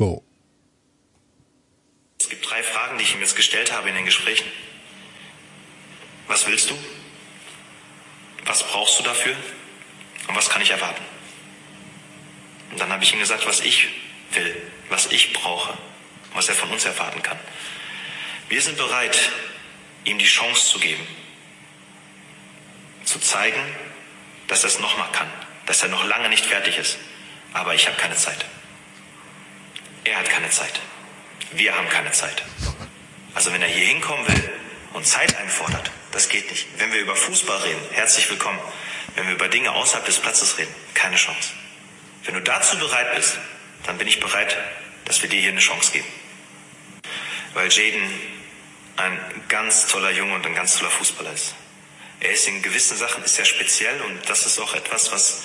go. Es gibt drei Fragen, die ich ihm jetzt gestellt habe in den Gesprächen. Was willst du? Was brauchst du dafür? Und was kann ich erwarten? Und dann habe ich ihm gesagt, was ich will, was ich brauche, was er von uns erwarten kann. Wir sind bereit, ihm die Chance zu geben, zu zeigen, dass er es nochmal kann, dass er noch lange nicht fertig ist. Aber ich habe keine Zeit. Er hat keine Zeit. Wir haben keine Zeit. Also wenn er hier hinkommen will und Zeit einfordert, das geht nicht. Wenn wir über Fußball reden, herzlich willkommen. Wenn wir über Dinge außerhalb des Platzes reden, keine Chance. Wenn du dazu bereit bist, dann bin ich bereit, dass wir dir hier eine Chance geben. Weil Jaden ein ganz toller Junge und ein ganz toller Fußballer ist. Er ist in gewissen Sachen sehr speziell und das ist auch etwas, was,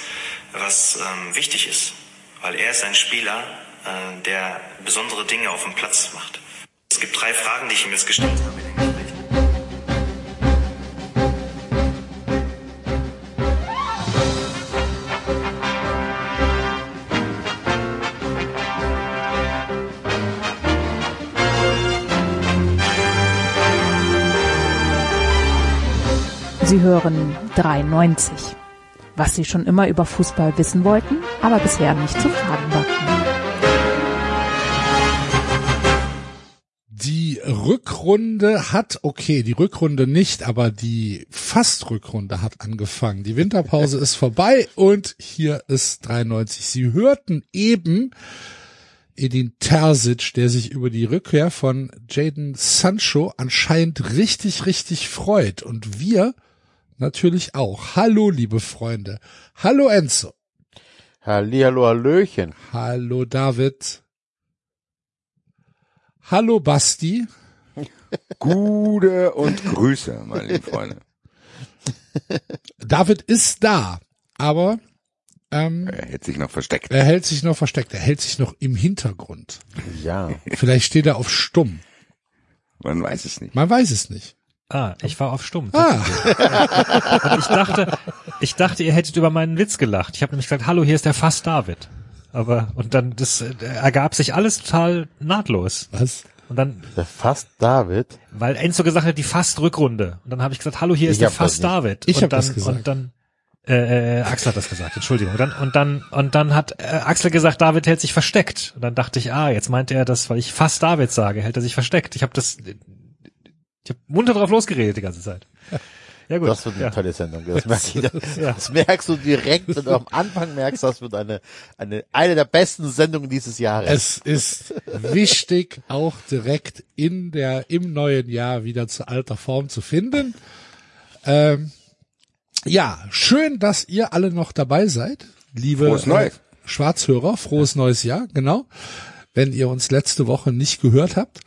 was ähm, wichtig ist. Weil er ist ein Spieler, äh, der besondere Dinge auf dem Platz macht. Es gibt drei Fragen, die ich ihm jetzt gestellt habe. Sie hören 93. Was Sie schon immer über Fußball wissen wollten, aber bisher nicht zu fragen wagten. Die Rückrunde hat, okay, die Rückrunde nicht, aber die Fast-Rückrunde hat angefangen. Die Winterpause ist vorbei und hier ist 93. Sie hörten eben Edin Terzic, der sich über die Rückkehr von Jaden Sancho anscheinend richtig, richtig freut. Und wir natürlich auch. Hallo, liebe Freunde. Hallo, Enzo. Hallihallo, Hallöchen. Hallo, David. Hallo, Basti. Gute und Grüße, meine lieben Freunde. David ist da, aber ähm, Er hätte sich noch versteckt. er hält sich noch versteckt. Er hält sich noch im Hintergrund. Ja, Vielleicht steht er auf Stumm. man weiß es nicht. Man weiß es nicht. Ah, ich war auf stumm. Ah, Und ich dachte, ich dachte, ihr hättet über meinen Witz gelacht. Ich habe nämlich gesagt, hallo, hier ist der Fass David. Aber und dann das äh, ergab sich alles total nahtlos. was? Und dann, Der Fast David. weil Enzo gesagt hat, die Fast-Rückrunde. Und dann habe ich gesagt, hallo, hier ist Ich der das Fass nicht. David. Ich und hab dann, das gesagt. Und dann, äh, äh, Axel hat das gesagt, Entschuldigung. Und dann, und dann, und dann hat äh, Axel gesagt, David hält sich versteckt. Und dann dachte ich, ah, jetzt meinte er das, weil ich fast David sage, hält er sich versteckt. Ich habe das, ich habe munter drauf losgeredet die ganze Zeit. Ja gut. Das wird eine ja. tolle Sendung. Das, merk ich, das, Ja. das merkst du direkt, wenn du am Anfang merkst, das wird eine, eine, eine der besten Sendungen dieses Jahres. Es ist wichtig, auch direkt in der, im neuen Jahr wieder zu alter Form zu finden. Ähm, ja, schön, dass ihr alle noch dabei seid, liebe Frohes Neues. äh, Schwarzhörer. Frohes neues Jahr, genau. Wenn ihr uns letzte Woche nicht gehört habt,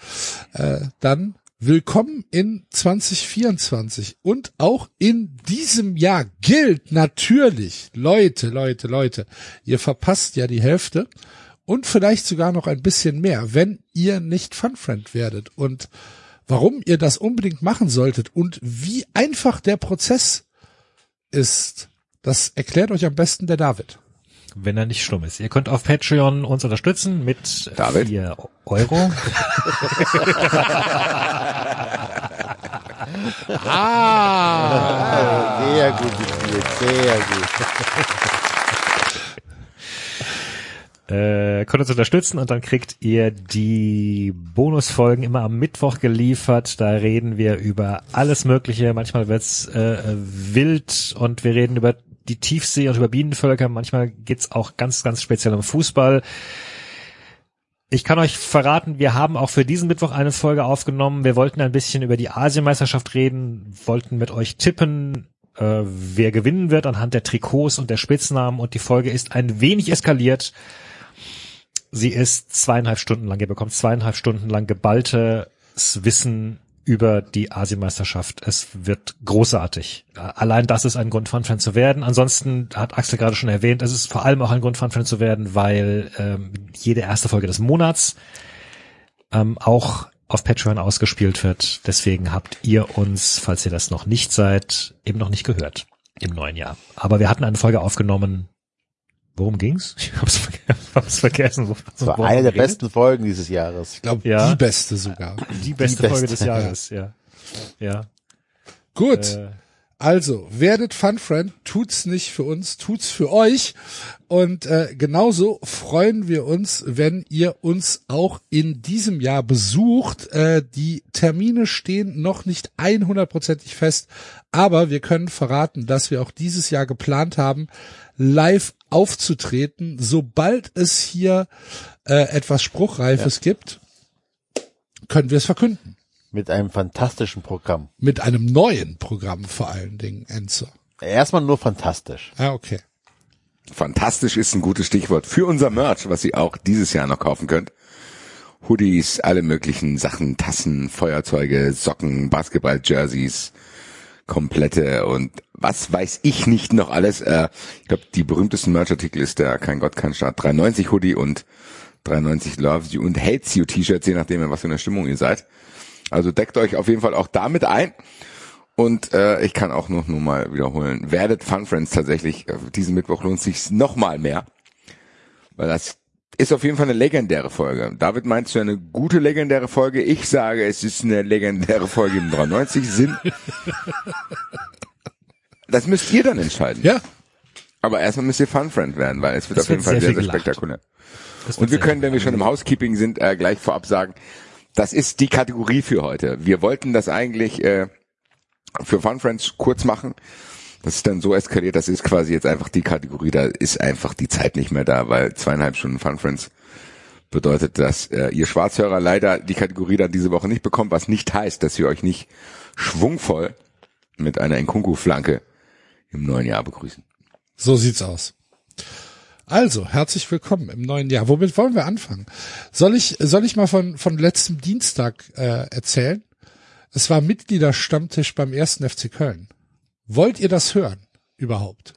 äh, dann willkommen in 2024. Und auch in diesem Jahr gilt natürlich, Leute, Leute, Leute, ihr verpasst ja die Hälfte und vielleicht sogar noch ein bisschen mehr, wenn ihr nicht Funfriend werdet. Und warum ihr das unbedingt machen solltet und wie einfach der Prozess ist, das erklärt euch am besten der David. Wenn er nicht stumm ist. Ihr könnt auf Patreon uns unterstützen mit David? 4 Euro. Ah! Sehr gut gespielt, sehr gut. äh, könnt uns unterstützen und dann kriegt ihr die Bonusfolgen immer am Mittwoch geliefert. Da reden wir über alles Mögliche. Manchmal wird's äh, wild und wir reden über die Tiefsee und über Bienenvölker. Manchmal geht's auch ganz, ganz speziell um Fußball. Ich kann euch verraten, wir haben auch für diesen Mittwoch eine Folge aufgenommen. Wir wollten ein bisschen über die Asienmeisterschaft reden, wollten mit euch tippen, äh, wer gewinnen wird anhand der Trikots und der Spitznamen und die Folge ist ein wenig eskaliert. Sie ist zweieinhalb Stunden lang. Ihr bekommt zweieinhalb Stunden lang geballtes Wissen über die Asienmeisterschaft. Es wird großartig. Allein das ist ein Grund, Fun-Fan zu werden. Ansonsten hat Axel gerade schon erwähnt, es ist vor allem auch ein Grund, Fun-Fan zu werden, weil ähm, jede erste Folge des Monats ähm, auch auf Patreon ausgespielt wird. Deswegen habt ihr uns, falls ihr das noch nicht seid, eben noch nicht gehört im neuen Jahr. Aber wir hatten eine Folge aufgenommen, Worum ging's? Ich hab's, verge hab's vergessen. Das war eine der besten Folgen dieses Jahres. Ich glaube, Ja. die beste sogar. Die beste, Die Folge beste, des Jahres, ja. Ja. Gut. Äh, Also, werdet Fun Friend, tut's nicht für uns, tut's für euch. Und äh, genauso freuen wir uns, wenn ihr uns auch in diesem Jahr besucht. Äh, die Termine stehen noch nicht 100%ig fest, aber wir können verraten, dass wir auch dieses Jahr geplant haben, live aufzutreten, sobald es hier äh, etwas Spruchreifes gibt, können wir es verkünden. Mit einem fantastischen Programm. Mit einem neuen Programm vor allen Dingen, Enzo. Erstmal nur fantastisch. Ah, okay. Fantastisch ist ein gutes Stichwort für unser Merch, was ihr auch dieses Jahr noch kaufen könnt. Hoodies, alle möglichen Sachen, Tassen, Feuerzeuge, Socken, Basketball-Jerseys, komplette und was weiß ich nicht noch alles. Äh, ich glaube, die berühmtesten Merchartikel ist der Kein Gott, kein Staat 390 Hoodie und 390 Loves You und Hates You T-Shirts, je nachdem, in was für einer Stimmung ihr seid. Also deckt euch auf jeden Fall auch damit ein. Und äh, ich kann auch noch nur mal wiederholen, werdet Fun Friends tatsächlich, äh, diesen Mittwoch lohnt sich noch mal mehr. Weil das ist auf jeden Fall eine legendäre Folge. David meinst du eine gute legendäre Folge? Ich sage, es ist eine legendäre Folge im 93 Sinn. Das müsst ihr dann entscheiden. Ja, Aber erstmal müsst ihr Fun Friend werden, weil es wird Es auf jeden Fall sehr sehr, sehr spektakulär. das Und wir können, wenn wir schon im Housekeeping sind, äh, gleich vorab sagen, das ist die Kategorie für heute. Wir wollten das eigentlich äh, für Fun Friends kurz machen. Das ist dann so eskaliert, das ist quasi jetzt einfach die Kategorie, da ist einfach die Zeit nicht mehr da, weil zweieinhalb Stunden Fun Friends bedeutet, dass äh, ihr Schwarzhörer leider die Kategorie dann diese Woche nicht bekommt, was nicht heißt, dass wir euch nicht schwungvoll mit einer Nkunku-Flanke im neuen Jahr begrüßen. so sieht's aus. Also, herzlich willkommen im neuen Jahr. Womit wollen wir anfangen? Soll ich, soll ich mal von, von letztem Dienstag äh, erzählen? Es war Mitgliederstammtisch beim ersten FC Köln. Wollt ihr das hören? Überhaupt?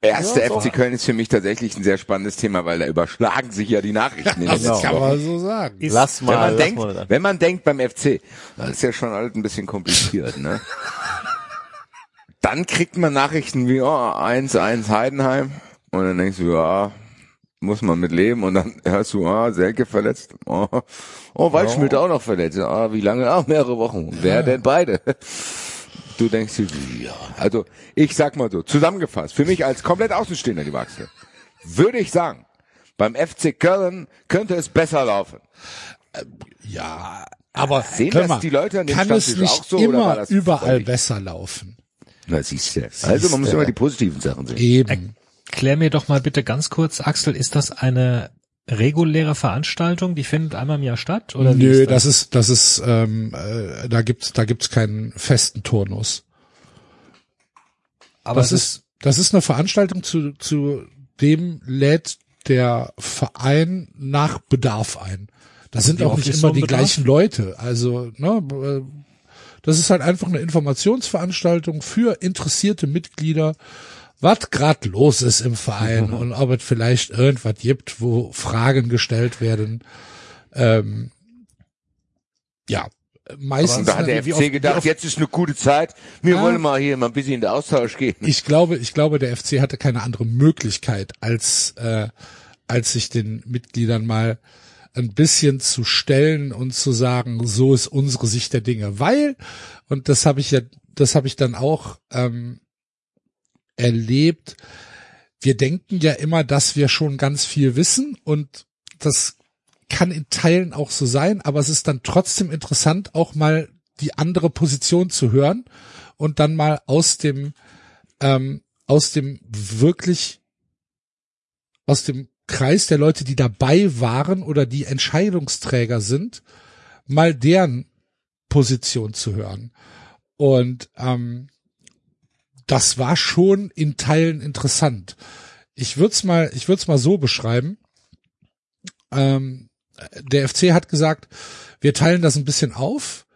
Erste FC Köln ist für mich tatsächlich ein sehr spannendes Thema, weil da überschlagen sich ja die Nachrichten. in den Das kann man so sagen. Lass mal, wenn man lass denkt, mal wenn man denkt beim FC, das ist ja schon alles ein bisschen kompliziert, ne? Dann kriegt man Nachrichten wie, oh, 1-1 Heidenheim. Und dann denkst du, ja, muss man mit leben. Und dann hörst du, ah, Selke verletzt. Oh, oh Waldschmidt auch noch verletzt. Ah, wie lange? Ah, mehrere Wochen. Wer denn beide? Du denkst dir, ja. Also, ich sag mal so, zusammengefasst, für mich als komplett Außenstehender, die Wachse, würde ich sagen, beim FC Köln könnte es besser laufen. Ja, aber Sehen das die Leute an dem kann es Stammtisch nicht auch so, immer überall besser laufen? Na, siehst du. Also, man muss immer die positiven Sachen sehen. Eben. Klär mir doch mal bitte ganz kurz, Axel, ist das eine reguläre Veranstaltung, die findet einmal im Jahr statt? Oder Nö, ist das ist, das ist, ähm, äh, da gibt's, da gibt's keinen festen Turnus. Aber das es ist, das ist eine Veranstaltung zu, zu dem lädt der Verein nach Bedarf ein. Das sind wie auch nicht ist immer die Bedarf? gleichen Leute. Also, ne, äh, das ist halt einfach eine Informationsveranstaltung für interessierte Mitglieder, was grad los ist im Verein und ob es vielleicht irgendwas gibt, wo Fragen gestellt werden. Ähm, ja, meistens. Und da hat der FC oft- gedacht, jetzt ist eine gute Zeit. Wir Ja. wollen mal hier mal ein bisschen in den Austausch gehen. ich glaube, ich glaube, der FC hatte keine andere Möglichkeit, als äh, als sich den Mitgliedern mal ein bisschen zu stellen und zu sagen, so ist unsere Sicht der Dinge, weil und das habe ich ja, das habe ich dann auch ähm, erlebt. Wir denken ja immer, dass wir schon ganz viel wissen und das kann in Teilen auch so sein, aber es ist dann trotzdem interessant, auch mal die andere Position zu hören und dann mal aus dem ähm, aus dem wirklich aus dem Kreis der Leute, die dabei waren oder die Entscheidungsträger sind, mal deren Position zu hören. Und ähm, das war schon in Teilen interessant. Ich würde es mal, ich würde es mal so beschreiben. Ähm, der FC hat gesagt, wir teilen das ein bisschen auf.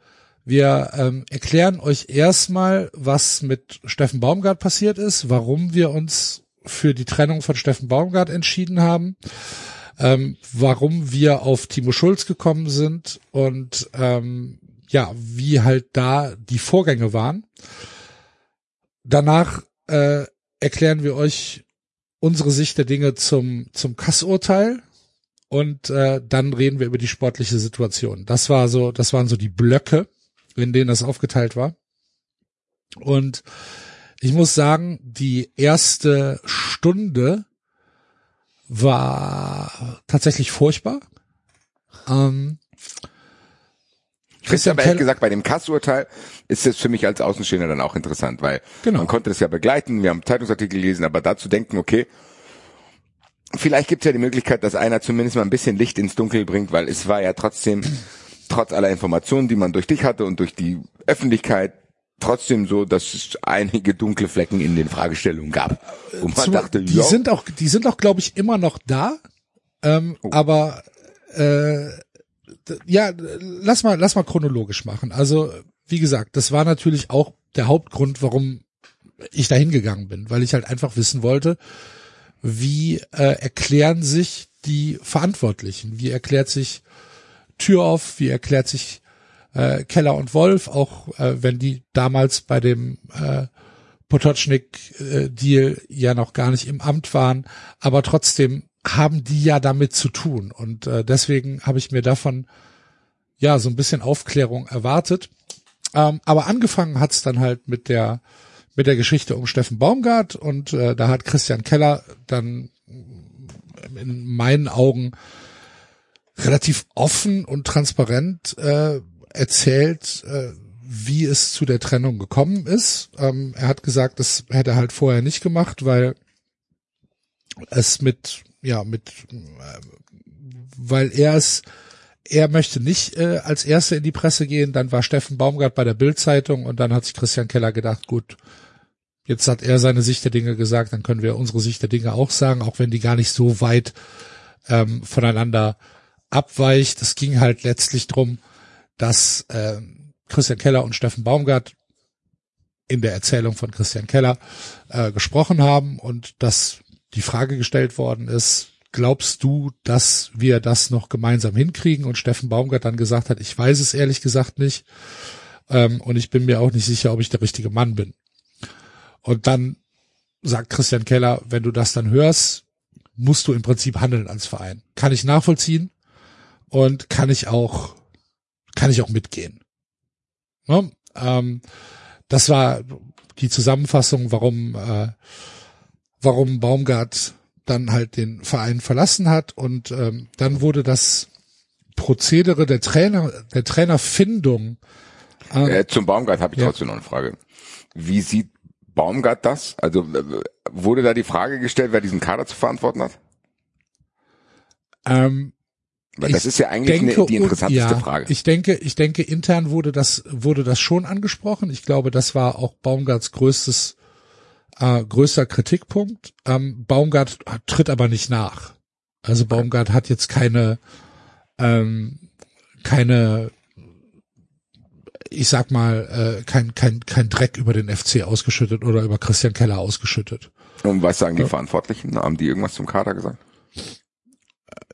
Wir ähm, erklären euch erstmal, was mit Steffen Baumgart passiert ist, warum wir uns für die Trennung von Steffen Baumgart entschieden haben, ähm, warum wir auf Timo Schulz gekommen sind und ähm, ja, wie halt da die Vorgänge waren. Danach äh, erklären wir euch unsere Sicht der Dinge zum, zum Kassurteil und äh, dann reden wir über die sportliche Situation. Das war so, das waren so die Blöcke, in denen das aufgeteilt war. Und ich muss sagen, die erste Stunde war tatsächlich furchtbar. Ähm, Christian aber ehrlich gesagt, bei dem Kassurteil ist es für mich als Außenstehender dann auch interessant, weil Genau. man konnte das ja begleiten, wir haben Zeitungsartikel gelesen, aber dazu denken, okay, vielleicht gibt es ja die Möglichkeit, dass einer zumindest mal ein bisschen Licht ins Dunkel bringt, weil es war ja trotzdem, trotz aller Informationen, die man durch dich hatte und durch die Öffentlichkeit, trotzdem so, dass es einige dunkle Flecken in den Fragestellungen gab. Und man Zu- dachte, die ja, sind auch, die sind auch, glaube ich, immer noch da. Ähm, Oh. Aber äh, ja, lass mal, lass mal chronologisch machen. Also wie gesagt, das war natürlich auch der Hauptgrund, warum ich da hingegangen bin, weil ich halt einfach wissen wollte, wie äh, erklären sich die Verantwortlichen, wie erklärt sich Türoff, wie erklärt sich äh, Keller und Wolf, auch äh, wenn die damals bei dem äh, Potocznik-Deal ja noch gar nicht im Amt waren, aber trotzdem haben die ja damit zu tun. Und äh, deswegen habe ich mir davon ja so ein bisschen Aufklärung erwartet. Ähm, aber angefangen hat's dann halt mit der mit der Geschichte um Steffen Baumgart. Und äh, da hat Christian Keller dann in meinen Augen relativ offen und transparent äh, erzählt, äh, wie es zu der Trennung gekommen ist. Ähm, er hat gesagt, das hätte er halt vorher nicht gemacht, weil es mit, ja, mit, äh, weil er es, er möchte nicht äh, als Erster in die Presse gehen. Dann war Steffen Baumgart bei der Bild-Zeitung und dann hat sich Christian Keller gedacht, gut, jetzt hat er seine Sicht der Dinge gesagt, dann können wir unsere Sicht der Dinge auch sagen, auch wenn die gar nicht so weit ähm, voneinander abweicht. Es ging halt letztlich drum, dass äh, Christian Keller und Steffen Baumgart in der Erzählung von Christian Keller äh, gesprochen haben und dass die Frage gestellt worden ist, glaubst du, dass wir das noch gemeinsam hinkriegen? Und Steffen Baumgart dann gesagt hat, ich weiß es ehrlich gesagt nicht ähm, und ich bin mir auch nicht sicher, ob ich der richtige Mann bin. Und dann sagt Christian Keller, wenn du das dann hörst, musst du im Prinzip handeln als Verein. Kann ich nachvollziehen und kann ich auch, kann ich auch mitgehen. Ne? Ähm, das war die Zusammenfassung, warum, äh, warum Baumgart dann halt den Verein verlassen hat und ähm, dann wurde das Prozedere der Trainer, der Trainerfindung Äh, zum Baumgart habe ich Ja. trotzdem noch eine Frage. Wie sieht Baumgart das? Also äh, wurde da die Frage gestellt, wer diesen Kader zu verantworten hat? ähm, Weil Ich das ist ja eigentlich denke, eine, die interessanteste ja, Frage. Ich denke, ich denke, intern wurde das, wurde das schon angesprochen. Ich glaube, das war auch Baumgarts größtes, äh, größter Kritikpunkt. Ähm, Baumgart tritt aber nicht nach. Also Baumgart hat jetzt keine, ähm, keine, ich sag mal, äh, kein, kein, kein Dreck über den FC ausgeschüttet oder über Christian Keller ausgeschüttet. Und was sagen die Verantwortlichen? Haben die irgendwas zum Kader gesagt?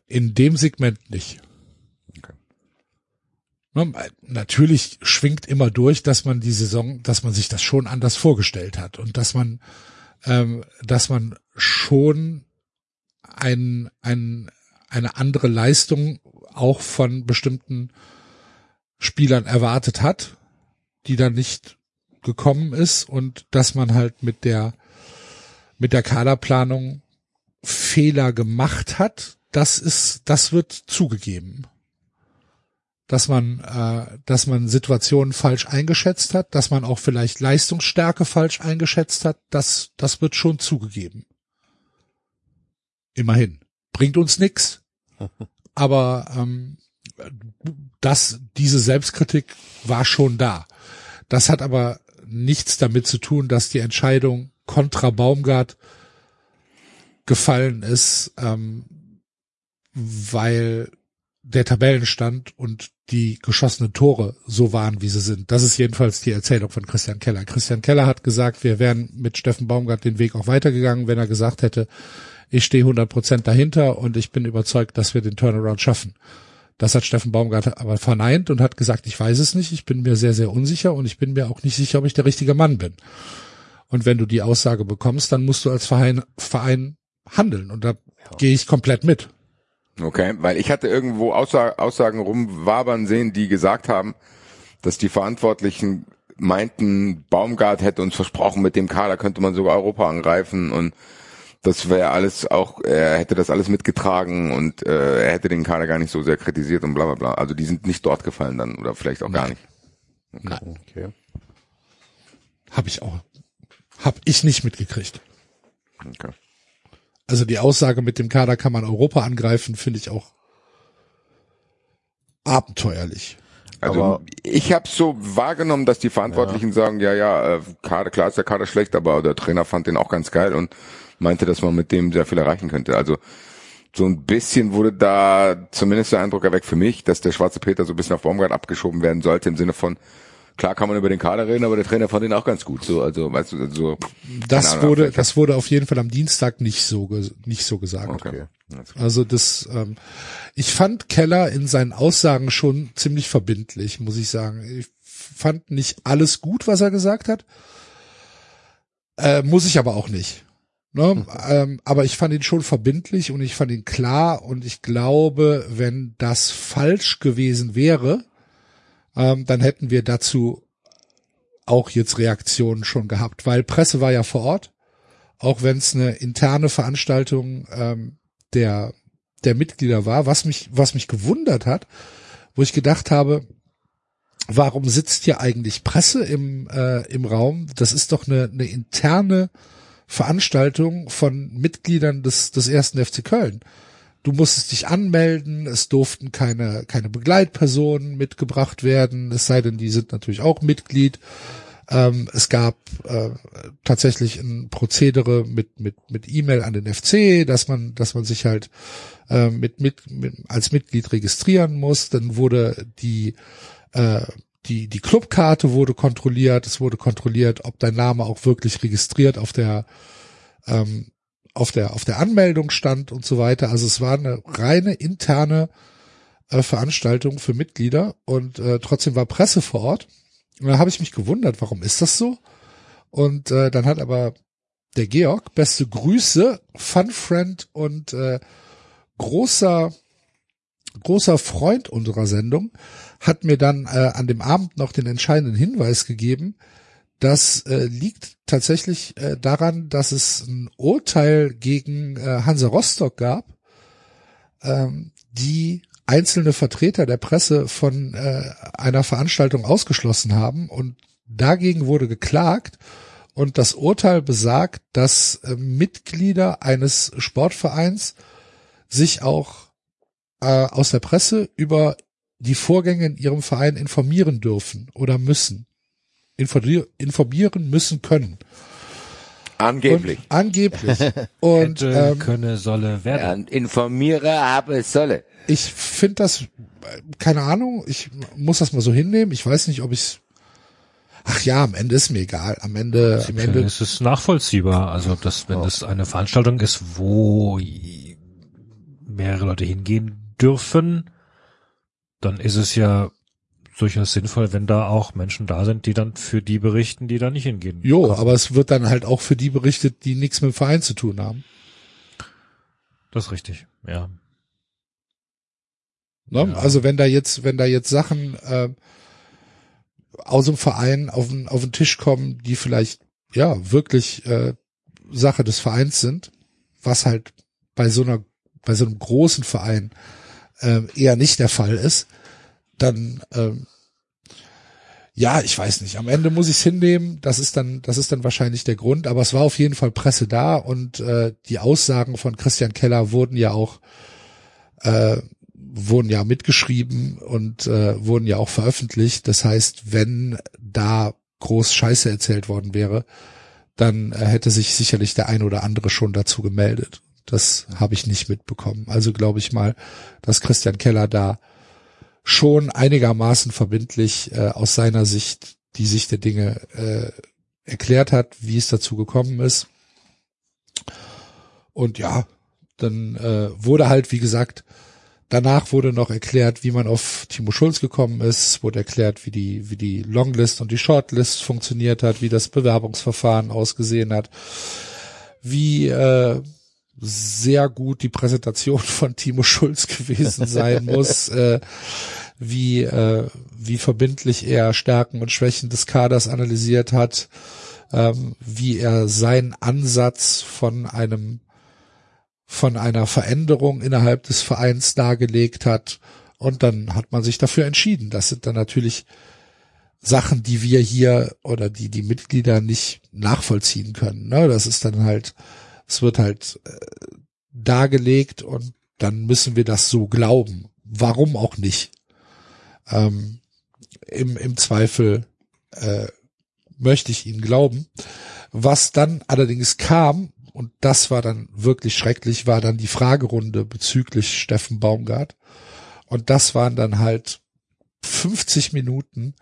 In dem Segment nicht. Okay. Natürlich schwingt immer durch, dass man die Saison, dass man sich das schon anders vorgestellt hat und dass man, ähm, dass man schon ein, ein, eine andere Leistung auch von bestimmten Spielern erwartet hat, die dann nicht gekommen ist und dass man halt mit der mit der Kaderplanung Fehler gemacht hat, das ist, das wird zugegeben. Dass man, äh, dass man Situationen falsch eingeschätzt hat, dass man auch vielleicht Leistungsstärke falsch eingeschätzt hat, das, das wird schon zugegeben. Immerhin. Bringt uns nix. Aber ähm, das, diese Selbstkritik war schon da. Das hat aber nichts damit zu tun, dass die Entscheidung kontra Baumgart gefallen ist, ähm, weil der Tabellenstand und die geschossenen Tore so waren, wie sie sind. Das ist jedenfalls die Erzählung von Christian Keller. Christian Keller hat gesagt, wir wären mit Steffen Baumgart den Weg auch weitergegangen, wenn er gesagt hätte, ich stehe 100 Prozent dahinter und ich bin überzeugt, dass wir den Turnaround schaffen. Das hat Steffen Baumgart aber verneint und hat gesagt, ich weiß es nicht, ich bin mir sehr, sehr unsicher und ich bin mir auch nicht sicher, ob ich der richtige Mann bin. Und wenn du die Aussage bekommst, dann musst du als Verein, Verein handeln. Und da gehe ich komplett mit. Okay, weil ich hatte irgendwo Aussag Aussagen rumwabern sehen, die gesagt haben, dass die Verantwortlichen meinten, Baumgart hätte uns versprochen, mit dem Kader könnte man sogar Europa angreifen und das wäre alles auch, er hätte das alles mitgetragen und äh, er hätte den Kader gar nicht so sehr kritisiert und bla bla bla. Also die sind nicht dort gefallen dann oder vielleicht auch gar nicht. Okay. Habe ich auch, habe ich nicht mitgekriegt. Okay. Also die Aussage mit dem Kader kann man Europa angreifen, finde ich auch abenteuerlich. Also Aber- ich habe so wahrgenommen, dass die Verantwortlichen sagen, ja, ja, äh, Kader, klar ist der Kader schlecht, aber der Trainer fand den auch ganz geil und meinte, dass man mit dem sehr viel erreichen könnte. Also so ein bisschen wurde da zumindest der Eindruck erweckt für mich, dass der schwarze Peter so ein bisschen auf Baumgart abgeschoben werden sollte im Sinne von klar kann man über den Kader reden, aber der Trainer fand den auch ganz gut. So, also weißt du, so Das Ahnung, wurde, das wurde auf jeden Fall am Dienstag nicht so, nicht so gesagt. okay. Also das, ähm, ich fand Keller in seinen Aussagen schon ziemlich verbindlich, muss ich sagen. Ich fand nicht alles gut, was er gesagt hat. Äh, muss ich aber auch nicht. Ne? ähm, aber ich fand ihn schon verbindlich und ich fand ihn klar und ich glaube, wenn das falsch gewesen wäre, ähm, dann hätten wir dazu auch jetzt Reaktionen schon gehabt, weil Presse war ja vor Ort, auch wenn es eine interne Veranstaltung ähm, der der Mitglieder war, was mich was mich gewundert hat, wo ich gedacht habe, warum sitzt hier eigentlich Presse im äh, im Raum? Das ist doch eine, eine interne Veranstaltung von Mitgliedern des des ersten FC Köln. Du musstest dich anmelden, es durften keine keine Begleitpersonen mitgebracht werden, es sei denn, die sind natürlich auch Mitglied. Ähm, es gab äh, tatsächlich ein Prozedere mit mit mit E-Mail an den FC, dass man dass man sich halt äh, mit, mit mit als Mitglied registrieren muss. Dann wurde die äh, die die Clubkarte wurde kontrolliert. Es wurde kontrolliert, ob dein Name auch wirklich registriert auf der ähm, auf der auf der Anmeldung stand und so weiter. Also es war eine reine interne äh, Veranstaltung für Mitglieder und äh, trotzdem war Presse vor Ort. Und da habe ich mich gewundert, warum ist das so? Und äh, dann hat aber der Georg, beste Grüße, Fun Friend und äh, großer großer Freund unserer Sendung, hat mir dann äh, an dem Abend noch den entscheidenden Hinweis gegeben, das äh, liegt tatsächlich äh, daran, dass es ein Urteil gegen äh, Hansa Rostock gab, ähm, die einzelne Vertreter der Presse von äh, einer Veranstaltung ausgeschlossen haben und dagegen wurde geklagt und das Urteil besagt, dass äh, Mitglieder eines Sportvereins sich auch äh, aus der Presse über die Vorgänge in ihrem Verein informieren dürfen oder müssen. Informier informieren müssen können. Angeblich. Und, angeblich. Und Hätte, ähm, könne, solle, werden. Informiere, habe, solle. ich finde das, keine Ahnung, ich muss das mal so hinnehmen. Ich weiß nicht, ob ich Ach ja, am Ende ist mir egal. Am Ende, am Ende ist es nachvollziehbar. Also, dass, wenn es eine Veranstaltung ist, wo mehrere Leute hingehen dürfen, dann ist es ja durchaus sinnvoll, wenn da auch Menschen da sind, die dann für die berichten, die da nicht hingehen. Jo, können. aber es wird dann halt auch für die berichtet, die nichts mit dem Verein zu tun haben. Das ist richtig, ja. Ne? Ja. Also wenn da jetzt, wenn da jetzt Sachen äh, aus dem Verein auf den, auf den Tisch kommen, die vielleicht ja wirklich äh, Sache des Vereins sind, was halt bei so einer, bei so einem großen Verein äh, eher nicht der Fall ist, dann ähm, ja, ich weiß nicht. Am Ende muss ich es hinnehmen. Das ist dann, das ist dann wahrscheinlich der Grund. Aber es war auf jeden Fall Presse da und äh, die Aussagen von Christian Keller wurden ja auch äh, wurden ja mitgeschrieben und äh, wurden ja auch veröffentlicht. Das heißt, wenn da groß Scheiße erzählt worden wäre, dann äh, hätte sich sicherlich der ein oder andere schon dazu gemeldet. Das habe ich nicht mitbekommen. Also glaube ich mal, dass Christian Keller da schon einigermaßen verbindlich äh, aus seiner Sicht die Sicht der Dinge äh, erklärt hat, wie es dazu gekommen ist. Und ja, dann äh, wurde halt, wie gesagt, danach wurde noch erklärt, wie man auf Timo Schulz gekommen ist, wurde erklärt, wie die, wie die Longlist und die Shortlist funktioniert hat, wie das Bewerbungsverfahren ausgesehen hat, wie äh, sehr gut die Präsentation von Timo Schulz gewesen sein muss, äh, wie, äh, wie verbindlich er Stärken und Schwächen des Kaders analysiert hat, ähm, wie er seinen Ansatz von einem von einer Veränderung innerhalb des Vereins dargelegt hat. Und dann hat man sich dafür entschieden. Das sind dann natürlich Sachen, die wir hier oder die die Mitglieder nicht nachvollziehen können. Ne? Das ist dann halt, es wird halt äh, dargelegt und dann müssen wir das so glauben. Warum auch nicht? Ähm, im, Im Zweifel äh, möchte ich ihnen glauben. Was dann allerdings kam, und das war dann wirklich schrecklich, war dann die Fragerunde bezüglich Steffen Baumgart. Und das waren dann halt 50 Minuten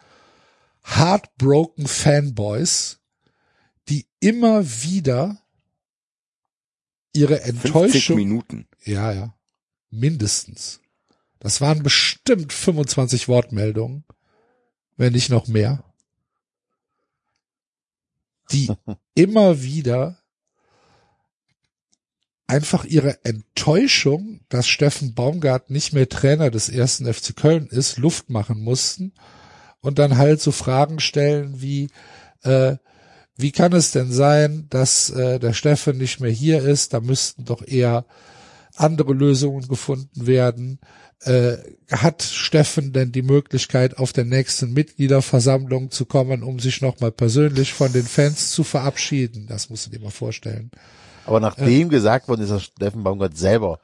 heartbroken Fanboys, die immer wieder ihre 50 Enttäuschung, Minuten. ja, ja, mindestens. Das waren bestimmt 25 Wortmeldungen, wenn nicht noch mehr, die immer wieder einfach ihre Enttäuschung, dass Steffen Baumgart nicht mehr Trainer des ersten FC Köln ist, Luft machen mussten und dann halt so Fragen stellen wie, äh, wie kann es denn sein, dass äh, der Steffen nicht mehr hier ist? Da müssten doch eher andere Lösungen gefunden werden. Äh, hat Steffen denn die Möglichkeit, auf der nächsten Mitgliederversammlung zu kommen, um sich nochmal persönlich von den Fans zu verabschieden? Das musst du dir mal vorstellen. Aber nachdem gesagt worden ist, dass Steffen Baumgart selber,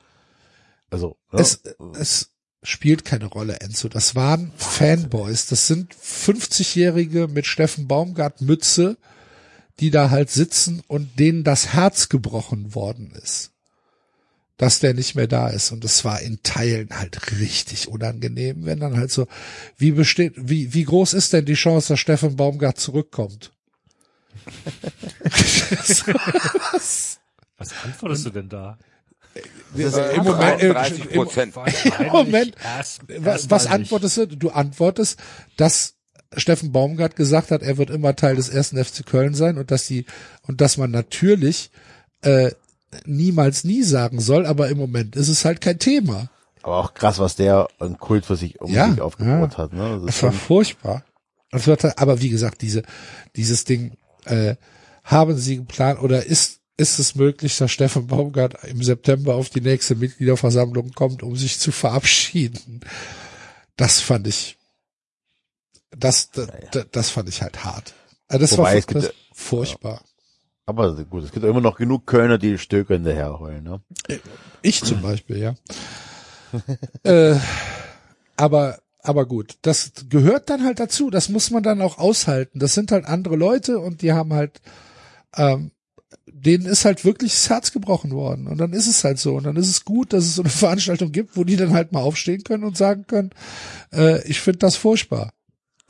also, ne, Es, es spielt keine Rolle, Enzo. Das waren Fanboys. Das sind 50-Jährige mit Steffen Baumgart Mütze, die da halt sitzen und denen das Herz gebrochen worden ist. Dass der nicht mehr da ist. Und es war in Teilen halt richtig unangenehm, wenn dann halt so, wie besteht, wie, wie groß ist denn die Chance, dass Steffen Baumgart zurückkommt? Was antwortest du denn da? Äh, Im Moment, äh, 30 im, Prozent. Moment, Erst- was, erst was antwortest du? Du antwortest, dass Steffen Baumgart gesagt hat, er wird immer Teil des ersten FC Köln sein und dass die und dass man natürlich äh, niemals nie sagen soll, aber im Moment ist es halt kein Thema. aber auch krass, was der einen Kult für sich um Ja, sich aufgebaut ja. hat. Ne? Das Es war furchtbar. Es wird, halt- aber wie gesagt, diese dieses Ding äh, haben Sie geplant oder ist ist es möglich, dass Steffen Baumgart im September auf die nächste Mitgliederversammlung kommt, um sich zu verabschieden? Das fand ich, das, das, das fand ich halt hart. Also das Wobei, war gibt ja- furchtbar. aber gut, es gibt immer noch genug Kölner, die Stöcke hinterher heulen. Ne? Ich zum Beispiel, ja. äh, aber, aber gut, das gehört dann halt dazu. Das muss man dann auch aushalten. Das sind halt andere Leute und die haben halt, ähm, denen ist halt wirklich das Herz gebrochen worden. Und dann ist es halt so. Und dann ist es gut, dass es so eine Veranstaltung gibt, wo die dann halt mal aufstehen können und sagen können, äh, ich finde das furchtbar.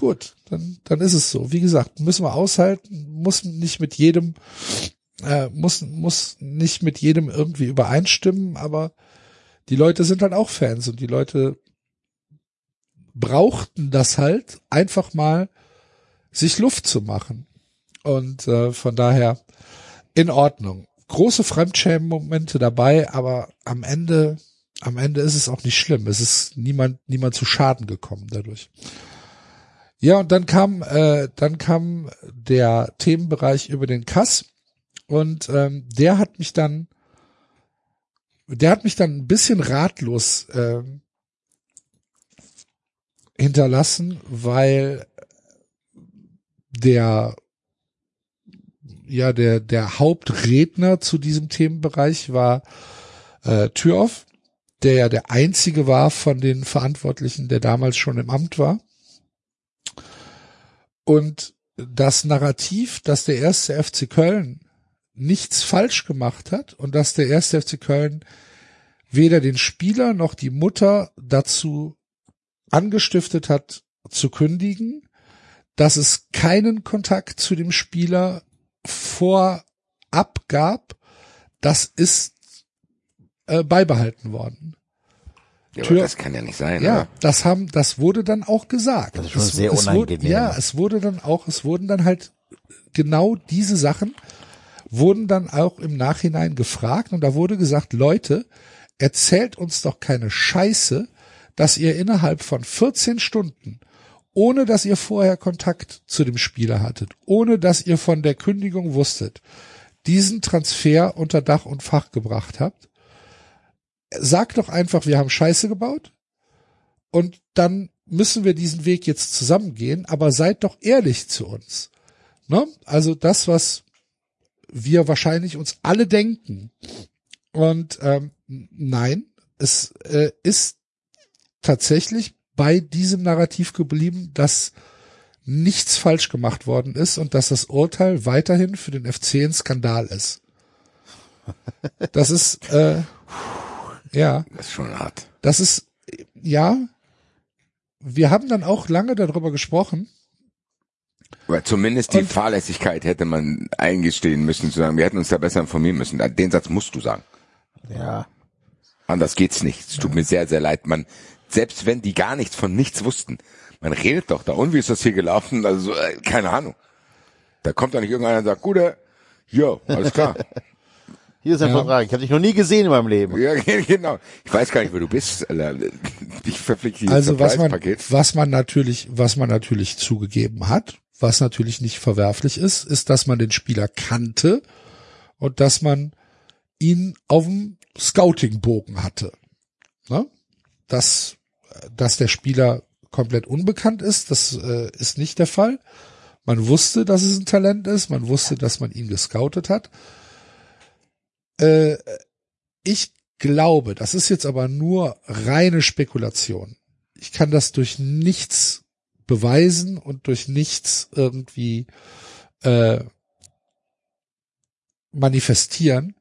Gut, dann, dann ist es so. Wie gesagt, müssen wir aushalten, muss nicht mit jedem, äh, muss, muss nicht mit jedem irgendwie übereinstimmen, aber die Leute sind halt auch Fans und die Leute brauchten das halt einfach mal sich Luft zu machen. Und äh, von daher in Ordnung. Große Fremdschämen-Momente dabei, aber am Ende, am Ende ist es auch nicht schlimm. Es ist niemand, niemand zu Schaden gekommen dadurch. Ja, und dann kam, äh, dann kam der Themenbereich über den Kass und ähm, der hat mich dann, der hat mich dann ein bisschen ratlos ähm, hinterlassen, weil der ja der der Hauptredner zu diesem Themenbereich war äh, Türoff, der ja der einzige war von den Verantwortlichen, der damals schon im Amt war. Und das Narrativ, dass der erste FC Köln nichts falsch gemacht hat und dass der erste FC Köln weder den Spieler noch die Mutter dazu angestiftet hat zu kündigen, dass es keinen Kontakt zu dem Spieler vorab gab, das ist äh, beibehalten worden. Ja, Tür- das kann ja nicht sein. Ja, oder? das haben, das wurde dann auch gesagt. Das ist schon es, sehr es wurde, unangenehm. ja, es wurde dann auch, es wurden dann halt genau diese Sachen wurden dann auch im Nachhinein gefragt und da wurde gesagt, Leute, erzählt uns doch keine Scheiße, dass ihr innerhalb von 14 Stunden, ohne dass ihr vorher Kontakt zu dem Spieler hattet, ohne dass ihr von der Kündigung wusstet, diesen Transfer unter Dach und Fach gebracht habt. Sagt doch einfach, wir haben Scheiße gebaut und dann müssen wir diesen Weg jetzt zusammengehen, aber seid doch ehrlich zu uns. Ne? Also das, was wir wahrscheinlich uns alle denken. Und ähm, nein, es äh, ist tatsächlich bei diesem Narrativ geblieben, dass nichts falsch gemacht worden ist und dass das Urteil weiterhin für den FC ein Skandal ist. Das ist äh, ja. Das ist schon hart. Das ist ja. Wir haben dann auch lange darüber gesprochen. Aber zumindest die Und- Fahrlässigkeit hätte man eingestehen müssen, zu sagen, wir hätten uns da besser informieren müssen. Den Satz musst du sagen. Ja. Anders geht's nicht. Es tut mir sehr, sehr leid. Man, selbst wenn die gar nichts von nichts wussten, man redet doch da. Und wie ist das hier gelaufen? Also, äh, keine Ahnung. Da kommt doch nicht irgendeiner und sagt, Gute, jo, alles klar. Hier ist ein Ja. Vertrag. Ich habe dich noch nie gesehen in meinem Leben. ja, genau. Ich weiß gar nicht, wer du bist. Ich verpflichte dieses Also was man, was man natürlich, was man natürlich zugegeben hat, was natürlich nicht verwerflich ist, ist, dass man den Spieler kannte und dass man ihn auf dem Scouting-Bogen hatte. Ne? Dass, dass der Spieler komplett unbekannt ist, das äh, ist nicht der Fall. Man wusste, dass es ein Talent ist, man wusste, dass man ihn gescoutet hat. Äh, ich glaube, das ist jetzt aber nur reine Spekulation. Ich kann das durch nichts beweisen und durch nichts irgendwie äh, manifestieren.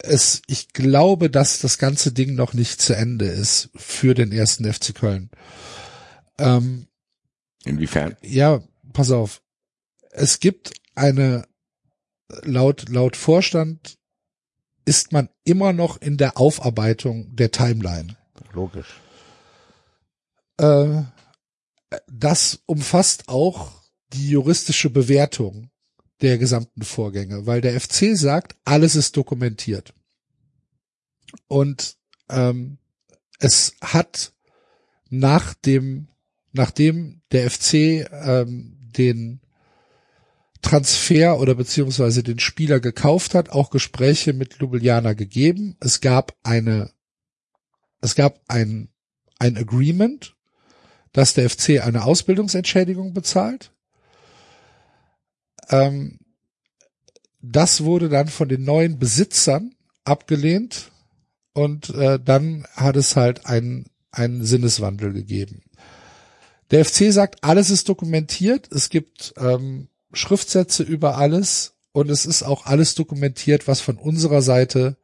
Es, ich glaube, dass das ganze Ding noch nicht zu Ende ist für den ersten FC Köln. Ähm, Inwiefern? ja, pass auf. Es gibt eine, laut, laut Vorstand ist man immer noch in der Aufarbeitung der Timeline. Logisch. Äh, das umfasst auch die juristische Bewertung der gesamten Vorgänge, weil der FC sagt, alles ist dokumentiert. Und ähm, es hat nach dem, nachdem der FC ähm, den Transfer oder beziehungsweise den Spieler gekauft hat, auch Gespräche mit Ljubljana gegeben. Es gab eine, es gab ein, ein Agreement, dass der FC eine Ausbildungsentschädigung bezahlt. Ähm, das wurde dann von den neuen Besitzern abgelehnt und äh, dann hat es halt einen, einen Sinneswandel gegeben. Der FC sagt, alles ist dokumentiert, es gibt ähm, Schriftsätze über alles und es ist auch alles dokumentiert, was von unserer Seite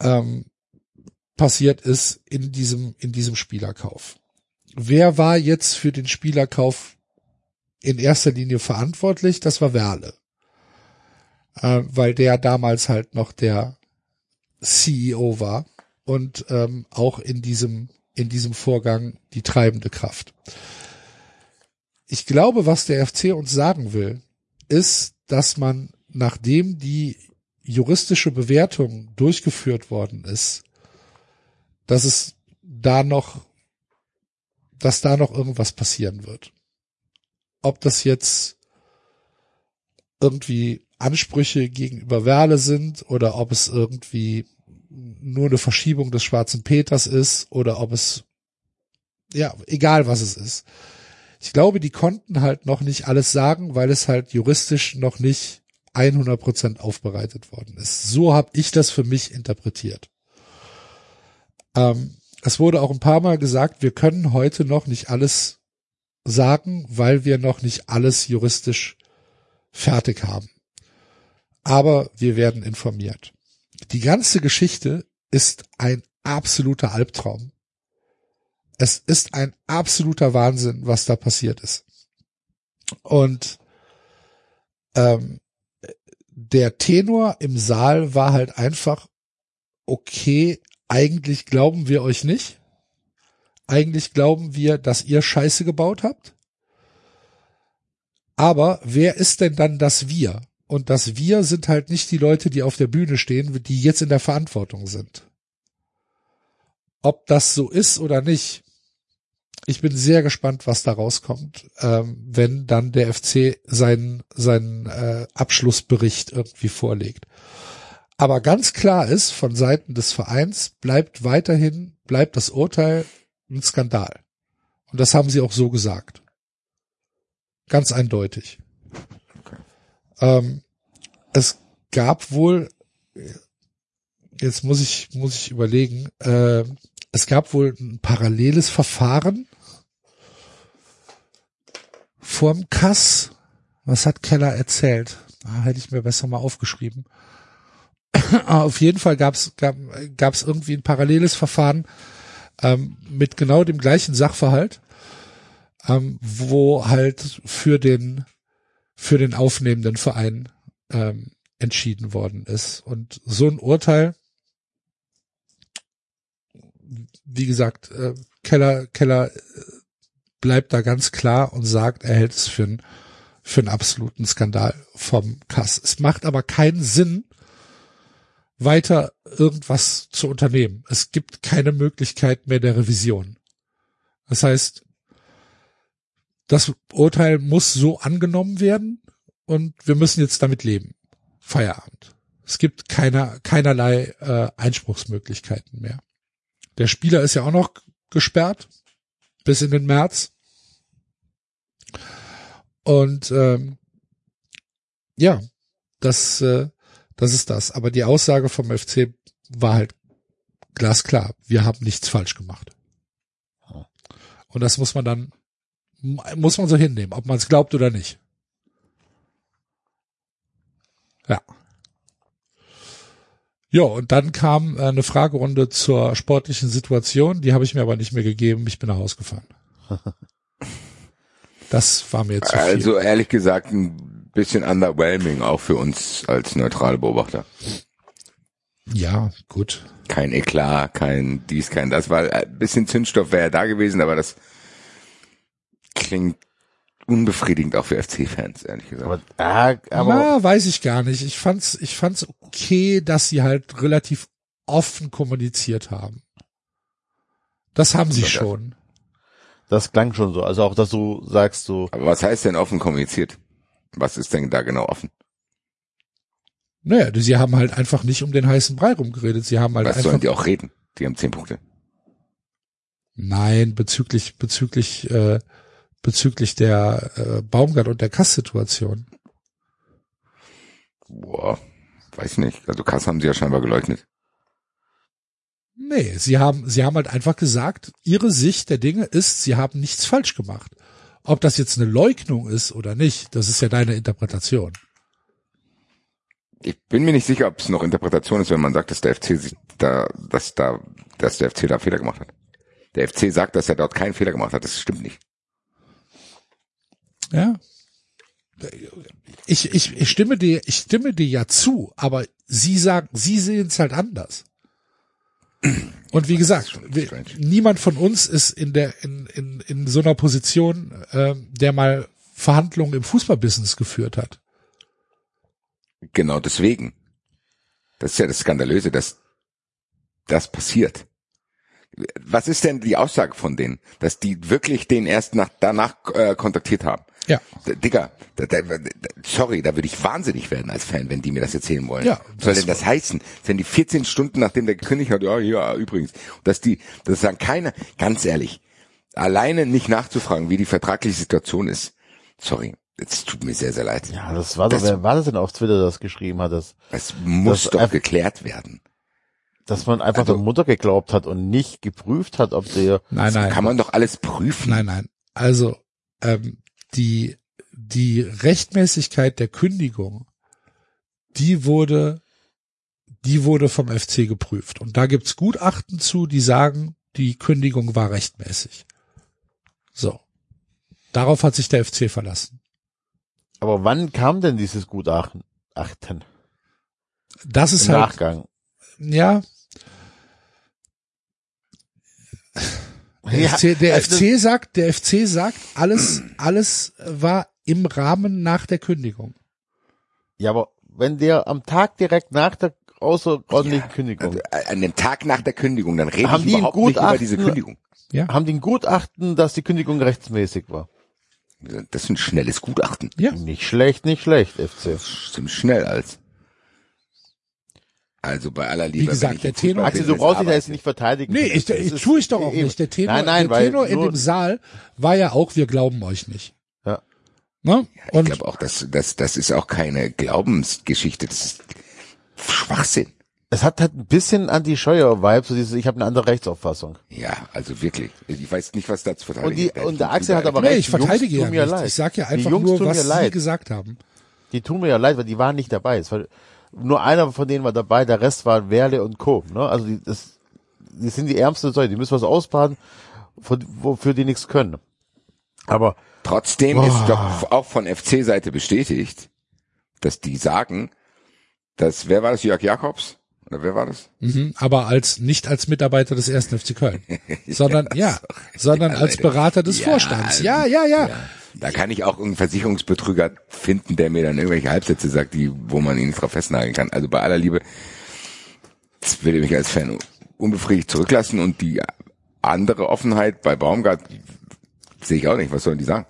ähm, passiert ist in diesem, in diesem Spielerkauf. Wer war jetzt für den Spielerkauf in erster Linie verantwortlich? Das war Werle. Äh, weil der damals halt noch der CEO war und ähm, auch in diesem, in diesem Vorgang die treibende Kraft. Ich glaube, was der FC uns sagen will, ist, dass man, nachdem die juristische Bewertung durchgeführt worden ist, dass es da noch, dass da noch irgendwas passieren wird. Ob das jetzt irgendwie Ansprüche gegenüber Werle sind oder ob es irgendwie nur eine Verschiebung des schwarzen Peters ist oder ob es, ja, egal was es ist. Ich glaube, die konnten halt noch nicht alles sagen, weil es halt juristisch noch nicht 100 Prozent aufbereitet worden ist. So habe ich das für mich interpretiert. Ähm, es wurde auch ein paar Mal gesagt, wir können heute noch nicht alles sagen, weil wir noch nicht alles juristisch fertig haben. Aber wir werden informiert. Die ganze Geschichte ist ein absoluter Albtraum. Es ist ein absoluter Wahnsinn, was da passiert ist. Und ähm, der Tenor im Saal war halt einfach, okay, eigentlich glauben wir euch nicht. Eigentlich glauben wir, dass ihr Scheiße gebaut habt. Aber wer ist denn dann das Wir? Und das Wir sind halt nicht die Leute, die auf der Bühne stehen, die jetzt in der Verantwortung sind. Ob das so ist oder nicht, ich bin sehr gespannt, was da rauskommt, ähm, wenn dann der FC seinen, seinen äh, Abschlussbericht irgendwie vorlegt. Aber ganz klar ist, von Seiten des Vereins bleibt weiterhin, bleibt das Urteil ein Skandal. Und das haben sie auch so gesagt. Ganz eindeutig. Ähm, es gab wohl, jetzt muss ich, muss ich überlegen, äh, es gab wohl ein paralleles Verfahren vorm Kass. Was hat Keller erzählt? Ah, hätte ich mir besser mal aufgeschrieben. Auf jeden Fall gab's gab, gab's irgendwie ein paralleles Verfahren ähm, mit genau dem gleichen Sachverhalt, ähm, wo halt für den für den aufnehmenden Verein ähm, entschieden worden ist. Und so ein Urteil, wie gesagt, äh, Keller Keller bleibt da ganz klar und sagt, er hält es für einen für einen absoluten Skandal vom Kass. Es macht aber keinen Sinn, weiter irgendwas zu unternehmen. Es gibt keine Möglichkeit mehr der Revision. Das heißt, das Urteil muss so angenommen werden und wir müssen jetzt damit leben. Feierabend. Es gibt keine, keinerlei äh, Einspruchsmöglichkeiten mehr. Der Spieler ist ja auch noch gesperrt bis in den März. Und ähm, ja, das äh, das ist das. Aber die Aussage vom FC war halt glasklar. Wir haben nichts falsch gemacht. Und das muss man dann, muss man so hinnehmen, ob man es glaubt oder nicht. Ja. Ja, und dann kam eine Fragerunde zur sportlichen Situation. Die habe ich mir aber nicht mehr gegeben. Ich bin nach Hause gefahren. Das war mir zu viel. Also ehrlich gesagt, ein bisschen underwhelming auch für uns als neutrale Beobachter. Ja, gut. Kein Eklat, kein dies, kein das, weil ein bisschen Zündstoff wäre ja da gewesen, aber das klingt unbefriedigend auch für FC-Fans, ehrlich gesagt. Aber, ah, aber ja, weiß ich gar nicht. Ich fand's, ich fand's okay, dass sie halt relativ offen kommuniziert haben. Das haben sie Das- schon. Das klang schon so. Also auch, dass du sagst so, Aber was heißt denn offen kommuniziert? Was ist denn da genau offen? Naja, sie haben halt einfach nicht um den heißen Brei rumgeredet. Sie haben halt Was einfach, sollen die auch reden? Die haben zehn Punkte. nein, bezüglich, bezüglich, äh, bezüglich der äh, Baumgart und der Kass-Situation. Boah, weiß nicht. Also Kass haben sie ja scheinbar geleugnet. Nee, sie haben, sie haben halt einfach gesagt, ihre Sicht der Dinge ist, sie haben nichts falsch gemacht. Ob das jetzt eine Leugnung ist oder nicht, das ist ja deine Interpretation. Ich bin mir nicht sicher, ob es noch Interpretation ist, wenn man sagt, dass der FC sich da, dass da, dass der FC da Fehler gemacht hat. Der FC sagt, dass er dort keinen Fehler gemacht hat. Das stimmt nicht. Ja. Ich, ich, ich stimme dir, ich stimme dir ja zu, aber sie sagen, sie sehen es halt anders. Und wie gesagt, wir, niemand von uns ist in der, in, in, in so einer Position, ähm, der mal Verhandlungen im Fußballbusiness geführt hat. Genau deswegen. Das ist ja das Skandalöse, dass das passiert. Was ist denn die Aussage von denen, dass die wirklich den erst nach, danach äh, kontaktiert haben? Ja. D- Digga, da, da, da, sorry, da würde ich wahnsinnig werden als Fan, wenn die mir das erzählen wollen. Ja, Was soll das- denn das heißen? Wenn die 14 Stunden nachdem der gekündigt hat, ja, ja, übrigens, dass die, das sagen keine, ganz ehrlich, alleine nicht nachzufragen, wie die vertragliche Situation ist. Sorry, es tut mir sehr, sehr leid. ja, das war doch, Das- wer war das denn auf Twitter, das geschrieben hat, dass, Es muss Das doch geklärt werden. Dass man einfach Also- der Mutter geglaubt hat und nicht geprüft hat, ob der, Nein, nein. Kann man doch alles prüfen. Nein, nein. Also ähm, die die Rechtmäßigkeit der Kündigung, die wurde die wurde vom FC geprüft und da gibt's Gutachten zu, die sagen, die Kündigung war rechtmäßig. So. Darauf hat sich der FC verlassen. aber wann kam denn dieses Gutachten? Achten. Das ist Im halt Nachgang. ja Der, Ja, FC, der also- FC sagt, der FC sagt, alles, alles war im Rahmen nach der Kündigung. Ja, aber wenn der am Tag direkt nach der außerordentlichen Kündigung, Also, an dem Tag nach der Kündigung, dann rede Haben ich die überhaupt nicht über diese Kündigung. Ja. haben die ein Gutachten, dass die Kündigung rechtsmäßig war. Das ist ein schnelles Gutachten. Ja. Nicht schlecht, nicht schlecht, FC. Ziemlich schnell als. Also bei aller Liebe. gesagt, wenn ich der Tenor- Axel, ist brauchst dich da jetzt nicht verteidigen. Nee, ich, Das ich tue ich doch auch eben. nicht. Der Tenor, nein, nein, der weil Tenor in dem Saal war ja auch, wir glauben euch nicht. Ja. Ne? Ich Und glaube auch, das, das, das ist auch keine Glaubensgeschichte. Das ist Schwachsinn. Es hat halt ein bisschen Anti-Scheuer-Vibe, so dieses, ich habe eine andere Rechtsauffassung. Ja, also wirklich. Ich weiß nicht, was da zu verteidigen Und, die, ist. und der Axel hat aber nee, recht. ich die Jungs verteidige ja tun mir nicht. leid. Ich sag ja Die einfach Jungs nur, tun was mir sie leid. gesagt haben. Die tun mir ja leid, weil die waren nicht dabei. Es war, nur einer von denen war dabei, der Rest waren Werle und Co. Ne? Also die, das, die sind die ärmste Säule, die müssen was ausbaden, von- wofür die nichts können. Aber Trotzdem ist doch auch von FC-Seite bestätigt, dass die sagen, dass, wer war das, Jörg Jakobs? Oder wer war das? Mhm, aber als nicht als Mitarbeiter des ersten FC Köln, sondern ja, sondern Ja, als. Berater des Ja, Vorstands. Ja, ja, ja. Da kann ich auch irgendeinen Versicherungsbetrüger finden, der mir dann irgendwelche Halbsätze sagt, die, wo man ihn nicht drauf festnageln kann. Also bei aller Liebe, das will ich mich als Fan unbefriedigt zurücklassen und die andere Offenheit bei Baumgart sehe ich auch nicht. Was sollen die sagen?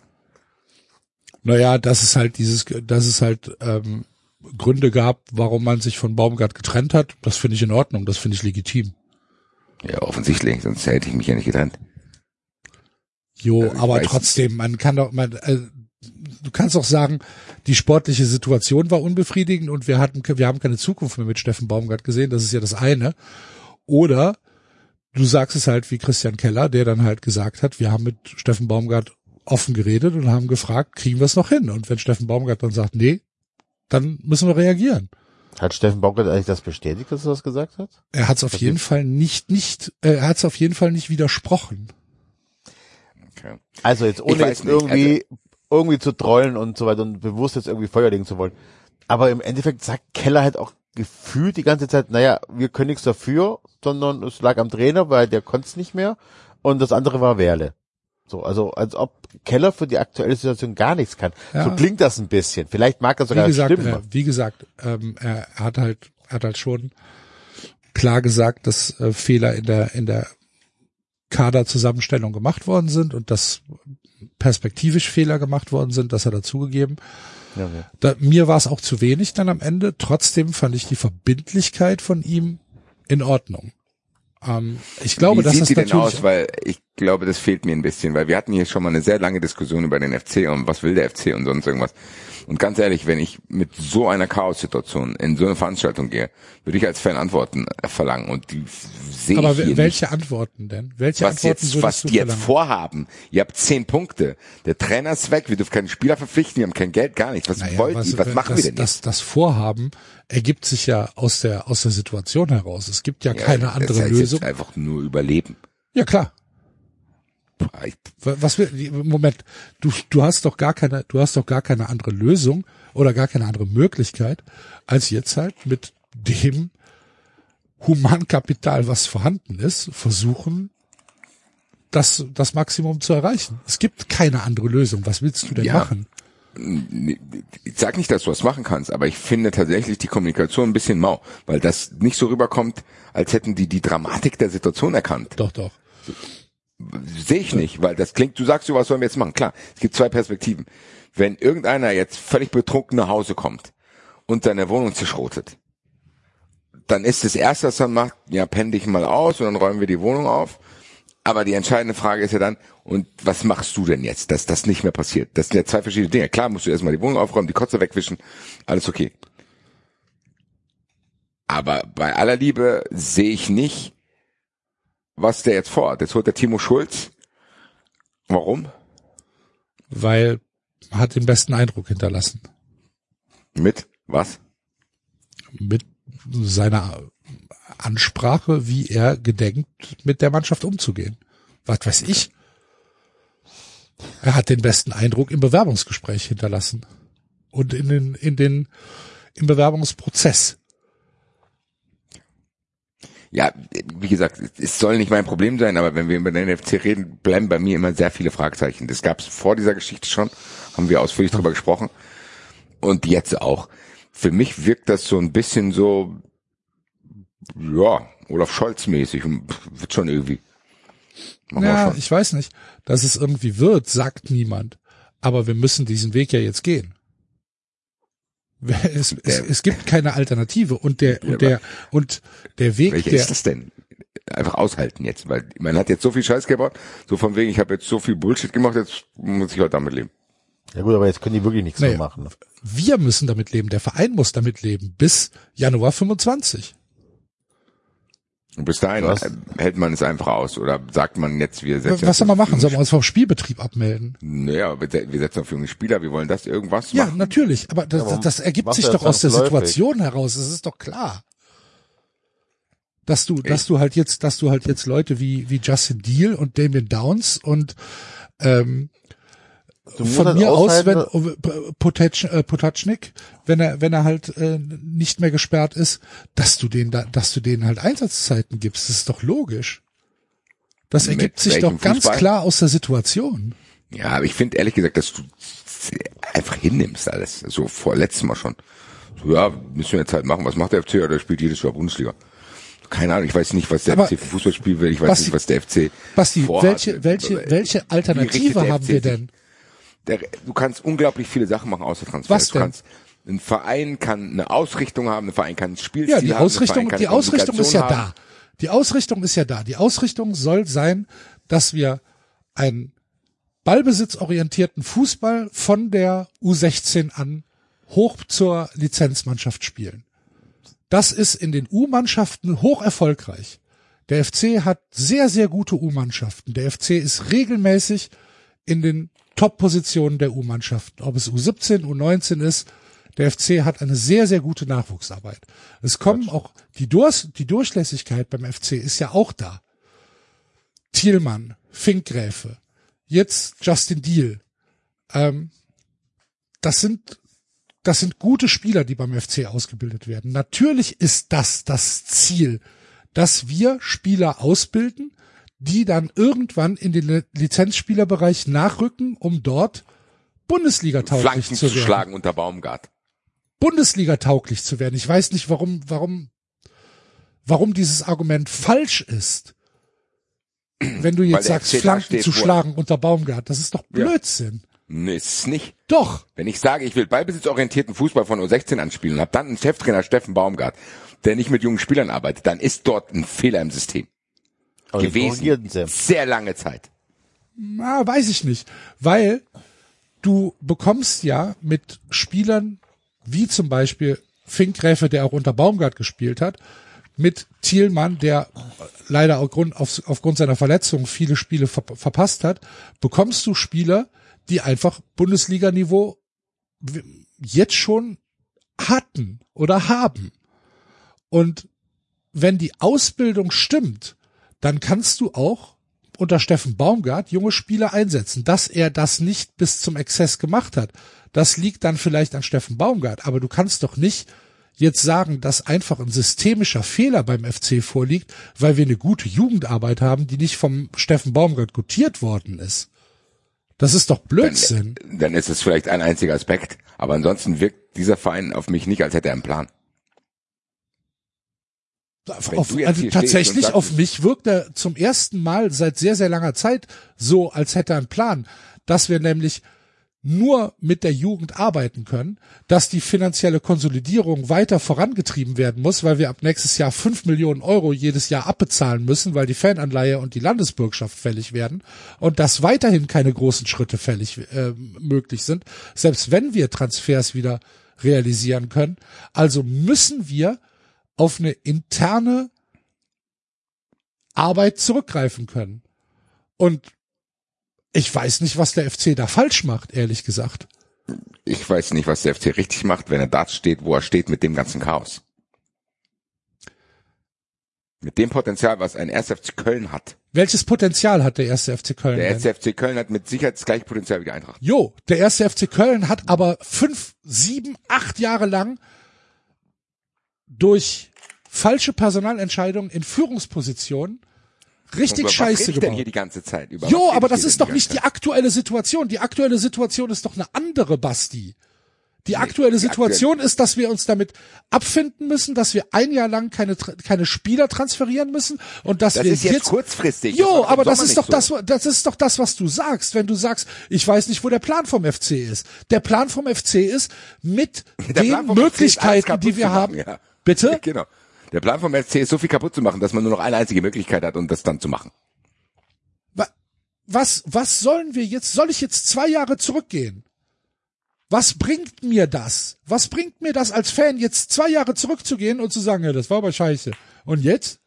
Naja, dass es halt dieses, dass es halt ähm, Gründe gab, warum man sich von Baumgart getrennt hat, das finde ich in Ordnung, das finde ich legitim. Ja, offensichtlich, sonst hätte ich mich ja nicht getrennt. Jo, Also aber trotzdem, man kann doch, man, äh, du kannst doch sagen, die sportliche Situation war unbefriedigend und wir hatten, wir haben keine Zukunft mehr mit Steffen Baumgart gesehen. Das ist ja das eine. Oder du sagst es halt wie Christian Keller, der dann halt gesagt hat, wir haben mit Steffen Baumgart offen geredet und haben gefragt, kriegen wir es noch hin? Und wenn Steffen Baumgart dann sagt, nee, dann müssen wir reagieren. hat Steffen Baumgart eigentlich das bestätigt, dass er das gesagt hat? Er hat es auf Okay. jeden Fall nicht, nicht, äh, er hat es auf jeden Fall nicht widersprochen. Okay. Also jetzt ohne jetzt nicht, also irgendwie, irgendwie zu trollen und so weiter und bewusst jetzt irgendwie Feuer legen zu wollen. Aber im Endeffekt sagt Keller halt auch gefühlt die ganze Zeit, naja, wir können nichts dafür, sondern es lag am Trainer, weil der konnte es nicht mehr und das andere war Werle. So, also als ob Keller für die aktuelle Situation gar nichts kann. Ja. So klingt das ein bisschen. Vielleicht mag das sogar wie gesagt, stimmen. äh, wie gesagt, ähm, er hat halt, er hat halt schon klar gesagt, dass äh, Fehler in der in der Kaderzusammenstellung gemacht worden sind und dass perspektivisch Fehler gemacht worden sind, das hat er zugegeben. Ja, ja. Da, mir war es auch zu wenig dann am Ende. Trotzdem fand ich die Verbindlichkeit von ihm in Ordnung. Ähm, ich glaube, Wie dass sieht das die denn natürlich aus? Weil ich glaube, das fehlt mir ein bisschen, weil wir hatten hier schon mal eine sehr lange Diskussion über den FC und was will der FC und sonst irgendwas. Und ganz ehrlich, wenn ich mit so einer Chaos-Situation in so eine Veranstaltung gehe, würde ich als Fan Antworten äh, verlangen und die sehe aber ich hier wel- nicht. welche Antworten denn? Welche was Antworten jetzt, was die jetzt verlangen? vorhaben. Ihr habt zehn Punkte. Der Trainer ist weg. Wir dürfen keine Spieler verpflichten. Wir haben kein Geld, gar nichts. Was Naja, wollt ihr? Was machen das, wir denn das, das Vorhaben ergibt sich ja aus der aus der Situation heraus. Es gibt ja, Ja, keine das andere heißt Lösung. Jetzt einfach nur überleben. Ja klar. Was Moment, du du hast doch gar keine du hast doch gar keine andere Lösung oder gar keine andere Möglichkeit als jetzt halt mit dem Humankapital, was vorhanden ist, versuchen das das Maximum zu erreichen. Es gibt keine andere Lösung. Was willst du denn Ja. machen? ich sag nicht, dass du was machen kannst, aber ich finde tatsächlich die Kommunikation ein bisschen mau, weil das nicht so rüberkommt, als hätten die die Dramatik der Situation erkannt. Doch, doch. Sehe ich nicht, weil das klingt, du sagst, so was sollen wir jetzt machen? Klar, es gibt zwei Perspektiven. Wenn irgendeiner jetzt völlig betrunken nach Hause kommt und seine Wohnung zerschrotet, dann ist das erste, was man macht, ja, penn dich mal aus und dann räumen wir die Wohnung auf. Aber die entscheidende Frage ist ja dann, und was machst du denn jetzt, dass das nicht mehr passiert? Das sind ja zwei verschiedene Dinge. Klar musst du erstmal die Wohnung aufräumen, die Kotze wegwischen, alles okay. Aber bei aller Liebe sehe ich nicht, was der jetzt vorhat. Jetzt holt der Timo Schulz. Warum? Weil hat den besten Eindruck hinterlassen. Mit was? mit seiner Ansprache, wie er gedenkt, mit der Mannschaft umzugehen. Was weiß ich. Er hat den besten Eindruck im Bewerbungsgespräch hinterlassen. Und in den, in den, im Bewerbungsprozess. Ja, wie gesagt, es soll nicht mein Problem sein, aber wenn wir über den NFC reden, bleiben bei mir immer sehr viele Fragezeichen. Das gab es vor dieser Geschichte schon, haben wir ausführlich drüber gesprochen. Und jetzt auch. Für mich wirkt das so ein bisschen so, ja, Olaf Scholz mäßig. Wird schon irgendwie. Machen Ja, schon. ich weiß nicht. Dass es irgendwie wird, sagt niemand. Aber wir müssen diesen Weg ja jetzt gehen. Es, es, es gibt keine Alternative und der und der und der Weg Welcher der ist das denn? Einfach aushalten jetzt, weil man hat jetzt so viel Scheiß gebaut, so von wegen, ich habe jetzt so viel Bullshit gemacht, jetzt muss ich halt damit leben. Ja gut, aber jetzt können die wirklich nichts Naja. mehr machen. wir müssen damit leben, der Verein muss damit leben bis Januar 25. Und bis dahin Was? hält man es einfach aus oder sagt man jetzt, wir setzen Was soll man machen? Sollen wir uns vom Spielbetrieb abmelden? Naja, wir, se- wir setzen auf junge Spieler, wir wollen das irgendwas Ja, machen. natürlich, aber das, Ja, aber das ergibt sich doch aus der zwangsläufig. Situation heraus, das ist doch klar. Dass du, dass du halt jetzt, dass du halt jetzt Leute wie, wie Justin Deal und Damien Downs und ähm, Du von halt mir aus, wenn aushalten, äh, äh, Potacnik, wenn er wenn er halt äh, nicht mehr gesperrt ist, dass du den da, dass du denen halt Einsatzzeiten gibst, das ist doch logisch. Das Mit ergibt sich doch ganz Fußball? klar aus der Situation. Ja, aber ich finde ehrlich gesagt, dass du einfach hinnimmst alles. So vor letztes Mal schon. So, ja, müssen wir jetzt halt machen. Was macht der FC? Ja, der spielt jedes Jahr Bundesliga. Keine Ahnung, ich weiß nicht, was der Aber- FC für Fußball spielen will. Ich weiß Basti- nicht, was der FC Basti, vorhat. welche welche welche Wie Alternative haben wir denn? Der, du kannst unglaublich viele Sachen machen außer Transfer. Was du denn? kannst ein Verein kann eine Ausrichtung haben, ein Verein kann ein Spielstil Ja, die haben, Ausrichtung, die Ausrichtung ist ja haben. da. Die Ausrichtung ist ja da. Die Ausrichtung soll sein, dass wir einen ballbesitzorientierten Fußball von der U16 an hoch zur Lizenzmannschaft spielen. Das ist in den U-Mannschaften hoch erfolgreich. Der FC hat sehr, sehr gute U-Mannschaften. Der FC ist regelmäßig in den Top-Positionen der U-Mannschaften. Ob es U17, U19 ist, der FC hat eine sehr, sehr gute Nachwuchsarbeit. Es kommen auch, die, Durs, die Durchlässigkeit beim FC ist ja auch da. Thielmann, Finkgräfe, jetzt Justin Deal. Ähm, das sind, das sind gute Spieler, die beim FC ausgebildet werden. Natürlich ist das das Ziel, dass wir Spieler ausbilden, die dann irgendwann in den Li- Lizenzspielerbereich nachrücken, um dort Bundesliga tauglich Flanken zu zu werden. schlagen unter Baumgart. Bundesliga tauglich zu werden. Ich weiß nicht, warum, warum, warum dieses Argument falsch ist. Wenn du jetzt sagst, Flanken zu schlagen unter Baumgart, das ist doch Ja. Blödsinn. Nee, ist nicht. Doch. Wenn ich sage, ich will ballbesitzorientierten Fußball von U16 anspielen und habe dann einen Cheftrainer Steffen Baumgart, der nicht mit jungen Spielern arbeitet, dann ist dort ein Fehler im System aber gewesen. Sehr lange Zeit. Na, weiß ich nicht. Weil du bekommst ja mit Spielern wie zum Beispiel Finkgräfe, der auch unter Baumgart gespielt hat, mit Thielmann, der leider aufgrund, auf, aufgrund seiner Verletzung viele Spiele ver verpasst hat, bekommst du Spieler, die einfach Bundesliga-Niveau jetzt schon hatten oder haben. Und wenn die Ausbildung stimmt, dann kannst du auch unter Steffen Baumgart junge Spieler einsetzen. Dass er das nicht bis zum Exzess gemacht hat, das liegt dann vielleicht an Steffen Baumgart. Aber du kannst doch nicht jetzt sagen, dass einfach ein systemischer Fehler beim FC vorliegt, weil wir eine gute Jugendarbeit haben, die nicht vom Steffen Baumgart gutiert worden ist. Das ist doch Blödsinn. Dann ist es vielleicht ein einziger Aspekt. Aber ansonsten wirkt dieser Verein auf mich nicht, als hätte er einen Plan. Auf, also tatsächlich sagst, auf mich wirkt er zum ersten Mal seit sehr, sehr langer Zeit so, als hätte er einen Plan, dass wir nämlich nur mit der Jugend arbeiten können, dass die finanzielle Konsolidierung weiter vorangetrieben werden muss, weil wir ab nächstes Jahr fünf Millionen Euro jedes Jahr abbezahlen müssen, weil die Fananleihe und die Landesbürgschaft fällig werden und dass weiterhin keine großen Schritte fällig äh, möglich sind, selbst wenn wir Transfers wieder realisieren können. Also müssen wir auf eine interne Arbeit zurückgreifen können. Und ich weiß nicht, was der FC da falsch macht, ehrlich gesagt. Ich weiß nicht, was der FC richtig macht, wenn er da steht, wo er steht mit dem ganzen Chaos. Mit dem Potenzial, was ein 1. FC Köln hat. Welches Potenzial hat der erste FC Köln? Der denn? 1. FC Köln hat mit Sicherheit das gleiche Potenzial wie die Eintracht. Jo, der erste FC Köln hat aber fünf, sieben, acht Jahre lang durch falsche Personalentscheidungen in Führungspositionen richtig was scheiße ich denn gebaut. hier die ganze Zeit? Über Jo, aber das ist doch nicht die aktuelle Situation. Die aktuelle Situation ist doch eine andere, Basti. Die aktuelle Situation ist, dass wir uns damit abfinden müssen, dass wir ein Jahr lang keine, keine Spieler transferieren müssen und dass Das wir ist jetzt kurzfristig. Jo, aber das ist doch so. das, das ist doch das, was du sagst, wenn du sagst, ich weiß nicht, wo der Plan vom FC ist. Der Plan vom FC ist, mit Der den Möglichkeiten, die wir haben. ja. Bitte? Genau. Der Plan vom FC ist so viel kaputt zu machen, dass man nur noch eine einzige Möglichkeit hat, um das dann zu machen. Wa- Was, was sollen wir jetzt? Soll ich jetzt zwei Jahre zurückgehen? Was bringt mir das? Was bringt mir das als Fan, jetzt zwei Jahre zurückzugehen und zu sagen, ja, das war aber scheiße. Und jetzt?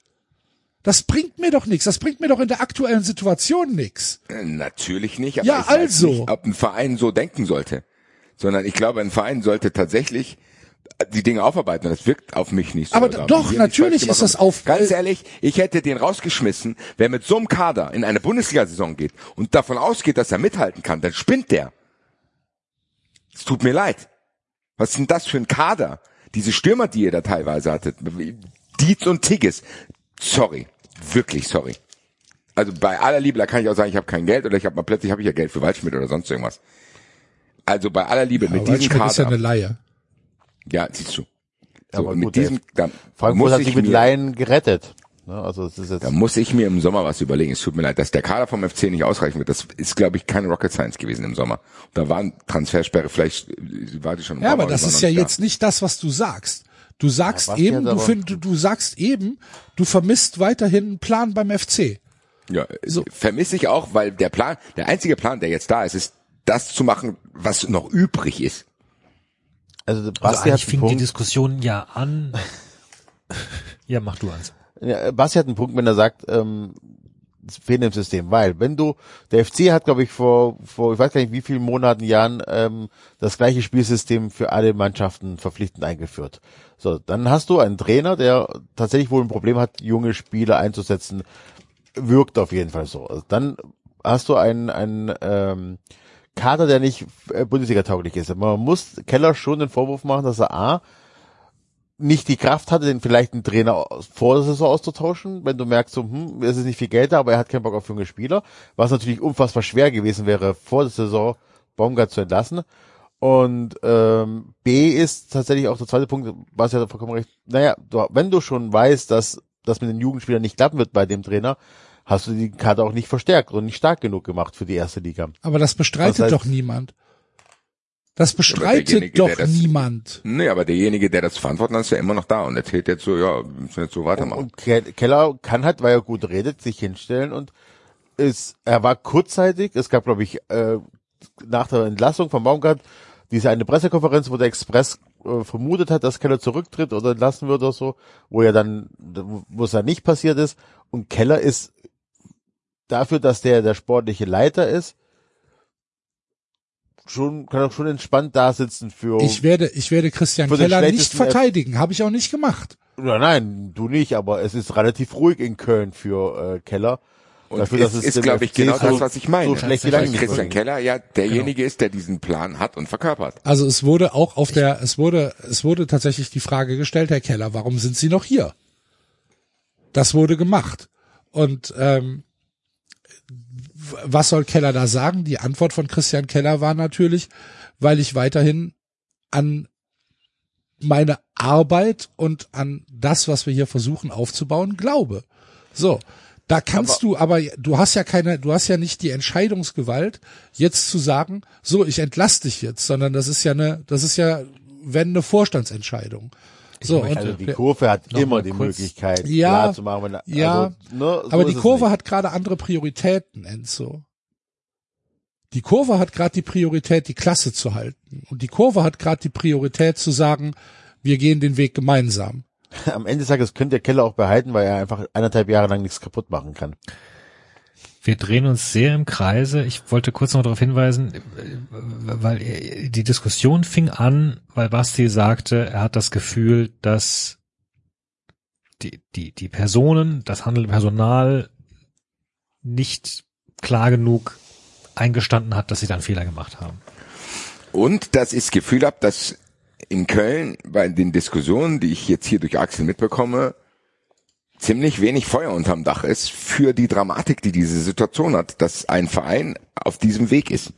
Das bringt mir doch nichts. Das bringt mir doch in der aktuellen Situation nichts. Äh, Natürlich nicht, aber Ja, ich weiß also. nicht, ob ein Verein so denken sollte. Sondern ich glaube, ein Verein sollte tatsächlich die Dinge aufarbeiten. Das wirkt auf mich nicht so. Aber doch, natürlich ist das auf- Ganz äh, ehrlich, ich hätte den rausgeschmissen, wer mit so einem Kader in eine Bundesliga-Saison geht und davon ausgeht, dass er mithalten kann, dann spinnt der. Es tut mir leid. Was ist denn das für ein Kader? Diese Stürmer, die ihr da teilweise hattet. Dietz und Tigges. Sorry. Wirklich sorry. Also bei aller Liebe, da kann ich auch sagen, ich habe kein Geld oder ich habe mal plötzlich habe ich ja Geld für Waldschmidt oder sonst irgendwas. Also bei aller Liebe mit Aber diesem Waldschmidt ist ja Kader. eine Laie. Ja, siehst du. So, Aber mit gut, diesem, da Frankfurt muss hat ich sich mit mir, Laien gerettet. Ne, also es ist jetzt da muss ich mir im Sommer was überlegen. Es tut mir leid, dass der Kader vom FC nicht ausreichen wird. Das ist, glaube ich, keine Rocket Science gewesen im Sommer. Da waren Transfersperre, vielleicht äh, war die schon. Ja, paar aber das ist ja nicht da. jetzt nicht das, was du sagst. Du sagst Basti eben, du, find, du, du sagst eben, du vermisst weiterhin einen Plan beim FC. Ja, So. vermisse ich auch, weil der Plan, der einzige Plan, der jetzt da ist, ist das zu machen, was noch übrig ist. Also Also Basti eigentlich hat fing einen die Punkt. Diskussion ja an. ja, mach du eins. Ja, Basti hat einen Punkt, wenn er sagt, ähm, es fehlt im System, weil wenn du, der FC hat, glaube ich, vor, vor, ich weiß gar nicht wie vielen Monaten, Jahren, ähm, das gleiche Spielsystem für alle Mannschaften verpflichtend eingeführt. So, dann hast du einen Trainer, der tatsächlich wohl ein Problem hat, junge Spieler einzusetzen, wirkt auf jeden Fall so. Also dann hast du einen, einen ähm, Kader, der nicht äh, Bundesliga-tauglich ist. Man muss Keller schon den Vorwurf machen, dass er A, nicht die Kraft hatte, den vielleicht einen Trainer vor der Saison auszutauschen, wenn du merkst, so, hm, es ist nicht viel Geld da, aber er hat keinen Bock auf junge Spieler, was natürlich unfassbar schwer gewesen wäre, vor der Saison Baumgart zu entlassen. Und ähm, B ist tatsächlich auch der zweite Punkt, was ja vollkommen recht, naja, du, wenn du schon weißt, dass das mit den Jugendspielern nicht klappen wird bei dem Trainer, hast du die Karte auch nicht verstärkt und nicht stark genug gemacht für die erste Liga. Aber das bestreitet Das heißt- doch niemand. Das bestreitet derjenige, doch niemand. Nee, aber derjenige, der das verantworten hat, ist ja immer noch da und erzählt jetzt so, ja, wir müssen jetzt so weitermachen. Und Ke Keller kann halt, weil er gut redet, sich hinstellen und ist, er war kurzzeitig, es gab glaube ich äh, nach der Entlassung von Baumgart diese eine Pressekonferenz, wo der Express äh, vermutet hat, dass Keller zurücktritt oder entlassen wird oder so, wo er dann, wo es dann nicht passiert ist. Und Keller ist dafür, dass der der sportliche Leiter ist, schon kann auch schon entspannt da sitzen für. Ich werde, ich werde Christian Keller nicht verteidigen. Habe ich auch nicht gemacht. Ja, nein, du nicht, aber es ist relativ ruhig in Köln für äh, Keller. Und Dafür, ist, dass es ist glaube ich, genau so- das, was ich meine. so schlecht nicht Christian ging. Keller ja derjenige ist, der diesen Plan hat und verkörpert. Also es wurde auch auf der, es wurde, es wurde tatsächlich die Frage gestellt, Herr Keller, warum sind Sie noch hier? Das wurde gemacht. Und ähm, was soll Keller da sagen? Die Antwort von Christian Keller war natürlich, weil ich weiterhin an meine Arbeit und an das, was wir hier versuchen aufzubauen, glaube. So. Da kannst du aber, du hast ja keine, du hast ja nicht die Entscheidungsgewalt, jetzt zu sagen, so, ich entlasse dich jetzt, sondern das ist ja eine, das ist ja, wenn eine Vorstandsentscheidung. So, und, Also die Kurve hat immer die kurz. Möglichkeit, Ja, klar zu machen. Wenn, ja, also, ne, so aber die Kurve hat gerade andere Prioritäten, Enzo. Die Kurve hat gerade die Priorität, die Klasse zu halten. Und die Kurve hat gerade die Priorität zu sagen, wir gehen den Weg gemeinsam. Am Ende des Tages könnte der Keller auch behalten, weil er einfach eineinhalb Jahre lang nichts kaputt machen kann. Wir drehen uns sehr im Kreise. Ich wollte kurz noch darauf hinweisen, äh, weil äh, die Diskussion fing an, weil Basti sagte, er hat das Gefühl, dass die, die, die Personen, das handelnde Personal nicht klar genug eingestanden hat, dass sie dann Fehler gemacht haben. Und dass ich das Gefühl habe, dass in Köln bei den Diskussionen, die ich jetzt hier durch Axel mitbekomme, ziemlich wenig Feuer unterm Dach ist für die Dramatik, die diese Situation hat, dass ein Verein auf diesem Weg ist.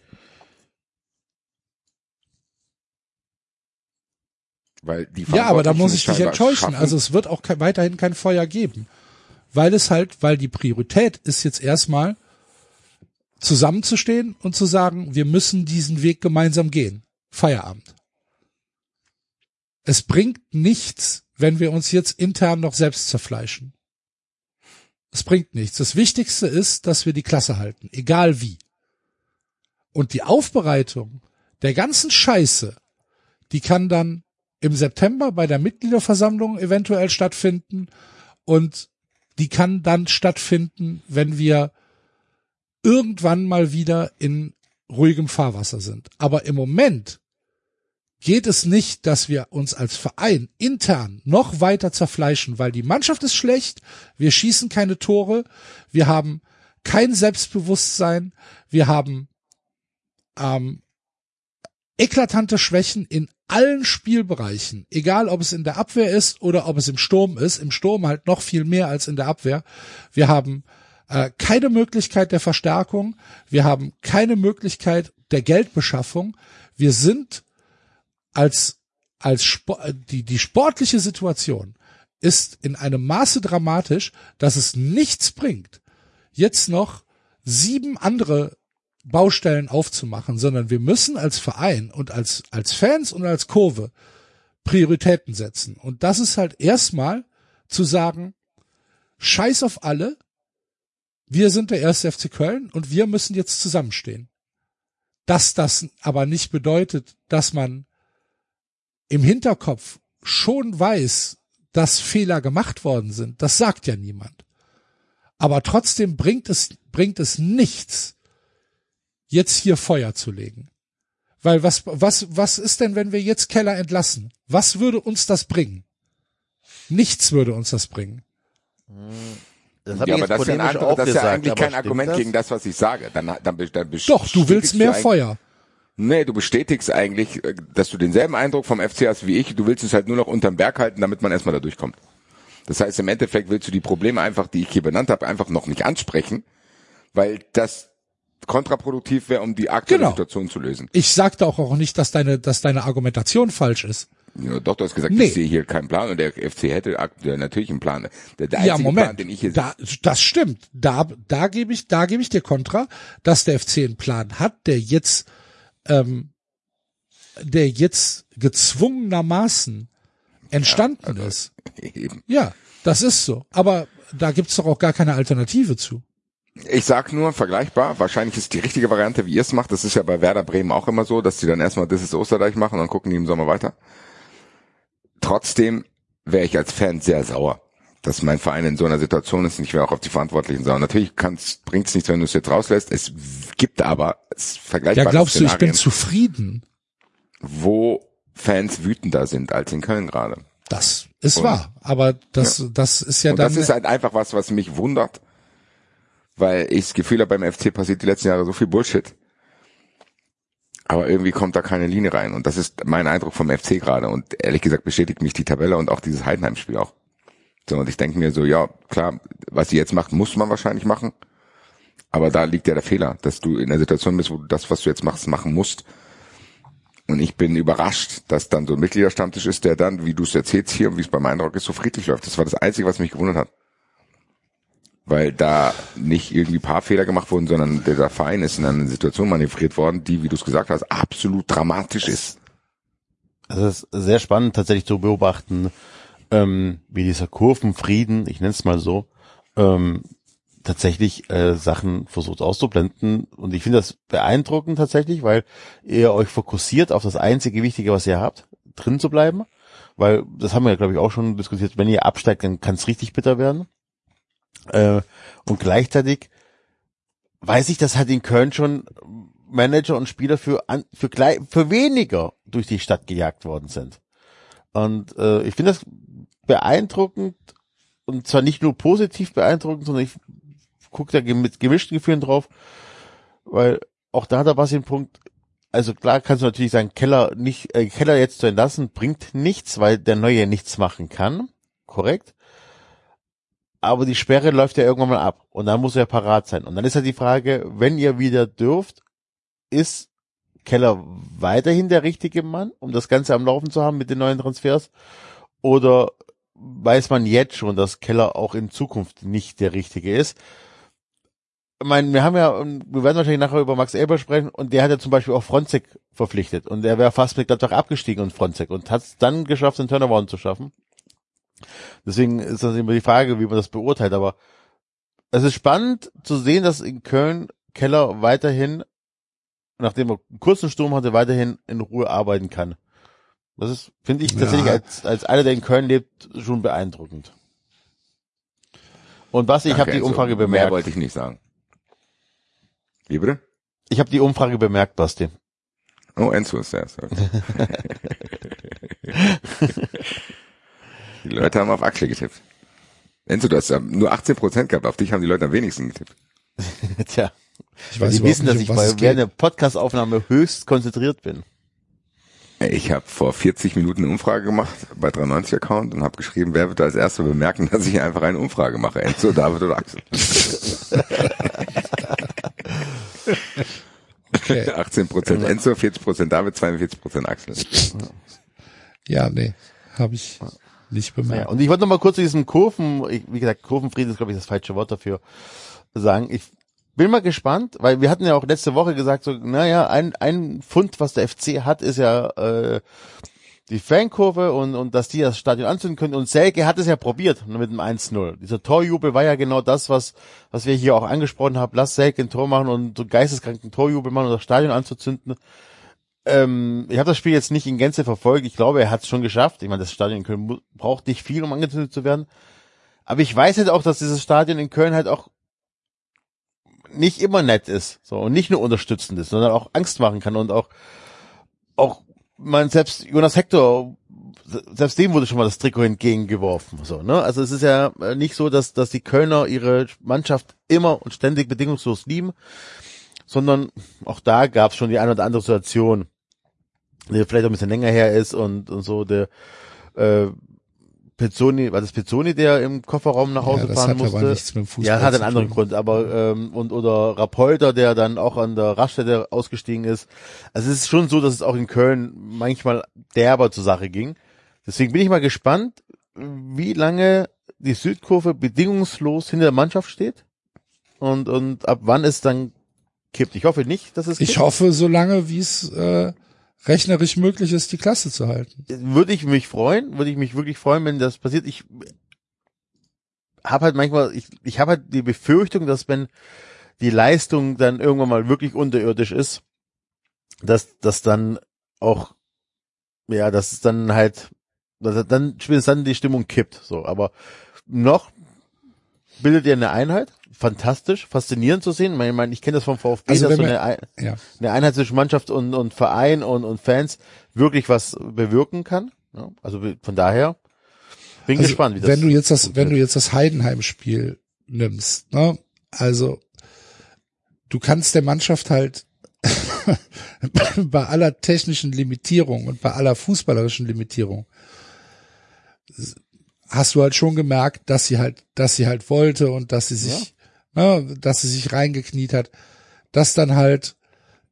Weil die Ja, aber da muss ich dich enttäuschen. Also es wird auch ke weiterhin kein Feuer geben. Weil es halt, weil die Priorität ist jetzt erstmal zusammenzustehen und zu sagen, wir müssen diesen Weg gemeinsam gehen. Feierabend. Es bringt nichts, wenn wir uns jetzt intern noch selbst zerfleischen. Es bringt nichts. Das Wichtigste ist, dass wir die Klasse halten, egal wie. Und die Aufbereitung der ganzen Scheiße, die kann dann im September bei der Mitgliederversammlung eventuell stattfinden und die kann dann stattfinden, wenn wir irgendwann mal wieder in ruhigem Fahrwasser sind. Aber im Moment geht es nicht, dass wir uns als Verein intern noch weiter zerfleischen, weil die Mannschaft ist schlecht, wir schießen keine Tore, wir haben kein Selbstbewusstsein, wir haben ähm, eklatante Schwächen in allen Spielbereichen, egal ob es in der Abwehr ist oder ob es im Sturm ist, im Sturm halt noch viel mehr als in der Abwehr. Wir haben äh, keine Möglichkeit der Verstärkung, wir haben keine Möglichkeit der Geldbeschaffung. Wir sind als als Spo die die sportliche Situation ist in einem Maße dramatisch, dass es nichts bringt, jetzt noch sieben andere Baustellen aufzumachen, sondern wir müssen als Verein und als, als Fans und als Kurve Prioritäten setzen. Und das ist halt erstmal zu sagen, scheiß auf alle, wir sind der erste FC Köln und wir müssen jetzt zusammenstehen. Dass das aber nicht bedeutet, dass man im Hinterkopf schon weiß, dass Fehler gemacht worden sind, das sagt ja niemand. Aber trotzdem bringt es, bringt es nichts, jetzt hier Feuer zu legen. Weil was, was, was ist denn, wenn wir jetzt Keller entlassen? Was würde uns das bringen? Nichts würde uns das bringen. Das hab Ja, aber das ist, auch das ist ja eigentlich kein Argument das? gegen das, was ich sage. Dann, dann, dann Doch, du willst mehr Feuer. Nee, du bestätigst eigentlich, äh, dass du denselben Eindruck vom FC hast wie ich. Du willst es halt nur noch unterm Berg halten, damit man erstmal da durchkommt. Das heißt, im Endeffekt willst du die Probleme einfach, die ich hier benannt habe, einfach noch nicht ansprechen, weil das kontraproduktiv wäre, um die aktuelle Genau. Situation zu lösen. Ich sagte auch, auch nicht, dass deine, dass deine Argumentation falsch ist. Ja, doch, du hast gesagt, Nee. ich sehe hier keinen Plan und der FC hätte natürlich einen Plan. Der, der ja, einzige Moment. Plan, den ich hier da, das stimmt. Da, da gebe ich, da gebe ich dir kontra, dass der FC einen Plan hat, der jetzt, ähm, der jetzt gezwungenermaßen entstanden also ist. eben. Ja, das ist so. Aber da gibt's doch auch gar keine Alternative zu. Ich sag nur, vergleichbar, wahrscheinlich ist die richtige Variante, wie ihr es macht. Das ist ja bei Werder Bremen auch immer so, dass sie dann erstmal das ist Osterdeich machen und dann gucken die im Sommer weiter. Trotzdem wäre ich als Fan sehr sauer, dass mein Verein in so einer Situation ist und ich wäre auch auf die Verantwortlichen sauer. Natürlich bringt es nichts, wenn du es jetzt rauslässt. Es gibt aber es vergleichbare Ja, glaubst du, ich bin Szenarien, zufrieden? wo Fans wütender sind als in Köln gerade. Das ist Und- wahr. Aber das, das ist ja und dann. das ist halt einfach was, was mich wundert, weil ich das Gefühl habe, beim FC passiert die letzten Jahre so viel Bullshit. Aber irgendwie kommt da keine Linie rein. Und das ist mein Eindruck vom FC gerade. Und ehrlich gesagt bestätigt mich die Tabelle und auch dieses Heidenheim-Spiel auch. So, und ich denke mir so, ja, klar, was sie jetzt macht, muss man wahrscheinlich machen. Aber da liegt ja der Fehler, dass du in der Situation bist, wo du das, was du jetzt machst, machen musst. Und ich bin überrascht, dass dann so ein Mitgliederstammtisch ist, der dann, wie du es erzählst hier und wie es beim Eindruck ist, so friedlich läuft. Das war das Einzige, was mich gewundert hat. Weil da nicht irgendwie paar Fehler gemacht wurden, sondern der Verein ist in eine Situation manövriert worden, die, wie du es gesagt hast, absolut dramatisch ist. Es ist sehr spannend tatsächlich zu beobachten, ähm, wie dieser Kurvenfrieden, ich nenne es mal so, ähm, tatsächlich äh, Sachen versucht auszublenden. Und ich finde das beeindruckend tatsächlich, weil ihr euch fokussiert auf das einzige Wichtige, was ihr habt, drin zu bleiben. Weil, das haben wir ja, glaube ich, auch schon diskutiert, wenn ihr absteigt, dann kann es richtig bitter werden. Äh, und gleichzeitig weiß ich, dass halt in Köln schon Manager und Spieler für, für, für weniger durch die Stadt gejagt worden sind. Und äh, ich finde das beeindruckend und zwar nicht nur positiv beeindruckend, sondern ich gucke da mit gemischten Gefühlen drauf, weil auch da hat er was den Punkt, also klar kannst du natürlich sagen, Keller nicht, äh, Keller jetzt zu entlassen, bringt nichts, weil der Neue nichts machen kann. Korrekt. Aber die Sperre läuft ja irgendwann mal ab und dann muss er parat sein. Und dann ist halt die Frage, wenn ihr wieder dürft, ist Keller weiterhin der richtige Mann, um das Ganze am Laufen zu haben mit den neuen Transfers? Oder weiß man jetzt schon, dass Keller auch in Zukunft nicht der richtige ist? Ich meine, wir haben ja, wir werden wahrscheinlich nachher über Max Eber sprechen und der hat ja zum Beispiel auch Fronzek verpflichtet und er wäre fast mit Gladbach abgestiegen und Fronzek und hat es dann geschafft, den Turnaround zu schaffen. Deswegen ist das immer die Frage, wie man das beurteilt, aber es ist spannend zu sehen, dass in Köln Keller weiterhin, nachdem er einen kurzen Sturm hatte, weiterhin in Ruhe arbeiten kann. Das ist, finde ich tatsächlich Ja. als, als einer, der in Köln lebt, schon beeindruckend. Und was, ich habe die Enzo. Umfrage Mehr bemerkt. wollte ich nicht sagen. Wie bitte? Ich habe die Umfrage bemerkt, Basti. Oh, Enzo ist der. Okay. die Leute haben auf Axel getippt. Enzo, du hast ja nur 18% gehabt. Auf dich haben die Leute am wenigsten getippt. Tja, Ich weil weiß sie wissen, dass nicht, ich um was bei während der Podcastaufnahme höchst konzentriert bin. Ich habe vor 40 Minuten eine Umfrage gemacht bei 93 Account und habe geschrieben, wer wird als Erster bemerken, dass ich einfach eine Umfrage mache. Enzo, David oder Axel. Okay. 18% Enzo, 40% David, 42% Axel. Ja, nee, habe ich nicht Ja, bemerkt. und ich wollte noch mal kurz zu diesem Kurven, ich, wie gesagt, Kurvenfrieden ist, glaube ich, das falsche Wort dafür, sagen. Ich bin mal gespannt, weil wir hatten ja auch letzte Woche gesagt, so, naja, ein, ein Fund, was der FC hat, ist ja äh, die Fankurve und, und dass die das Stadion anzünden können. Und Selke hat es ja probiert mit dem 1-0. Dieser Torjubel war ja genau das, was, was wir hier auch angesprochen haben. Lass Selke ein Tor machen und so geisteskranken Torjubel machen und das Stadion anzuzünden. Ähm, ich habe das Spiel jetzt nicht in Gänze verfolgt. Ich glaube, er hat es schon geschafft. Ich meine, das Stadion in Köln braucht nicht viel, um angezündet zu werden. Aber ich weiß halt auch, dass dieses Stadion in Köln halt auch nicht immer nett ist, so und nicht nur unterstützend ist, sondern auch Angst machen kann und auch auch man selbst Jonas Hector selbst dem wurde schon mal das Trikot entgegengeworfen, so ne? Also es ist ja äh, nicht so, dass dass die Kölner ihre Mannschaft immer und ständig bedingungslos lieben, sondern auch da gab es schon die eine oder andere Situation, die vielleicht auch ein bisschen länger her ist und und so der äh, Pezzoni, war das Pezzoni, der im Kofferraum nach Hause Ja, das fahren hat musste? aber nichts mit dem Fußball Ja, hat einen anderen. Grund, aber ähm, und oder Rapolter, der dann auch an der Raststätte ausgestiegen ist. Also es ist schon so, dass es auch in Köln manchmal derber zur Sache ging. Deswegen bin ich mal gespannt, wie lange die Südkurve bedingungslos hinter der Mannschaft steht und und ab wann es dann kippt. Ich hoffe nicht, dass es Ich kippt. hoffe, so lange wie es äh, rechnerisch möglich ist, die Klasse zu halten. würde ich mich freuen, würde ich mich wirklich freuen, wenn das passiert. Ich habe halt manchmal, ich, ich habe halt die Befürchtung, dass wenn die Leistung dann irgendwann mal wirklich unterirdisch ist, dass dass dann auch, ja, dass es dann halt, dass dann spätestens dann die Stimmung kippt. So, aber noch bildet ihr eine Einheit. Fantastisch, faszinierend zu sehen. Ich meine, ich, kenne das vom VfB, Also dass so eine, wir- Ja. eine Einheit zwischen Mannschaft und, und Verein und, und Fans wirklich was bewirken kann. Ja, also von daher bin Also, gespannt, wie das wenn du jetzt das, wenn du jetzt das Heidenheim-Spiel nimmst, ne? Also, du kannst der Mannschaft halt bei aller technischen Limitierung und bei aller fußballerischen Limitierung hast du halt schon gemerkt, dass sie halt, dass sie halt wollte und dass sie sich, ne, dass sie sich reingekniet hat, dass dann halt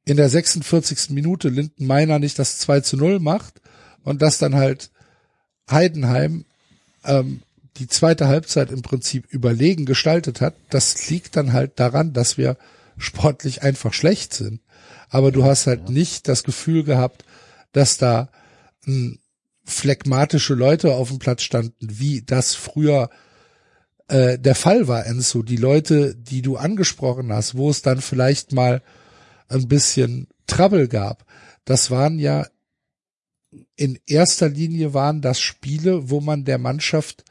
in der 46. Minute Linden Meiner nicht das 2 zu 0 macht und dass dann halt Heidenheim ähm, die zweite Halbzeit im Prinzip überlegen gestaltet hat, das liegt dann halt daran, dass wir sportlich einfach schlecht sind. Aber du hast halt nicht das Gefühl gehabt, dass da m, phlegmatische Leute auf dem Platz standen, wie das früher äh, der Fall war, Enzo. Die Leute, die du angesprochen hast, wo es dann vielleicht mal ein bisschen Trouble gab, das waren ja in erster Linie waren das Spiele, wo man der Mannschaft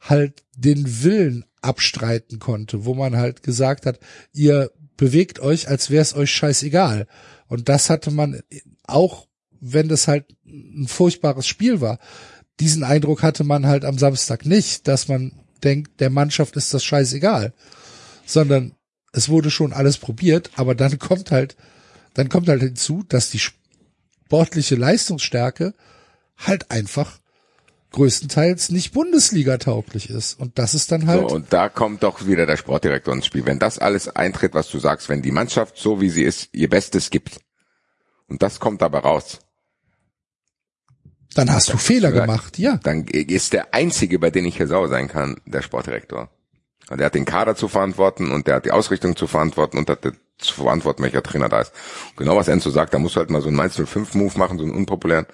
halt den Willen abstreiten konnte, wo man halt gesagt hat, ihr bewegt euch, als wäre es euch scheißegal. Und das hatte man auch, wenn das halt ein furchtbares Spiel war. Diesen Eindruck hatte man halt am Samstag nicht, dass man denkt, der Mannschaft ist das scheißegal, sondern es wurde schon alles probiert, aber dann kommt halt dann kommt halt hinzu, dass die sportliche Leistungsstärke halt einfach größtenteils nicht Bundesliga tauglich ist. Und das ist dann halt. So, und da kommt doch wieder der Sportdirektor ins Spiel. Wenn das alles eintritt, was du sagst, wenn die Mannschaft so wie sie ist, ihr Bestes gibt, und das kommt dabei raus, dann hast du Fehler gesagt, gemacht, ja. dann ist der einzige, bei dem ich hier sauer sein kann, der Sportdirektor. Und der hat den Kader zu verantworten und der hat die Ausrichtung zu verantworten und hat zu verantworten, welcher Trainer da ist. Genau was Enzo sagt, da musst du halt mal so einen 1-0-5-Move machen, so einen unpopulären,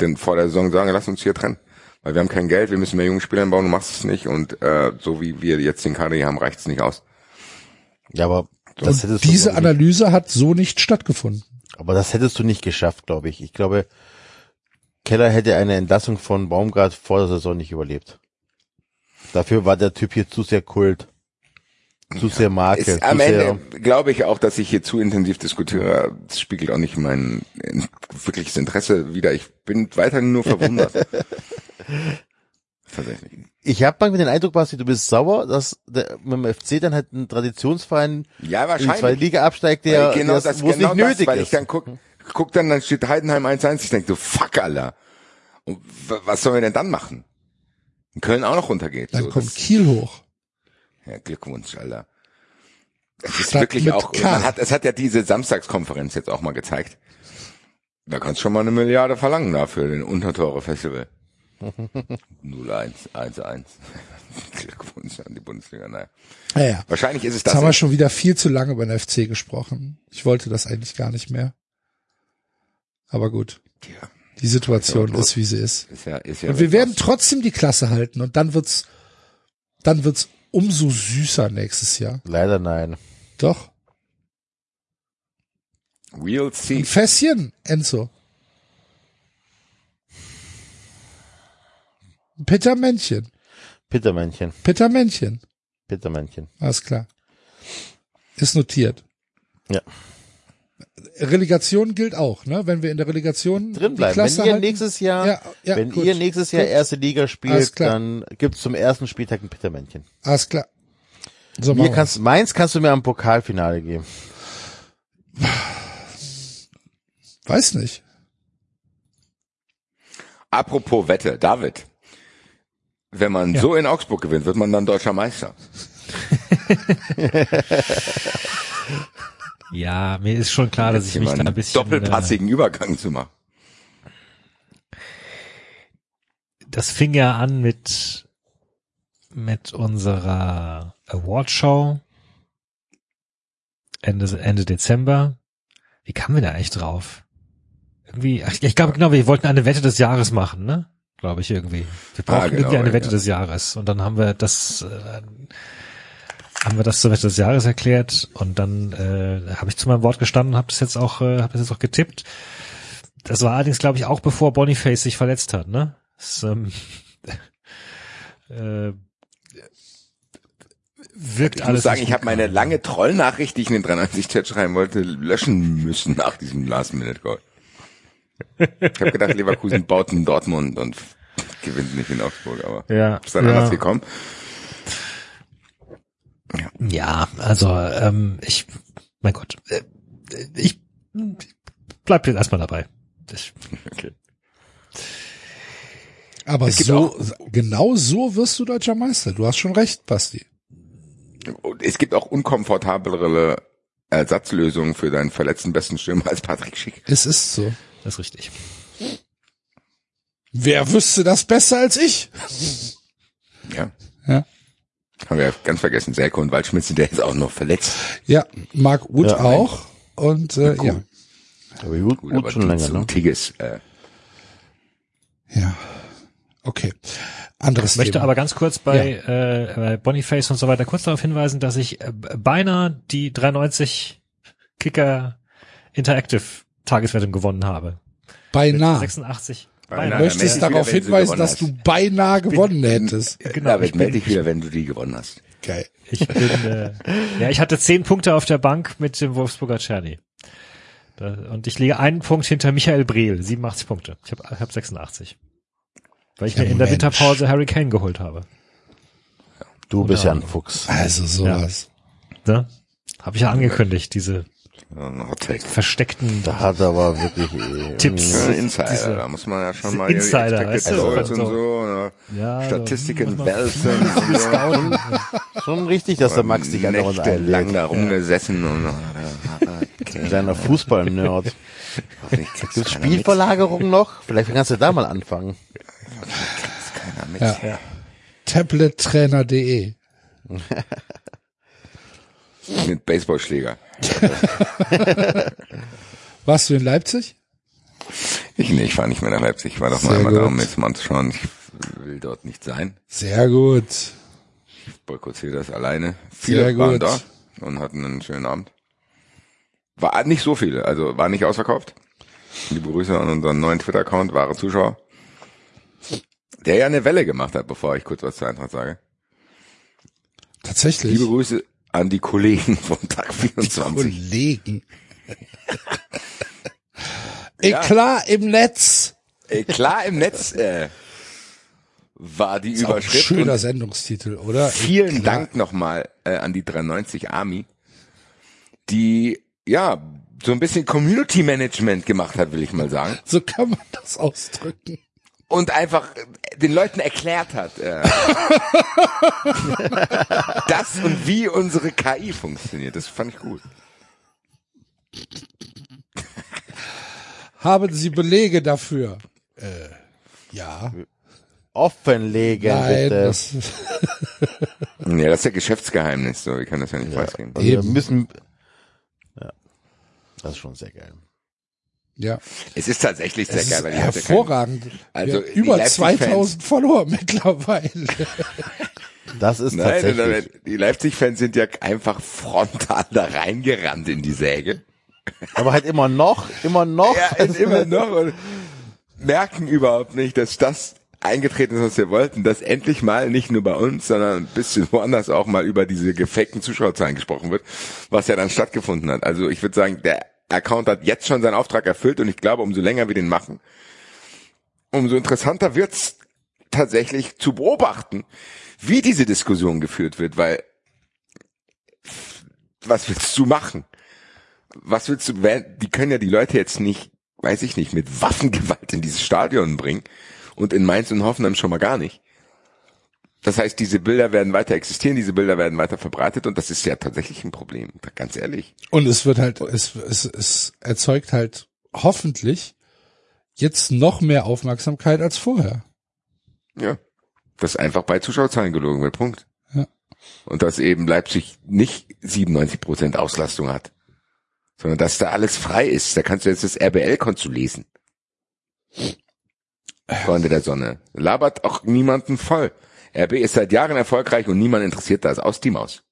denn vor der Saison sagen, lass uns hier trennen. Weil wir haben kein Geld, wir müssen mehr junge Spieler bauen, du machst es nicht und äh, so wie wir jetzt den Kader hier haben, reicht's nicht aus. Ja, aber das Und hättest du diese Analyse hat so nicht stattgefunden. aber das hättest du nicht geschafft, glaube ich. Ich glaube, Keller hätte eine Entlassung von Baumgart vor der Saison nicht überlebt. Dafür war der Typ hier zu sehr Kult. Zu sehr Marke. Ist, am Ende glaube ich auch, dass ich hier zu intensiv diskutiere. Das spiegelt auch nicht mein wirkliches Interesse wieder. Ich bin weiterhin nur verwundert. Tatsächlich. ich habe manchmal den Eindruck, Basti, du bist sauer, dass der, mit dem FC dann halt ein Traditionsverein Ja, in wahrscheinlich. zweite Liga absteigt, der, Weil genau der das, wo es genau nicht das, nötig weil ich ist. dann guck, guck dann, dann steht Heidenheim 1-1, ich denke so, fuck, Alter. Und was sollen wir denn dann machen? In Köln auch noch runtergeht. Dann so, kommt Kiel hoch. ja, Glückwunsch, Alter. Es ist Statt wirklich auch, man hat, es hat ja diese Samstagskonferenz jetzt auch mal gezeigt. Da kannst du schon mal eine Milliarde verlangen dafür, den Untertore-Festival. 0-1, 1-1. Glückwunsch an die Bundesliga, naja. Naja. Wahrscheinlich ist es Jetzt das. haben wir schon wieder viel zu lange über den FC gesprochen. Ich wollte das eigentlich gar nicht mehr. Aber gut. Ja, Die Situation Ist ist, wie sie ist. ist ja, ist ja Und wir werden trotzdem die Klasse halten und dann wird's, dann wird's umso süßer nächstes Jahr. Leider nein. Doch. We'll see. Ein Fässchen, Enzo. Pittermännchen. Pittermännchen. Pittermännchen. Pittermännchen. Alles klar. Ist notiert. Ja. Relegation gilt auch, ne? Wenn wir in der Relegation Drin bleiben. Wenn ihr halten, nächstes Jahr, Ja, ja, wenn gut. ihr nächstes Jahr Gut. erste Liga spielt, dann gibt's zum ersten Spieltag ein Pittermännchen. Alles klar. So Mir kannst, meins kannst du mir am Pokalfinale geben. Weiß nicht. Apropos Wette, David. Wenn man Ja. so in Augsburg gewinnt, wird man dann deutscher Meister. Ja, mir ist schon klar, dass ich mich da ein bisschen. doppelpassigen Übergang zu machen. Äh, das fing ja an mit mit unserer Awardshow Ende Ende Dezember. Wie kamen wir da eigentlich drauf? Irgendwie, ach, ich glaube genau, wir wollten eine Wette des Jahres machen, ne? Glaube ich irgendwie. Wir brauchen Ah, genau, irgendwie eine ja. Wette des Jahres und dann haben wir das äh, haben wir das zur Wette des Jahres erklärt und dann äh, habe ich zu meinem Wort gestanden, habe das jetzt auch äh, habe das jetzt auch getippt. Das war allerdings, glaube ich, auch bevor Boniface sich verletzt hat, ne? Das, ähm, äh, wirkt Ich alles. muss sagen, ich habe meine lange Trollnachricht, die ich in den 93-Chat schreiben wollte, löschen müssen nach diesem Last-Minute-Goal. Ich habe gedacht, Leverkusen baut in Dortmund und gewinnt nicht in Augsburg, aber Ja, ist dann ja. anders gekommen. Ja, also ähm, ich, mein Gott, äh, ich bleib jetzt erstmal dabei. Ich, Okay. Aber so, genau so wirst du deutscher Meister. Du hast schon recht, Basti. Und es gibt auch unkomfortablere Ersatzlösungen für deinen verletzten besten Stürmer als Patrick Schick. Es ist so. das ist richtig. Wer wüsste das besser als ich? Ja. Ja. Haben wir ja ganz vergessen, Selko und Waldschmidt sind ja jetzt auch noch verletzt. Ja, Mark Uth Ja, auch. Und äh, ja. Aber gut, Gut, gut aber schon länger, ne? Tigges, äh, Ja. Okay. Anderes Ich möchte Thema. aber ganz kurz bei, äh, bei Boniface und so weiter kurz darauf hinweisen, dass ich äh, beinahe die 93 Kicker Interactive Tageswertung gewonnen habe. Beinahe. 86. Beinahe. Du Ja, möchtest dich darauf wieder, hinweisen, dass hast. du beinahe gewonnen hättest. Genau, David, ich bin- melde dich wieder, wenn du die gewonnen hast. Geil. Ich bin, äh, ja, ich hatte zehn Punkte auf der Bank mit dem Wolfsburger Czerny. Und ich liege einen Punkt hinter Michael Brehl, 87 Punkte. Ich habe hab 86. Weil ich Ja, mir in der Mensch. Winterpause Harry Kane geholt habe. Du bist ja ein Fuchs. Also sowas. Ne? Habe ich ja angekündigt, diese Ein Hot Take. versteckten Da hat er aber wirklich äh, Tipps. Ja, Insider, Diese- da muss man ja schon mal Insider, weißt du, Goals so. und so, ne? ja, Statistiken so, wälzen so. Schon richtig, dass der Max dich andauernd Nächte lang da rumgesessen und okay. Kleiner Fußball-Nerd. Hoffentlich kriegt's Gibt's keiner mit. Spielverlagerung noch? Vielleicht kannst du da mal anfangen. Kriegt's keiner mit. Ja. Tablettrainer.de. Mit Baseballschläger. Warst du in Leipzig? Ich, nee, ich war nicht mehr nach Leipzig. Ich war doch mal Sehr einmal da, um jetzt mal anzuschauen. Ich will dort nicht sein. Sehr gut. Ich boykottiere das alleine. Viele Sehr waren gut. da und hatten einen schönen Abend. War nicht so viele, also war nicht ausverkauft. Liebe Grüße an unseren neuen Twitter-Account, wahre Zuschauer. Der ja eine Welle gemacht hat, bevor ich kurz was zur Eintracht sage. Tatsächlich. Liebe Grüße an die Kollegen von Tag 24. Kollegen. Eklat im Netz. Klar im Netz äh, war die Ist auch ein Überschrift. schöner Sendungstitel, oder? vielen Eklat. Dank nochmal äh, an die 390 Army, die ja so ein bisschen Community Management gemacht hat, will ich mal sagen. So kann man das ausdrücken. Und einfach den Leuten erklärt hat, äh, das und wie unsere KI funktioniert. Das fand ich gut. Haben Sie Belege dafür? Äh, ja. Offenlegen, Nein, bitte. das, Ja, das ist ja Geschäftsgeheimnis, so, wir können das ja nicht preisgeben. Also wir müssen. Ja. Das ist schon sehr geil. Ja. Es ist tatsächlich sehr Es geil, ist weil hervorragend. Also, haben die über Leipzig-Fans- 2000 Follower mittlerweile. Das ist Nein, nein, tatsächlich. nein, die Leipzig-Fans sind ja einfach frontal da reingerannt in die Säge. Aber halt immer noch, immer noch. Ja, und immer noch und merken überhaupt nicht, dass das eingetreten ist, was wir wollten, dass endlich mal nicht nur bei uns, sondern ein bisschen woanders auch mal über diese gefakten Zuschauerzahlen gesprochen wird, was ja dann stattgefunden hat. Also ich würde sagen, der Account hat jetzt schon seinen Auftrag erfüllt und ich glaube, umso länger wir den machen, umso interessanter wird's tatsächlich zu beobachten, wie diese Diskussion geführt wird, weil was willst du machen? was willst du, die können ja die Leute jetzt nicht, weiß ich nicht, mit Waffengewalt in dieses Stadion bringen und in Mainz und Hoffenheim schon mal gar nicht. Das heißt, diese Bilder werden weiter existieren, diese Bilder werden weiter verbreitet und das ist ja tatsächlich ein Problem, ganz ehrlich. Und es wird halt, es, es, es erzeugt halt hoffentlich jetzt noch mehr Aufmerksamkeit als vorher. Ja. Dass einfach bei Zuschauerzahlen gelogen wird, Punkt. Ja. Und dass eben Leipzig nicht 97 Prozent Auslastung hat, sondern dass da alles frei ist. Da kannst du jetzt das RBL-Konto lesen. Freunde der Sonne. Labert auch niemanden voll. RB ist seit Jahren erfolgreich und niemand interessiert das. Aus die Maus.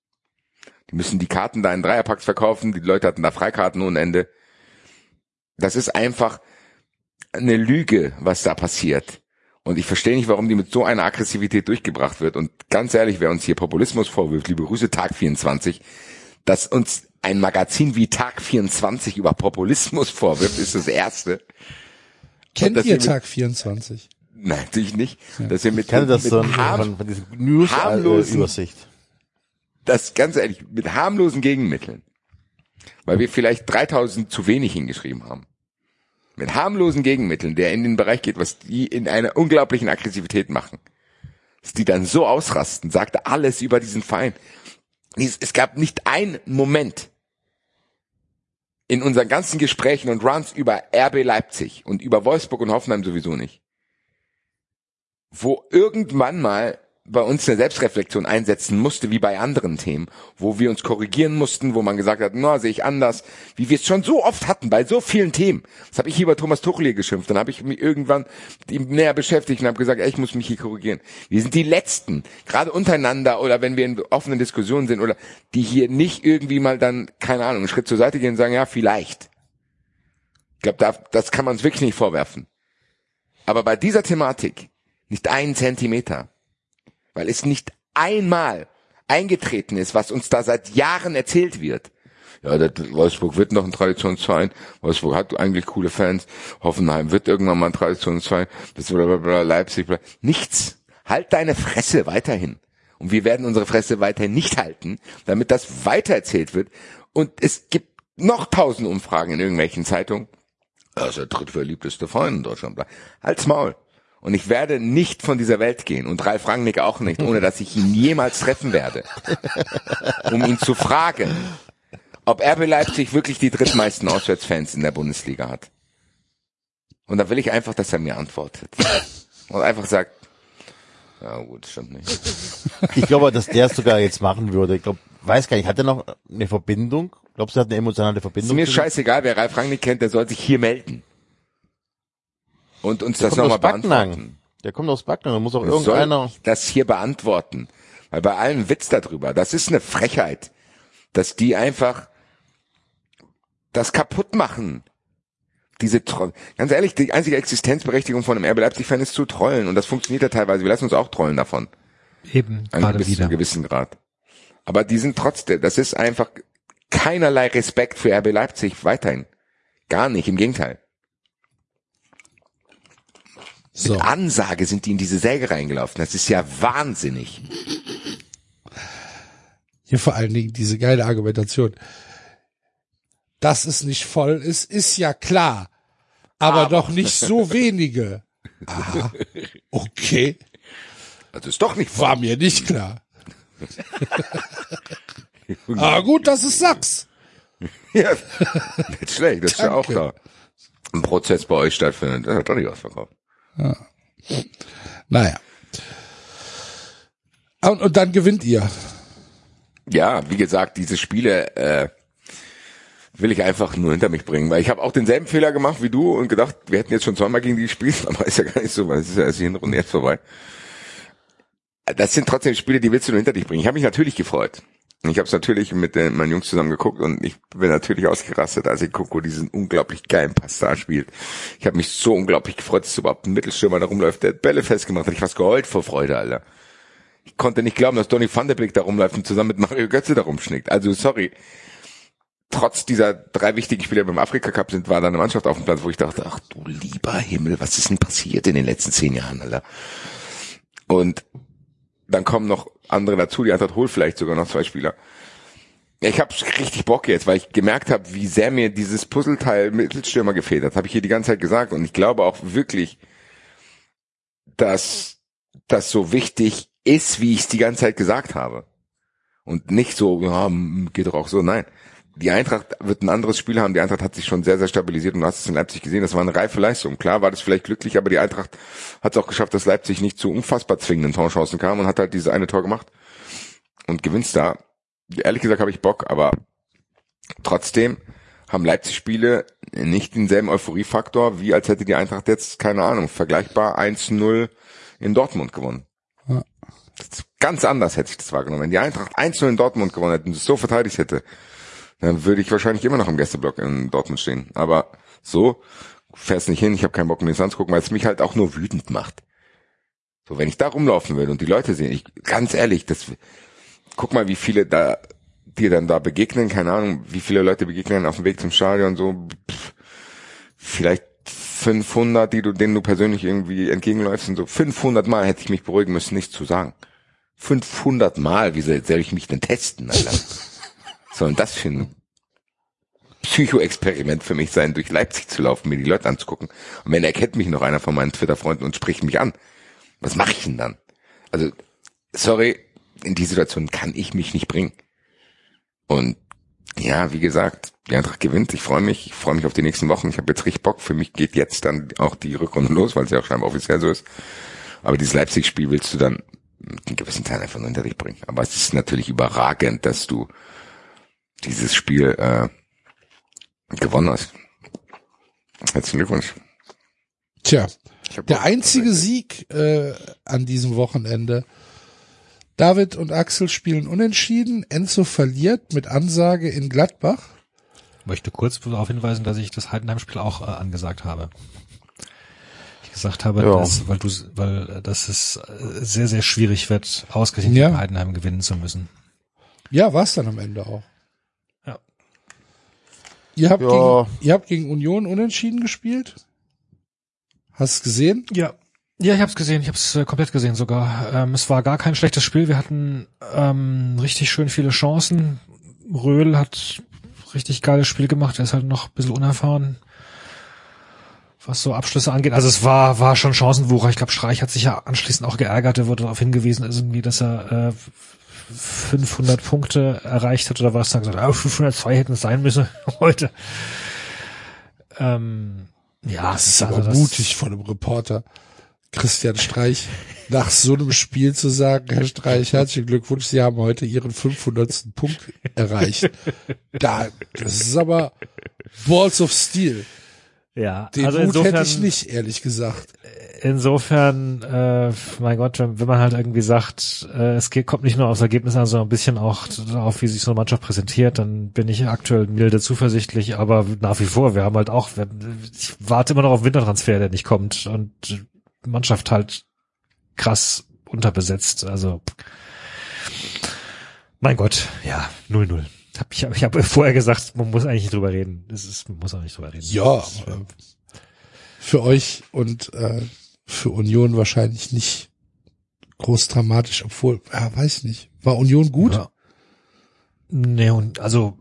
Die müssen die Karten da in Dreierpacks verkaufen. Die Leute hatten da Freikarten ohne Ende. Das ist einfach eine Lüge, was da passiert. Und ich verstehe nicht, warum die mit so einer Aggressivität durchgebracht wird. Und ganz ehrlich, wer uns hier Populismus vorwirft, liebe Grüße, Tag 24, dass uns ein Magazin wie Tag 24 über Populismus vorwirft, ist das Erste. Kennt ihr Tag 24? Nein, natürlich nicht. Dass wir mit, Ich kenne das mit so harm- von, von News äh, harmlosen- Übersicht. das ganz ehrlich, mit harmlosen Gegenmitteln, weil wir vielleicht 3000 zu wenig hingeschrieben haben, mit harmlosen Gegenmitteln, der in den Bereich geht, was die in einer unglaublichen Aggressivität machen, dass die dann so ausrasten, sagte alles über diesen Verein. Es, es gab nicht einen Moment in unseren ganzen Gesprächen und Runs über RB Leipzig und über Wolfsburg und Hoffenheim sowieso nicht, wo irgendwann mal bei uns eine Selbstreflexion einsetzen musste, wie bei anderen Themen, wo wir uns korrigieren mussten, wo man gesagt hat, na, sehe ich anders, wie wir es schon so oft hatten, bei so vielen Themen. Das habe ich hier bei Thomas Tuchel hier geschimpft. Dann habe ich mich irgendwann näher beschäftigt und habe gesagt, ey, ich muss mich hier korrigieren. Wir sind die Letzten, gerade untereinander oder wenn wir in offenen Diskussionen sind oder die hier nicht irgendwie mal dann, keine Ahnung, einen Schritt zur Seite gehen und sagen, ja, vielleicht. Ich glaube, da, das kann man uns wirklich nicht vorwerfen. Aber bei dieser Thematik nicht einen Zentimeter weil es nicht einmal eingetreten ist, was uns da seit Jahren erzählt wird. Ja, das, Wolfsburg wird noch ein Traditionsverein, Wolfsburg hat eigentlich coole Fans, Hoffenheim wird irgendwann mal ein Traditionsverein, das blablabla, Leipzig, bla. nichts. Halt deine Fresse weiterhin. Und wir werden unsere Fresse weiterhin nicht halten, damit das weitererzählt wird. Und es gibt noch tausend Umfragen in irgendwelchen Zeitungen. Er ist der drittverliebteste Freund in Deutschland. Als Maul. Und ich werde nicht von dieser Welt gehen und Ralf Rangnick auch nicht, ohne dass ich ihn jemals treffen werde, um ihn zu fragen, ob RB Leipzig wirklich die drittmeisten Auswärtsfans in der Bundesliga hat. Und da will ich einfach, dass er mir antwortet. Und einfach sagt, ja gut, stimmt nicht. Ich glaube, dass der es sogar jetzt machen würde. Ich glaube, weiß gar nicht, hat er noch eine Verbindung? Glaubst du, er hat eine emotionale Ist Verbindung? mir zu- scheißegal, wer Ralf Rangnick kennt, der soll sich hier melden. Und uns Der das kommt nochmal beantworten. Der kommt aus Backnang, da muss auch Soll irgendeiner. das hier beantworten. Weil bei allem Witz darüber, das ist eine Frechheit, dass die einfach das kaputt machen. Diese Tro ganz ehrlich, die einzige Existenzberechtigung von einem RB Leipzig-Fan ist zu trollen. Und das funktioniert ja teilweise. Wir lassen uns auch trollen davon. Eben, An gerade bis zu wieder. einem gewissen Grad. Aber die sind trotzdem, das ist einfach keinerlei Respekt für RB Leipzig weiterhin. Gar nicht, im Gegenteil. So. Mit Ansage sind die in diese Säge reingelaufen. Das ist ja wahnsinnig. Hier vor allen Dingen diese geile Argumentation. Dass es nicht voll ist, ist ja klar. Aber, doch nicht so wenige. Aha. Okay. Also ist doch nicht War mir nicht klar. Aber gut, dass es sagst. Ja, nicht schlecht, das ist ja auch da. Ein Prozess bei euch stattfindet. Das hat doch nicht ausverkauft. Naja. Und, und dann gewinnt ihr. Ja, wie gesagt, diese Spiele äh, will ich einfach nur hinter mich bringen, weil ich habe auch denselben Fehler gemacht wie du und gedacht, wir hätten jetzt schon zweimal gegen die gespielt, aber ist ja gar nicht so, weil es ist ja erst die Hinrunde jetzt vorbei. Das sind trotzdem Spiele, die willst du nur hinter dich bringen. Ich habe mich natürlich gefreut. Ich habe es natürlich mit den, meinen Jungs zusammen geguckt und ich bin natürlich ausgerastet, als ich Coco diesen unglaublich geilen Pass da spielt. Ich habe mich so unglaublich gefreut, dass überhaupt ein Mittelstürmer da rumläuft, der Bälle festgemacht hat. Ich was geheult vor Freude, Alter. Ich konnte nicht glauben, dass Donny van der Beek da rumläuft und zusammen mit Mario Götze da rumschnickt. Also sorry. Trotz dieser drei wichtigen Spiele beim Afrika Cup sind, war da eine Mannschaft auf dem Platz, wo ich dachte, ach du lieber Himmel, was ist denn passiert in den letzten zehn Jahren, Alter? Und dann kommen noch andere dazu, die Eintracht holt vielleicht sogar noch zwei Spieler. Ich habe richtig Bock jetzt, weil ich gemerkt habe, wie sehr mir dieses Puzzleteil Mittelstürmer gefehlt hat. Habe ich hier die ganze Zeit gesagt und ich glaube auch wirklich, dass das so wichtig ist, wie ich es die ganze Zeit gesagt habe. Und nicht so, ja, geht doch auch so, nein. Die Eintracht wird ein anderes Spiel haben. Die Eintracht hat sich schon sehr, sehr stabilisiert und du hast es in Leipzig gesehen. Das war eine reife Leistung. Klar war das vielleicht glücklich, aber die Eintracht hat es auch geschafft, dass Leipzig nicht zu unfassbar zwingenden Torchancen kam und hat halt diese eine Tor gemacht und gewinnst da. Ehrlich gesagt habe ich Bock, aber trotzdem haben Leipzig-Spiele nicht denselben Euphoriefaktor, wie als hätte die Eintracht jetzt, keine Ahnung, vergleichbar 1-0 in Dortmund gewonnen. Ja. Ganz anders hätte ich das wahrgenommen. Wenn die Eintracht 1-0 in Dortmund gewonnen hätte und es so verteidigt hätte, dann würde ich wahrscheinlich immer noch im Gästeblock in Dortmund stehen. Aber so, fährst nicht hin, ich habe keinen Bock mir das anzugucken, weil es mich halt auch nur wütend macht. So, wenn ich da rumlaufen will und die Leute sehen, ich, ganz ehrlich, das, guck mal, wie viele da dir dann da begegnen, keine Ahnung, wie viele Leute begegnen auf dem Weg zum Stadion, so pff, vielleicht 500, die du, denen du persönlich irgendwie entgegenläufst und so 500 Mal hätte ich mich beruhigen müssen, nichts zu sagen. 500 Mal, wie soll ich mich denn testen, Alter? Denn das für ein Psychoexperiment für mich sein, durch Leipzig zu laufen, mir die Leute anzugucken? Und wenn erkennt mich noch einer von meinen Twitter-Freunden und spricht mich an, was mache ich denn dann? Also, sorry, in die Situation kann ich mich nicht bringen. Und ja, wie gesagt, die Eintracht gewinnt. Ich freue mich. Ich freue mich auf die nächsten Wochen. Ich habe jetzt richtig Bock. Für mich geht jetzt dann auch die Rückrunde los, weil es ja auch scheinbar offiziell so ist. Aber dieses Leipzig-Spiel willst du dann mit einem gewissen Teil einfach nur hinter dich bringen. Aber es ist natürlich überragend, dass du dieses Spiel äh, gewonnen hast. Herzlichen Glückwunsch. Tja, Ich der einzige Sieg äh, an diesem Wochenende. David und Axel spielen unentschieden. Enzo verliert mit Ansage in Gladbach. möchte kurz darauf hinweisen, dass ich das Heidenheim-Spiel auch äh, angesagt habe. Ich gesagt habe, Ja. dass, weil du, weil äh, dass es äh, sehr, sehr schwierig wird, ausgerechnet Ja. Heidenheim gewinnen zu müssen. Ja, war's dann am Ende auch. Ja. Ihr habt, Ja. gegen, ihr habt gegen Union unentschieden gespielt? Hast gesehen? Ja. Ja, ich habe es gesehen, ich habe es äh, komplett gesehen sogar. Ähm, es war gar kein schlechtes Spiel. Wir hatten ähm, richtig schön viele Chancen. Röhl hat richtig geiles Spiel gemacht. Er ist halt noch ein bisschen unerfahren, was so Abschlüsse angeht. Also es war, war schon Chancenwucher. Ich glaube, Streich hat sich ja anschließend auch geärgert. Er wurde darauf hingewiesen, irgendwie, dass er äh, 500 Punkte erreicht hat oder was. Dann gesagt, ah, 502 hätten es sein müssen heute. Ähm, ja, Das ist also aber das- mutig von einem Reporter. Christian Streich nach so einem Spiel zu sagen, Herr Streich, herzlichen Glückwunsch, Sie haben heute Ihren 500. Punkt erreicht. Da, das ist aber Balls of Steel. Ja, Den also Mut insofern, hätte ich nicht, ehrlich gesagt. Insofern, äh, mein Gott, wenn, man halt irgendwie sagt, äh, es geht, kommt nicht nur aufs Ergebnis an, sondern ein bisschen auch darauf, wie sich so eine Mannschaft präsentiert, dann bin ich aktuell milde zuversichtlich, aber nach wie vor, wir haben halt auch, wir, ich warte immer noch auf Wintertransfer, der nicht kommt und Mannschaft halt krass unterbesetzt, also mein Gott, ja, 0-0. Hab ich, ich habe vorher gesagt, man muss eigentlich nicht drüber reden. Das ist, man muss auch nicht drüber reden. Ja, für euch und äh, für Union wahrscheinlich nicht groß dramatisch, obwohl, ja, weiß nicht. War Union gut? Ja. Nee, und also,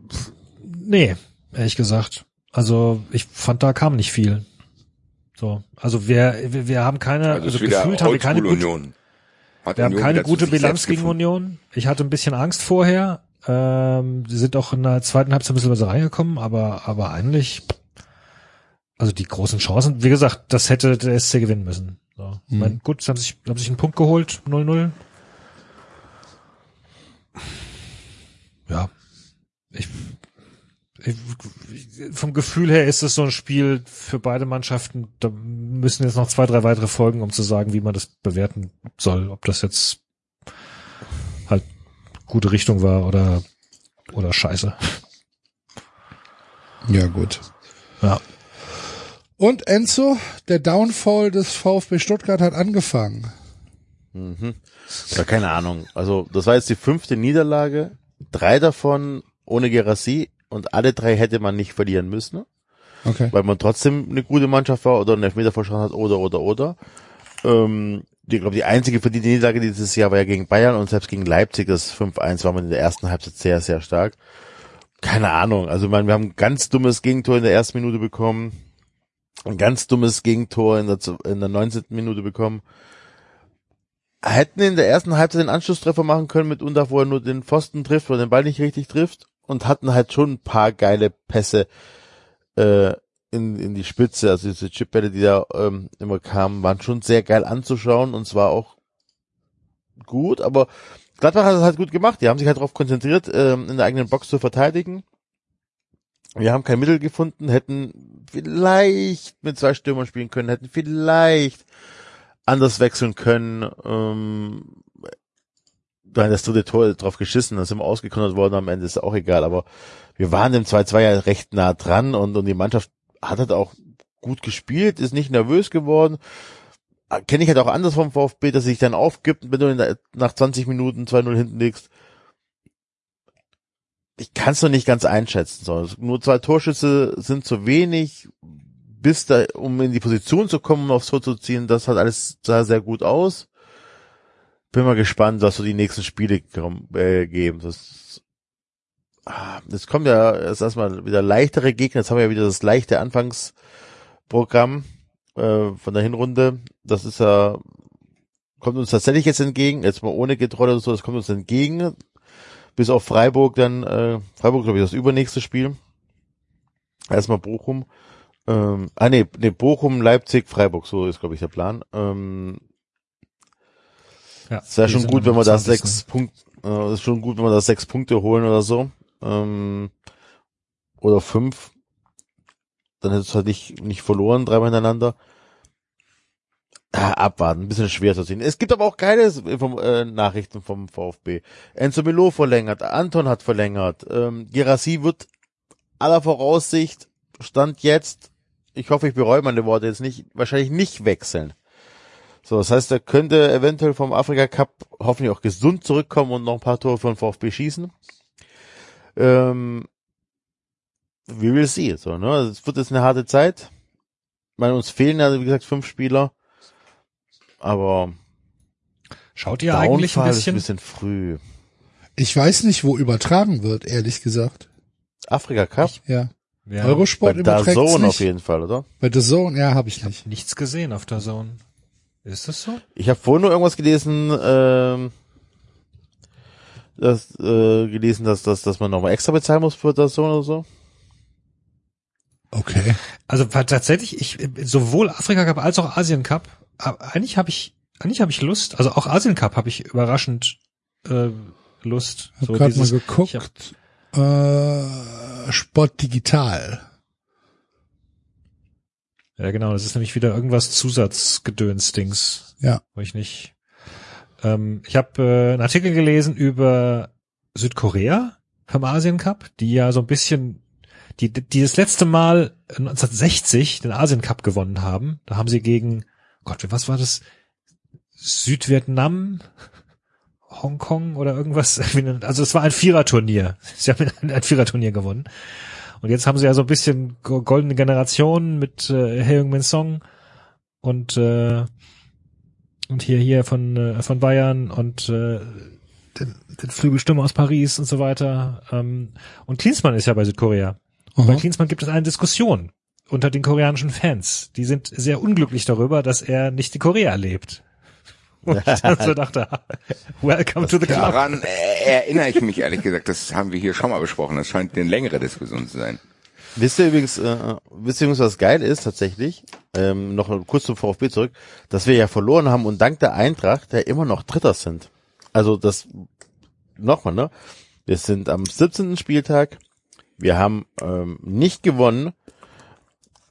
nee, ehrlich gesagt. Also, ich fand, da kam nicht viel. So, also wir, wir, wir haben keine, Also, also, gefühlt haben wir keine, gute, Union. Hat wir haben Union keine wieder zu gute Bilanz gegen gefunden. Union. Ich hatte ein bisschen Angst vorher. Ähm, sie sind auch in der zweiten Halbzeit ein bisschen besser reingekommen, aber, aber eigentlich, also die großen Chancen, wie gesagt, das hätte der SC gewinnen müssen. So. Ich mein, gut, sie haben sich, haben sich einen Punkt geholt, 0-0. Ja. Ich, ich, vom Gefühl her ist es so ein Spiel für beide Mannschaften. Da müssen jetzt noch zwei, drei weitere Folgen, um zu sagen, wie man das bewerten soll. Ob das jetzt halt gute Richtung war oder, oder scheiße. Ja, gut. Ja. Und Enzo, der Downfall des VfB Stuttgart hat angefangen. Mhm. Ja, keine Ahnung. Also, das war jetzt die fünfte Niederlage. Drei davon ohne Gerassi und alle drei hätte man nicht verlieren müssen, Okay. weil man trotzdem eine gute Mannschaft war oder einen Elfmeter vorschauen hat oder, oder, oder. Ähm, ich glaube, die einzige verdiente Niederlage dieses Jahr war ja gegen Bayern und selbst gegen Leipzig, das 5-1 war man in der ersten Halbzeit sehr, sehr stark. Keine Ahnung. Also, meine, wir haben ein ganz dummes Gegentor in der ersten Minute bekommen. Ein ganz dummes Gegentor in der, in der 19. Minute bekommen hätten in der ersten Halbzeit den Anschlusstreffer machen können mit Undaf, wo er nur den Pfosten trifft, wo er den Ball nicht richtig trifft und hatten halt schon ein paar geile Pässe äh, in, in die Spitze. Also diese Chipbälle, die da ähm, immer kamen, waren schon sehr geil anzuschauen und zwar auch gut, aber Gladbach hat es halt gut gemacht. Die haben sich halt darauf konzentriert, ähm, in der eigenen Box zu verteidigen. Wir haben kein Mittel gefunden, hätten vielleicht mit zwei Stürmern spielen können, hätten vielleicht anders wechseln können. Ähm, dann das dritte Tor drauf geschissen, dann sind wir ausgekontert worden, am Ende ist auch egal, aber wir waren dem 2-2 ja recht nah dran und, und die Mannschaft hat halt auch gut gespielt, ist nicht nervös geworden. Kenne ich halt auch anders vom VfB, dass sich dann aufgibt, wenn du nach 20 Minuten 2-0 hinten liegst. Ich kann es noch nicht ganz einschätzen. So. Nur zwei Torschüsse sind zu wenig bis da, um in die Position zu kommen, um aufs Tor zu ziehen, das hat alles sah sehr gut aus. Bin mal gespannt, was so die nächsten Spiele kommen, äh, geben. Das, ah, es kommt ja erst erstmal wieder leichtere Gegner. Jetzt haben wir ja wieder das leichte Anfangsprogramm äh, von der Hinrunde. Das ist ja, kommt uns tatsächlich jetzt entgegen. Jetzt mal ohne Getrolle oder so, das kommt uns entgegen. Bis auf Freiburg dann, äh, Freiburg glaube ich das übernächste Spiel. Erstmal Bochum. Ähm, ah nee, nee, Bochum, Leipzig, Freiburg, so ist glaube ich der Plan. Ähm, Ja, es wäre die schon gut, wenn wir da 20.. sechs Punkte, äh, ist schon gut, wenn wir da sechs Punkte holen oder so. Ähm, oder fünf. Dann hättest du halt nicht, nicht verloren, dreimal hintereinander. Ah, abwarten, ein bisschen schwer zu sehen. Es gibt aber auch geile äh, Nachrichten vom VfB. Enzo Melo verlängert, Anton hat verlängert, ähm, Gerassi wird aller Voraussicht, Stand jetzt, ich hoffe, ich bereue meine Worte jetzt nicht, wahrscheinlich nicht wechseln. So, das heißt, er könnte eventuell vom Afrika Cup hoffentlich auch gesund zurückkommen und noch ein paar Tore für den VfB schießen. Ähm, we will see. So, ne? Es wird jetzt eine harte Zeit. Ich meine, uns fehlen ja, wie gesagt, fünf Spieler. Aber Schaut ihr eigentlich ein Downfall ist bisschen, ein bisschen früh. Ich weiß nicht, wo übertragen wird, ehrlich gesagt. Afrika Cup? Ja. Ja, Eurosport Bei der überträgt's Zone auf jeden Fall, oder? Bei The Zone, ja, habe ich nicht. nichts gesehen auf der Zone. Ist das so? Ich habe vorhin nur irgendwas gelesen, ähm, das, äh, gelesen, dass, dass, dass man nochmal extra bezahlen muss für das Zone oder so. Okay. Also tatsächlich, ich sowohl Afrika Cup als auch Asien Cup, aber eigentlich habe ich, eigentlich habe ich Lust. Also auch Asien Cup habe ich überraschend äh, Lust. Ich habe gerade mal geguckt. hab- äh, Sport Digital. Ja, genau. Das ist nämlich wieder irgendwas Zusatzgedöns-Dings. Ja. Wo ich nicht. Ähm, ich habe äh, einen Artikel gelesen über Südkorea vom Asien Cup, die ja so ein bisschen, die, die das letzte Mal 1960 den Asien Cup gewonnen haben. Da haben sie gegen, Gott, was war das? Südvietnam, Hongkong oder irgendwas. Also es war ein Viererturnier. Sie haben ein, ein Viererturnier gewonnen. Und jetzt haben sie ja so ein bisschen go- goldene Generation mit äh, Heung-Min Song und äh, und hier hier von äh, von Bayern und äh, den, den Flügelstürmer aus Paris und so weiter. Ähm, und Klinsmann ist ja bei Südkorea. Und bei Aha. Klinsmann gibt es eine Diskussion unter den koreanischen Fans. Die sind sehr unglücklich darüber, dass er nicht in Korea lebt. Und ich dann so dachte, welcome to the club. Daran äh, erinnere ich mich ehrlich gesagt, das haben wir hier schon mal besprochen. Das scheint eine längere Diskussion zu sein. Wisst ihr übrigens, äh, wisst ihr übrigens, was geil ist tatsächlich? Ähm, noch kurz zum VfB zurück, dass wir ja verloren haben und dank der Eintracht ja immer noch Dritter sind. Also das nochmal, ne? Wir sind am 17. Spieltag, wir haben ähm, nicht gewonnen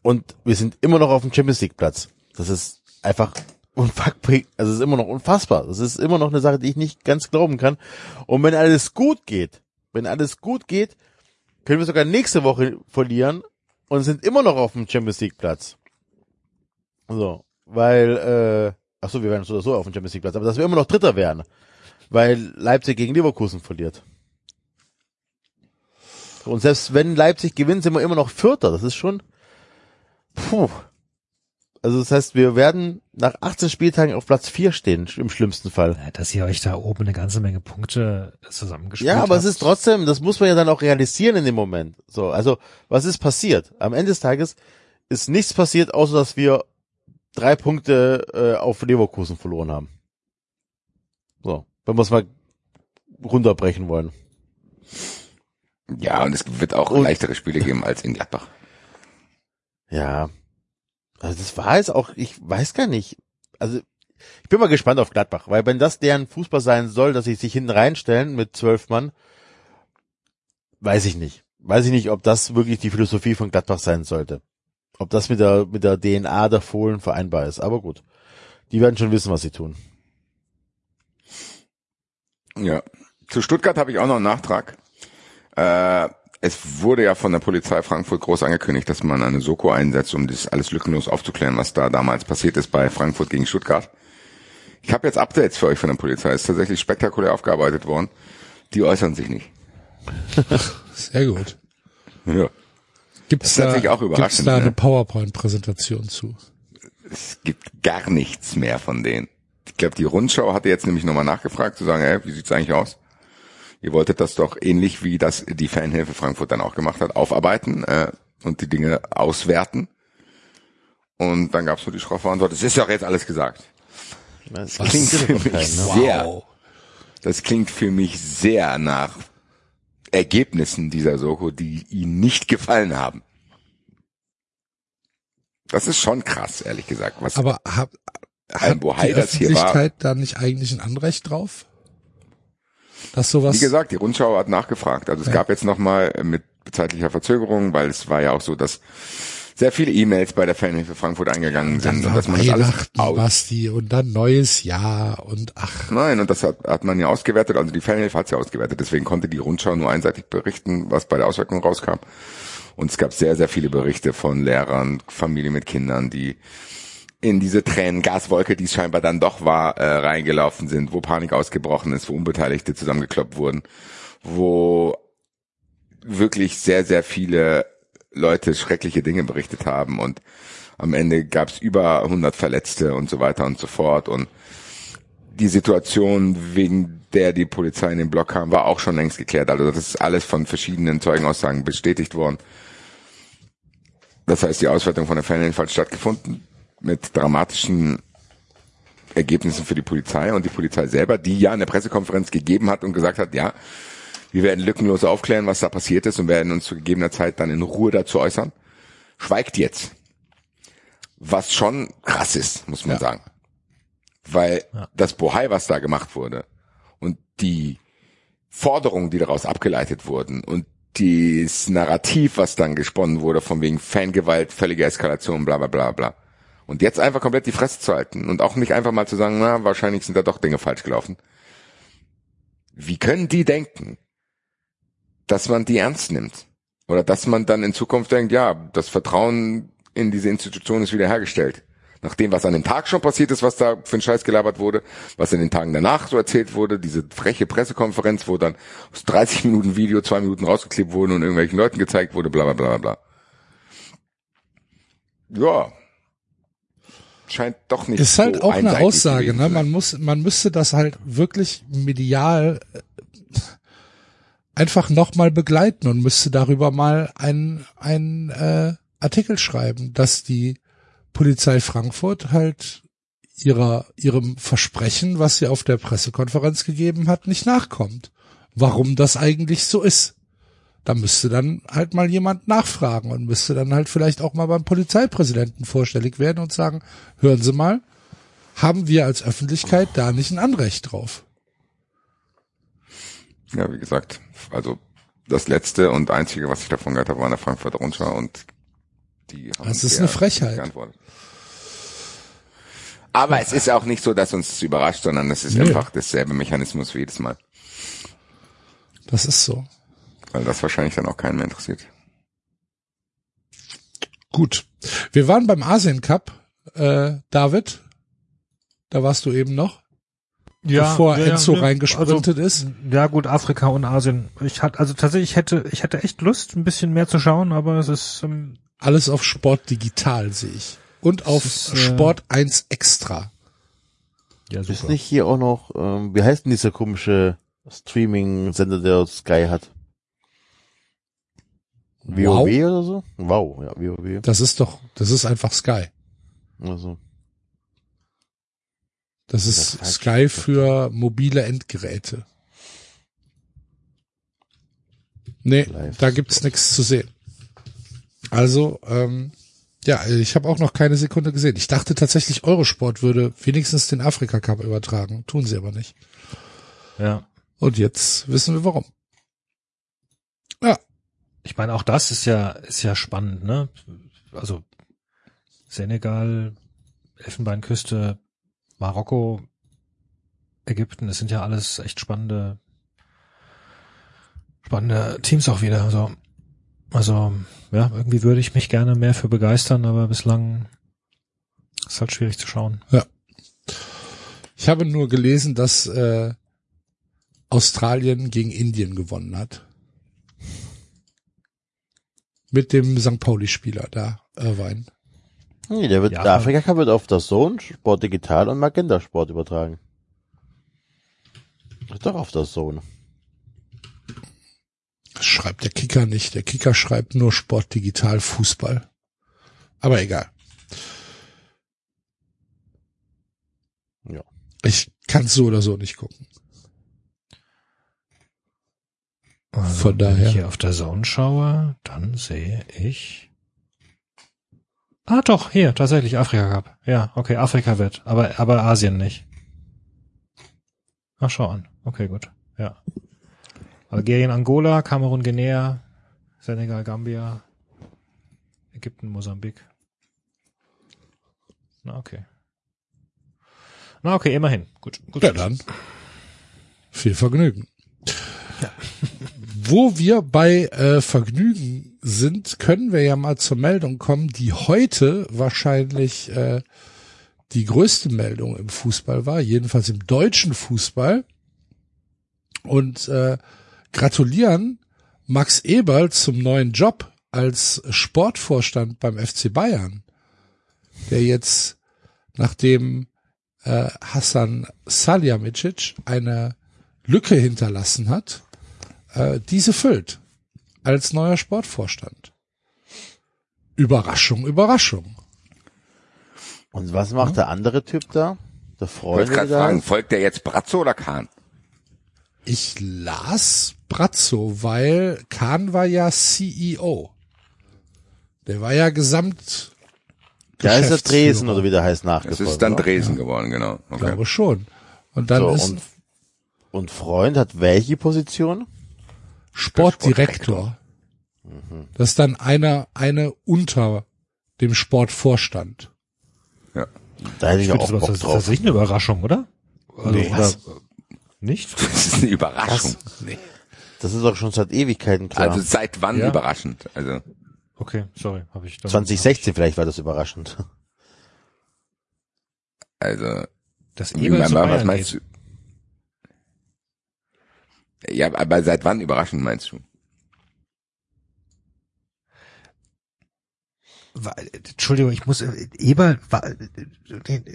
und wir sind immer noch auf dem Champions League Platz. Das ist einfach unfassbar, also ist immer noch unfassbar. Das ist immer noch eine Sache, die ich nicht ganz glauben kann. Und wenn alles gut geht, wenn alles gut geht, können wir sogar nächste Woche verlieren und sind immer noch auf dem Champions League Platz. So, weil, äh, ach so, wir werden so oder so auf dem Champions League Platz, aber dass wir immer noch Dritter werden, weil Leipzig gegen Leverkusen verliert. Und selbst wenn Leipzig gewinnt, sind wir immer noch Vierter. Das ist schon, puh. Also das heißt, wir werden nach 18 Spieltagen auf Platz 4 stehen, im schlimmsten Fall. Ja, Dass ihr euch da oben eine ganze Menge Punkte zusammengespielt Ja, aber habt. es ist trotzdem, das muss man ja dann auch realisieren in dem Moment. So, also was ist passiert? Am Ende des Tages ist nichts passiert, außer dass wir drei Punkte äh, auf Leverkusen verloren haben. So, wenn wir es mal runterbrechen wollen. Ja, und es wird auch Und- leichtere Spiele geben als in Gladbach. Ja. Also das war jetzt auch, ich weiß gar nicht. Also ich bin mal gespannt auf Gladbach, weil wenn das deren Fußball sein soll, dass sie sich hinten reinstellen mit zwölf Mann, weiß ich nicht. Weiß ich nicht, ob das wirklich die Philosophie von Gladbach sein sollte. Ob das mit der, mit der DNA der Fohlen vereinbar ist. Aber gut. Die werden schon wissen, was sie tun. Ja. Zu Stuttgart habe ich auch noch einen Nachtrag. Äh, es wurde ja von der Polizei Frankfurt groß angekündigt, dass man eine Soko einsetzt, um das alles lückenlos aufzuklären, was da damals passiert ist bei Frankfurt gegen Stuttgart. Ich habe jetzt Updates für euch von der Polizei. Es ist tatsächlich spektakulär aufgearbeitet worden. Die äußern sich nicht. Sehr gut. Ja. Das ist da, gibt's da ne? eine PowerPoint-Präsentation zu? Es gibt gar nichts mehr von denen. Ich glaube, die Rundschau hatte jetzt nämlich nochmal nachgefragt, zu sagen, ey, wie sieht's eigentlich aus? Ihr wolltet das doch ähnlich wie das die Fanhilfe Frankfurt dann auch gemacht hat, aufarbeiten äh, und die Dinge auswerten. Und dann gab's so die schroffe Antwort, es ist doch jetzt alles gesagt. Das Klingt für mich keinen, ne? sehr, das klingt für mich sehr nach Ergebnissen dieser Soko, die ihnen nicht gefallen haben. Das ist schon krass, ehrlich gesagt. Was Aber hab, hat wo die hier war. Öffentlichkeit da nicht eigentlich ein Anrecht drauf? Dass sowas, Wie gesagt, die Rundschau hat nachgefragt. Also es gab jetzt nochmal mit zeitlicher Verzögerung, weil es war ja auch so, dass sehr viele E-Mails bei der Fanhilfe Frankfurt eingegangen sind und dass man das alles aus Basti, und dann neues Jahr und ach, Nein, und das hat, hat man ja ausgewertet, also die Fanhilfe hat ja ausgewertet, deswegen konnte die Rundschau nur einseitig berichten, was bei der Auswirkung rauskam. Und es gab sehr, sehr viele Berichte von Lehrern, Familien mit Kindern, die in diese Tränengaswolke, die es scheinbar dann doch war, äh, reingelaufen sind, wo Panik ausgebrochen ist, wo Unbeteiligte zusammengekloppt wurden, wo wirklich sehr, sehr viele Leute schreckliche Dinge berichtet haben und am Ende gab es über 100 Verletzte und so weiter und so fort und die Situation, wegen der die Polizei in den Block kam, war auch schon längst geklärt. Also das ist alles von verschiedenen Zeugenaussagen bestätigt worden. Das heißt, die Auswertung von der hat stattgefunden mit dramatischen Ergebnissen für die Polizei und die Polizei selber, die ja eine Pressekonferenz gegeben hat und gesagt hat, ja, wir werden lückenlos aufklären, was da passiert ist und werden uns zu gegebener Zeit dann in Ruhe dazu äußern, schweigt jetzt. Was schon krass ist, muss man Ja. sagen. Weil Ja. das Bohai, was da gemacht wurde und die Forderungen, die daraus abgeleitet wurden und das Narrativ, was dann gesponnen wurde, von wegen Fangewalt, völlige Eskalation, bla bla bla bla. Und jetzt einfach komplett die Fresse zu halten und auch nicht einfach mal zu sagen, na, wahrscheinlich sind da doch Dinge falsch gelaufen. Wie können die denken, dass man die ernst nimmt? Oder dass man dann in Zukunft denkt, ja, das Vertrauen in diese Institution ist wiederhergestellt. Nach dem, was an dem Tag schon passiert ist, was da für ein Scheiß gelabert wurde, was in den Tagen danach so erzählt wurde, diese freche Pressekonferenz, wo dann aus 30 Minuten Video zwei Minuten rausgeklebt wurden und irgendwelchen Leuten gezeigt wurde, bla bla bla bla. Ja. Scheint doch nicht Ist halt so auch eine Aussage, ne? Man muss, man müsste das halt wirklich medial äh, einfach nochmal begleiten und müsste darüber mal einen, einen äh, Artikel schreiben, dass die Polizei Frankfurt halt ihrer, ihrem Versprechen, was sie auf der Pressekonferenz gegeben hat, nicht nachkommt. Warum das eigentlich so ist. Da müsste dann halt mal jemand nachfragen und müsste dann halt vielleicht auch mal beim Polizeipräsidenten vorstellig werden und sagen, hören Sie mal, haben wir als Öffentlichkeit da nicht ein Anrecht drauf? Ja, wie gesagt, also das letzte und einzige, was ich davon gehört habe, war eine Frankfurter Rundschau und die haben Das ist eine Frechheit. geantwortet. Aber es ist auch nicht so, dass uns das überrascht, sondern es ist Nö. einfach dasselbe Mechanismus wie jedes Mal. Das ist so. Weil das wahrscheinlich dann auch keinen mehr interessiert. Gut. Wir waren beim Asien Cup, äh, David. Da warst du eben noch, bevor Enzo reingesprintet ist. Also, Ja gut, Afrika und Asien. Ich hatte also tatsächlich ich hätte ich hätte echt Lust, ein bisschen mehr zu schauen, aber es ist ähm, Alles auf Sport digital sehe ich. Und auf ist, äh, Sport 1 extra. ja Ist super. nicht hier auch noch, ähm, wie heißt denn dieser komische Streaming-Sender, der Sky hat? Wow. WoW oder so? Wow, ja, WoW. Das ist doch, das ist einfach Sky. Also, Das Das ist falsch. Sky für mobile Endgeräte. Nee, Live da gibt's nichts zu sehen. Also, ähm, ja, ich habe auch noch keine Sekunde gesehen. Ich dachte tatsächlich, Eurosport würde wenigstens den Afrika Cup übertragen. Tun sie aber nicht. Ja. Und jetzt wissen wir warum. Ja, Ich meine, auch das ist ja ist ja spannend, ne? Also Senegal, Elfenbeinküste, Marokko, Ägypten, das sind ja alles echt spannende spannende Teams auch wieder. Also also ja, irgendwie würde ich mich gerne mehr für begeistern, aber bislang ist halt schwierig zu schauen. ich habe nur gelesen, dass äh, Australien gegen Indien gewonnen hat. Mit dem St. Pauli-Spieler da, Irvine. nee, der wird, Ja, der Afrika Cup wird auf der Zone, Sport Digital und Magenta Sport übertragen. Ist doch auf der Zone. Das schreibt der Kicker nicht. Der Kicker schreibt nur Sport digital Fußball. Aber egal. Ja. Ich kann so oder so nicht gucken. Also, Von Wenn daher. ich hier auf der Zone schaue, dann sehe ich. Ah, doch, hier, tatsächlich Afrika Cup. Ja, okay, Afrika wird, aber, aber Asien nicht. Ach, schau an. Okay, gut. Ja. Algerien, Angola, Kamerun, Guinea, Senegal, Gambia, Ägypten, Mosambik. Na, okay. Na, okay, immerhin. Gut, gut. Ja, dann. Viel Vergnügen. Wo wir bei äh, Vergnügen sind, können wir ja mal zur Meldung kommen, die heute wahrscheinlich äh, die größte Meldung im Fußball war, jedenfalls im deutschen Fußball. Und äh, gratulieren Max Eberl zum neuen Job als Sportvorstand beim FC Bayern, der jetzt, nachdem äh, Hassan Salihamidzic eine Lücke hinterlassen hat, äh, diese füllt als neuer Sportvorstand. Überraschung, Überraschung. Und was macht der andere Typ da? Der Ich Freund wollte gerade da? fragen, folgt der jetzt Bratzo oder Kahn? Ich las Brazzo, weil Kahn war ja CEO. Der war ja Gesamt. Da ist Geschäftsführer. Dresden oder wie der heißt nachgefolgt. ist dann oder? Dresden geworden, genau. Ich Okay. glaube schon. Und dann So, ist und, und Freund hat welche Position? Sportdirektor. Das ist dann einer, eine unter dem Sportvorstand. Ja. Da hätte ich, Ich auch das, Bock das, das drauf. ist eine Überraschung, oder? Also, Nee. oder Was? nicht? Das ist eine Überraschung. Das ist auch schon seit Ewigkeiten klar. Also seit wann Ja. überraschend? Also Okay, sorry, habe ich. dann- 2016 vielleicht war das überraschend. also Das zu was meinst geht. du? Ja, aber seit wann überraschend meinst du? Entschuldigung, ich muss. Eberl war.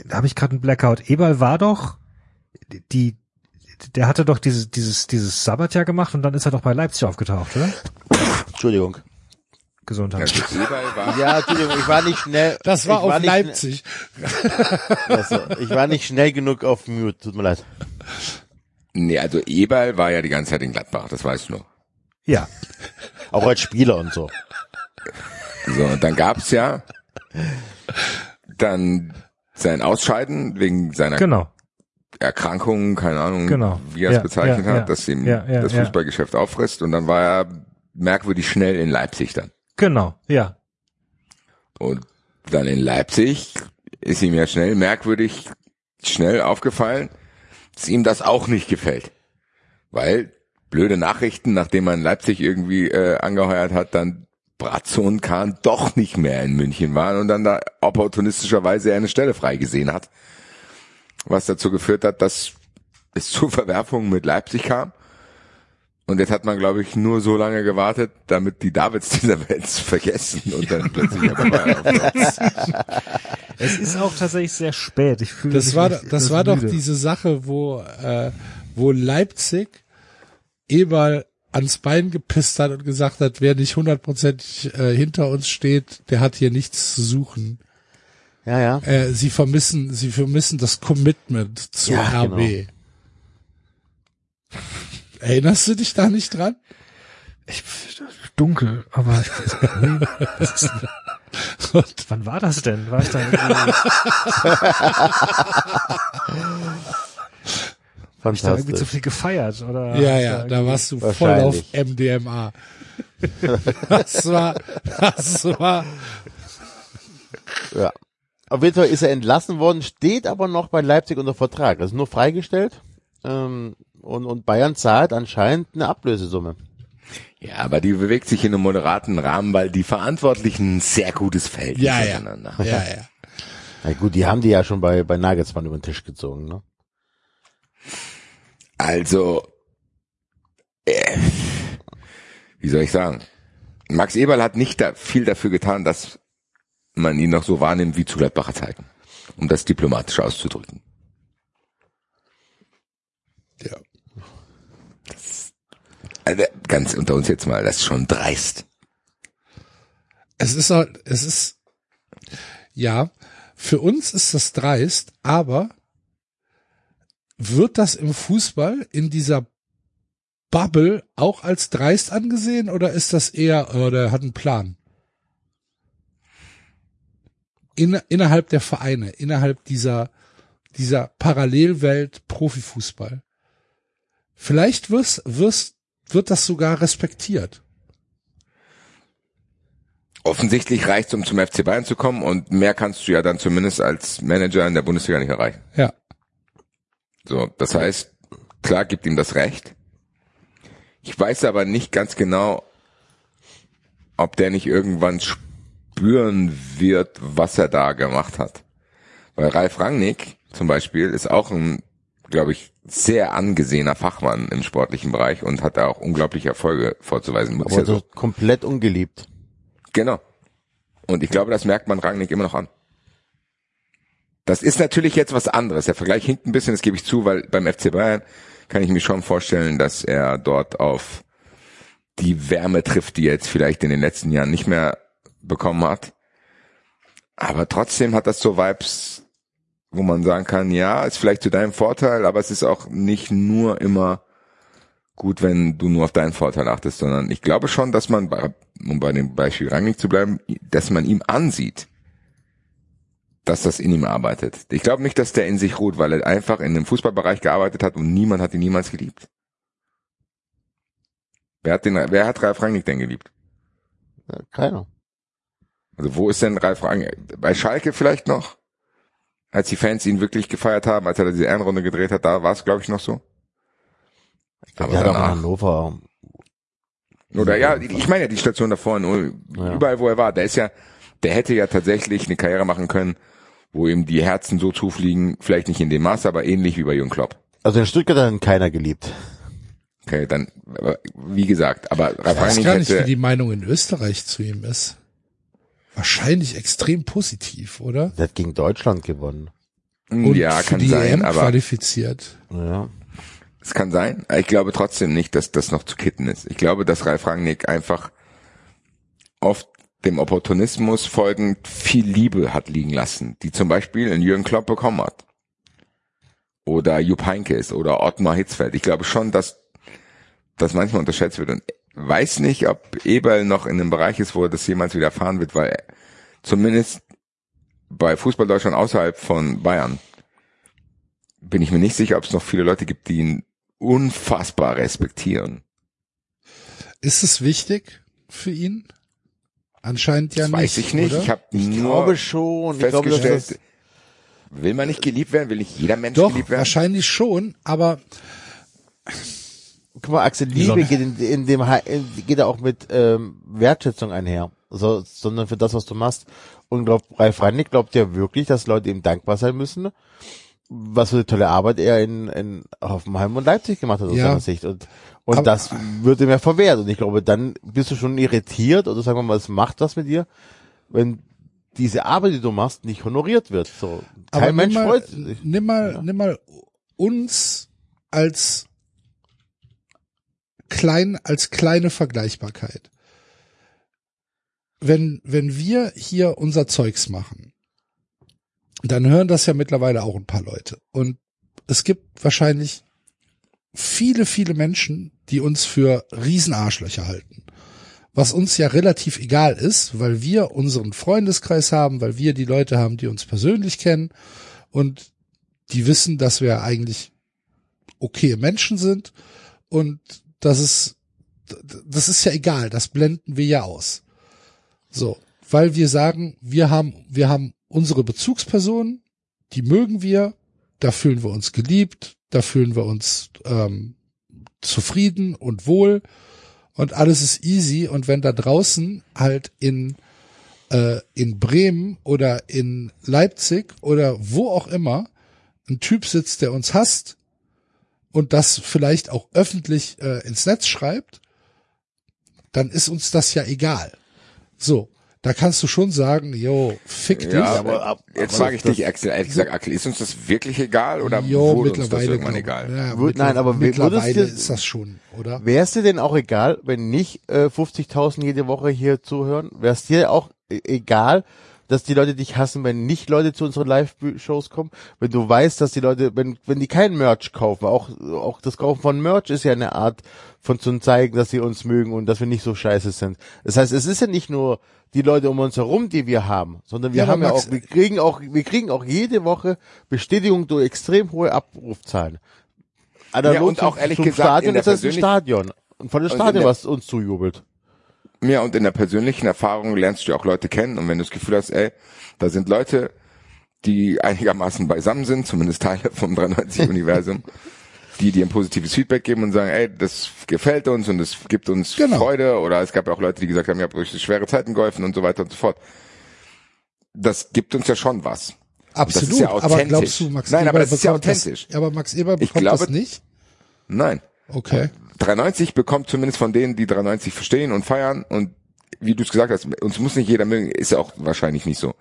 Da habe ich gerade einen Blackout. Eberl war doch die. Der hatte doch dieses dieses dieses Sabbatjahr gemacht und dann ist er doch bei Leipzig aufgetaucht, oder? Entschuldigung. Gesundheit. Eberl war Ja, Entschuldigung, ich war nicht schnell. Das war auf war Leipzig. Schnell, also, ich war nicht schnell genug auf Mute, tut mir leid. Nee, also Eberl war ja die ganze Zeit in Gladbach, das weißt du noch. Ja, Auch als Spieler und so. So, und dann gab's ja dann sein Ausscheiden wegen seiner genau. Erkrankung, keine Ahnung, Genau. wie er es Ja, bezeichnet ja, hat, ja. dass ihm das. Fußballgeschäft auffrisst und dann war er merkwürdig schnell in Leipzig dann. Genau, ja. Und dann in Leipzig ist ihm ja schnell merkwürdig schnell aufgefallen, dass ihm das auch nicht gefällt. Weil blöde Nachrichten, nachdem man Leipzig irgendwie äh, angeheuert hat, dann Bratzo und Kahn doch nicht mehr in München waren und dann da opportunistischerweise eine Stelle freigesehen hat. Was dazu geführt hat, dass es zu Verwerfungen mit Leipzig kam. Und jetzt hat man, glaube ich, nur so lange gewartet, damit die Davids dieser Welt vergessen und dann plötzlich. Es ist auch tatsächlich sehr spät. Ich fühle Das mich war, nicht das war doch müde. diese Sache, wo, äh, wo Leipzig Eberl ans Bein gepisst hat und gesagt hat, wer nicht hundertprozentig äh, hinter uns steht, der hat hier nichts zu suchen. Ja, ja. Äh, sie vermissen, sie vermissen das Commitment zu Ja, RB. genau. Erinnerst du dich da nicht dran? Ich, dunkel, aber ich, das ist, Und wann war das denn? War ich da irgendwie, hab ich da irgendwie zu viel gefeiert oder? ja, ja, da irgendwie- warst du voll auf. MDMA. Das war, das war, Ja. Auf jeden Fall ist er entlassen worden, steht aber noch bei Leipzig unter Vertrag. Also nur freigestellt. Ähm, und, und Bayern zahlt anscheinend eine Ablösesumme. Ja, aber die bewegt sich in einem moderaten Rahmen, weil die Verantwortlichen ein sehr gutes Verhältnis ja, ja, miteinander ja, haben. ja. Na gut, die haben die ja schon bei, bei Nagelsmann über den Tisch gezogen, ne? Also, äh, wie soll ich sagen? Max Eberl hat nicht da viel dafür getan, dass man ihn noch so wahrnimmt wie zu Gladbacher Zeiten. Um das diplomatisch auszudrücken. ja. Also, ganz unter uns jetzt mal, das ist schon dreist. Es ist halt, es ist, ja, für uns ist das dreist, aber wird das im Fußball in dieser Bubble auch als dreist angesehen oder ist das eher, oh, der hat einen Plan? In, innerhalb der Vereine, innerhalb dieser, dieser Parallelwelt Profifußball. Vielleicht wirst, wirst, wird das sogar respektiert. Offensichtlich reicht um zum FC Bayern zu kommen und mehr kannst du ja dann zumindest als Manager in der Bundesliga nicht erreichen. Ja. So, das heißt, klar gibt ihm das Recht. Ich weiß aber nicht ganz genau, ob der nicht irgendwann spüren wird, was er da gemacht hat. Weil Ralf Rangnick zum Beispiel ist auch ein, glaube ich, sehr angesehener Fachmann im sportlichen Bereich und hat da auch unglaubliche Erfolge vorzuweisen. Ist Aber ja so komplett ungeliebt. Genau. Und ich glaube, das merkt man Rangnick immer noch an. Das ist natürlich jetzt was anderes. Der Vergleich hinkt ein bisschen, das gebe ich zu, weil beim FC Bayern kann ich mir schon vorstellen, dass er dort auf die Wärme trifft, die er jetzt vielleicht in den letzten Jahren nicht mehr bekommen hat. Aber trotzdem hat das so Vibes, wo man sagen kann, ja, ist vielleicht zu deinem Vorteil, aber es ist auch nicht nur immer gut, wenn du nur auf deinen Vorteil achtest, sondern ich glaube schon, dass man, bei, um bei dem Beispiel Rangnick zu bleiben, dass man ihm ansieht, dass das in ihm arbeitet. Ich glaube nicht, dass der in sich ruht, weil er einfach in dem Fußballbereich gearbeitet hat und niemand hat ihn niemals geliebt. Wer hat den, wer hat Ralf Rangnick denn geliebt? Keiner. Also wo ist denn Ralf Rangnick? Bei Schalke vielleicht noch? Als die Fans ihn wirklich gefeiert haben, als er diese Ehrenrunde gedreht hat, da war es, glaube ich, noch so. Aber der hat auch in Hannover. Oder ja, ich meine ja die Station davor, Ja. überall wo er war, der ist ja, der hätte ja tatsächlich eine Karriere machen können, wo ihm die Herzen so zufliegen, vielleicht nicht in dem Maße, aber ähnlich wie bei Jürgen Klopp. Also in Stuttgart hat ihn keiner geliebt. Okay, dann, aber wie gesagt, aber Ralf Ich weiß Rangnick gar nicht, wie hätte, die Meinung in Österreich zu ihm ist. Wahrscheinlich extrem positiv, oder? Der hat gegen Deutschland gewonnen. Und ja, für kann die sein, EM aber qualifiziert. Ja. es kann sein. Ich glaube trotzdem nicht, dass das noch zu kitten ist. Ich glaube, dass Ralf Rangnick einfach oft dem Opportunismus folgend viel Liebe hat liegen lassen, die zum Beispiel in Jürgen Klopp bekommen hat. Oder Jupp Heynckes oder Ottmar Hitzfeld. Ich glaube schon, dass das manchmal unterschätzt wird und weiß nicht, ob Eberl noch in einem Bereich ist, wo das jemals wieder erfahren wird, weil zumindest bei Fußball Deutschland außerhalb von Bayern bin ich mir nicht sicher, ob es noch viele Leute gibt, die ihn unfassbar respektieren. Ist es wichtig für ihn? Anscheinend ja das nicht. weiß ich nicht. Oder? Ich habe nur glaube schon. Ich glaube, dass festgestellt, das, will man nicht geliebt werden? Will nicht jeder Mensch Doch, geliebt werden? wahrscheinlich schon, aber guck mal, Axel, Liebe geht in, in dem, geht ja auch mit ähm, Wertschätzung einher, so, sondern für das, was du machst. Und glaub, Ralf Rangnick glaubt ja wirklich, dass Leute ihm dankbar sein müssen, was für eine tolle Arbeit er in, in Hoffenheim und Leipzig gemacht hat aus Ja. seiner Sicht. Und, und Aber- das wird ihm ja verwehrt. Und ich glaube, dann bist du schon irritiert oder sagen wir mal, es macht was mit dir, wenn diese Arbeit, die du machst, nicht honoriert wird. So, kein Mensch mal, freut sich. Nimm mal, Ja. nimm mal uns als klein, als kleine Vergleichbarkeit. Wenn, wenn wir hier unser Zeugs machen, dann hören das ja mittlerweile auch ein paar Leute. Und es gibt wahrscheinlich viele, viele Menschen, die uns für Riesenarschlöcher halten. Was uns ja relativ egal ist, weil wir unseren Freundeskreis haben, weil wir die Leute haben, die uns persönlich kennen und die wissen, dass wir eigentlich okay Menschen sind und das ist, das ist ja egal, das blenden wir ja aus. So, weil wir sagen, wir haben, wir haben unsere Bezugspersonen, die mögen wir, da fühlen wir uns geliebt, da fühlen wir uns ähm, zufrieden und wohl und alles ist easy und wenn da draußen halt in äh, in Bremen oder in Leipzig oder wo auch immer ein Typ sitzt, der uns hasst und das vielleicht auch öffentlich äh, ins Netz schreibt, dann ist uns das ja egal. So, da kannst du schon sagen, yo, fick dich. Ja, aber- aber, jetzt frage ich dich, Axel, ehrlich gesagt, Axel, ist uns das wirklich egal oder Jo, wurde uns das mittlerweile irgendwann glaub- egal? Ja, Wür- mittler- nein, aber mittlerweile dir- ist das schon, oder? Wäre es dir denn auch egal, wenn nicht äh, 50.000 jede Woche hier zuhören? Wäre es dir auch e- egal, dass die Leute dich hassen, wenn nicht Leute zu unseren Live-Shows kommen? Wenn du weißt, dass die Leute, wenn, wenn die kein Merch kaufen, auch, auch das Kaufen von Merch ist ja eine Art von zu zeigen, dass sie uns mögen und dass wir nicht so scheiße sind. Das heißt, es ist ja nicht nur die Leute um uns herum, die wir haben, sondern wir Ja, haben ja Max- auch, wir kriegen auch, wir kriegen auch jede Woche Bestätigung durch extrem hohe Abrufzahlen. Analog Ja, und auch ehrlich zum gesagt, Stadion in der ist das ein Stadion. Und von dem Stadion, was uns zujubelt. Ja, und in der persönlichen Erfahrung lernst du ja auch Leute kennen und wenn du das Gefühl hast, ey, da sind Leute, die einigermaßen beisammen sind, zumindest Teile vom 93-Universum, die dir ein positives Feedback geben und sagen, ey, das gefällt uns und es gibt uns Genau. Freude oder es gab ja auch Leute, die gesagt haben, ihr habt durch schwere Zeiten geholfen und so weiter und so fort. Das gibt uns ja schon was. Absolut. ist ja aber authentisch. glaubst du, Max Nein, Eber aber das ist ja authentisch. Das, aber Max Eber Ich bekommt glaube- das nicht? Nein. Okay. 93 bekommt zumindest von denen, die 93 verstehen und feiern und wie du es gesagt hast, uns muss nicht jeder mögen, ist ja auch wahrscheinlich nicht so.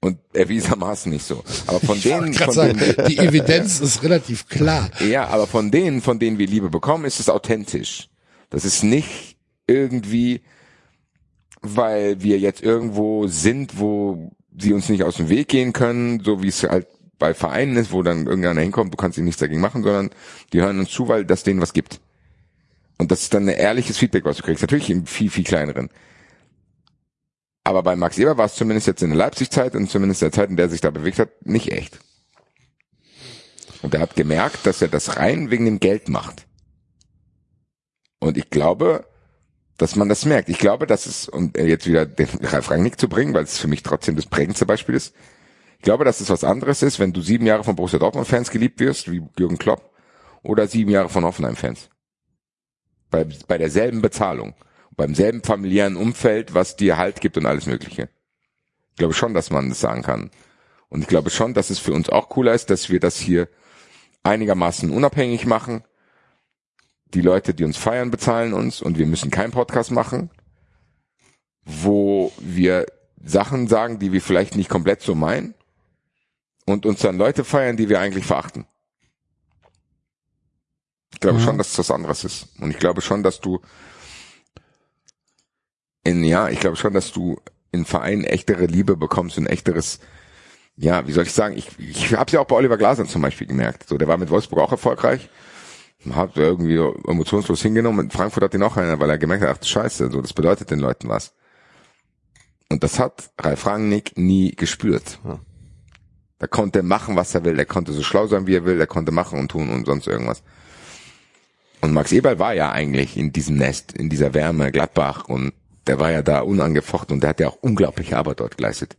Und erwiesermaßen nicht so. Aber von denen, Ich kann von sagen, denen, die Evidenz ist relativ klar. ja, aber von denen, von denen wir Liebe bekommen, ist es authentisch. Das ist nicht irgendwie, weil wir jetzt irgendwo sind, wo sie uns nicht aus dem Weg gehen können, so wie es halt bei Vereinen ist, wo dann irgendeiner hinkommt, du kannst ihm nichts dagegen machen, sondern die hören uns zu, weil das denen was gibt. Und das ist dann ein ehrliches Feedback, was du kriegst. Natürlich im viel, viel kleineren. Aber bei Max Eber war es zumindest jetzt in der Leipzig-Zeit und zumindest der Zeit, in der er sich da bewegt hat, nicht echt. Und er hat gemerkt, dass er das rein wegen dem Geld macht. Und ich glaube, dass man das merkt. Ich glaube, dass es, um jetzt wieder den Ralf Rangnick zu bringen, weil es für mich trotzdem das prägendste Beispiel ist. Ich glaube, dass es was anderes ist, wenn du sieben Jahre von Borussia Dortmund-Fans geliebt wirst, wie Jürgen Klopp, oder sieben Jahre von Hoffenheim-Fans. Bei, bei derselben Bezahlung, beim selben familiären Umfeld, was dir Halt gibt und alles Mögliche. Ich glaube schon, dass man das sagen kann. Und ich glaube schon, dass es für uns auch cooler ist, dass wir das hier einigermaßen unabhängig machen. Die Leute, die uns feiern, bezahlen uns und wir müssen keinen Podcast machen, wo wir Sachen sagen, die wir vielleicht nicht komplett so meinen und uns dann Leute feiern, die wir eigentlich verachten. Ich glaube Mhm. schon, dass es was anderes ist. Und ich glaube schon, dass du in, ja, ich glaube schon, dass du in Vereinen echtere Liebe bekommst und echteres, ja, wie soll ich sagen, ich, ich habe es ja auch bei Oliver Glasner zum Beispiel gemerkt. So, der war mit Wolfsburg auch erfolgreich, hat irgendwie emotionslos hingenommen. In Frankfurt hat ihn auch einer, weil er gemerkt hat, ach Scheiße, so, das bedeutet den Leuten was. Und das hat Ralf Rangnick nie gespürt. Der konnte machen, was er will, der konnte so schlau sein, wie er will, der konnte machen und tun und sonst irgendwas. Und Max Eberl war ja eigentlich in diesem Nest, in dieser Wärme, Gladbach und der war ja da unangefochten und der hat ja auch unglaubliche Arbeit dort geleistet.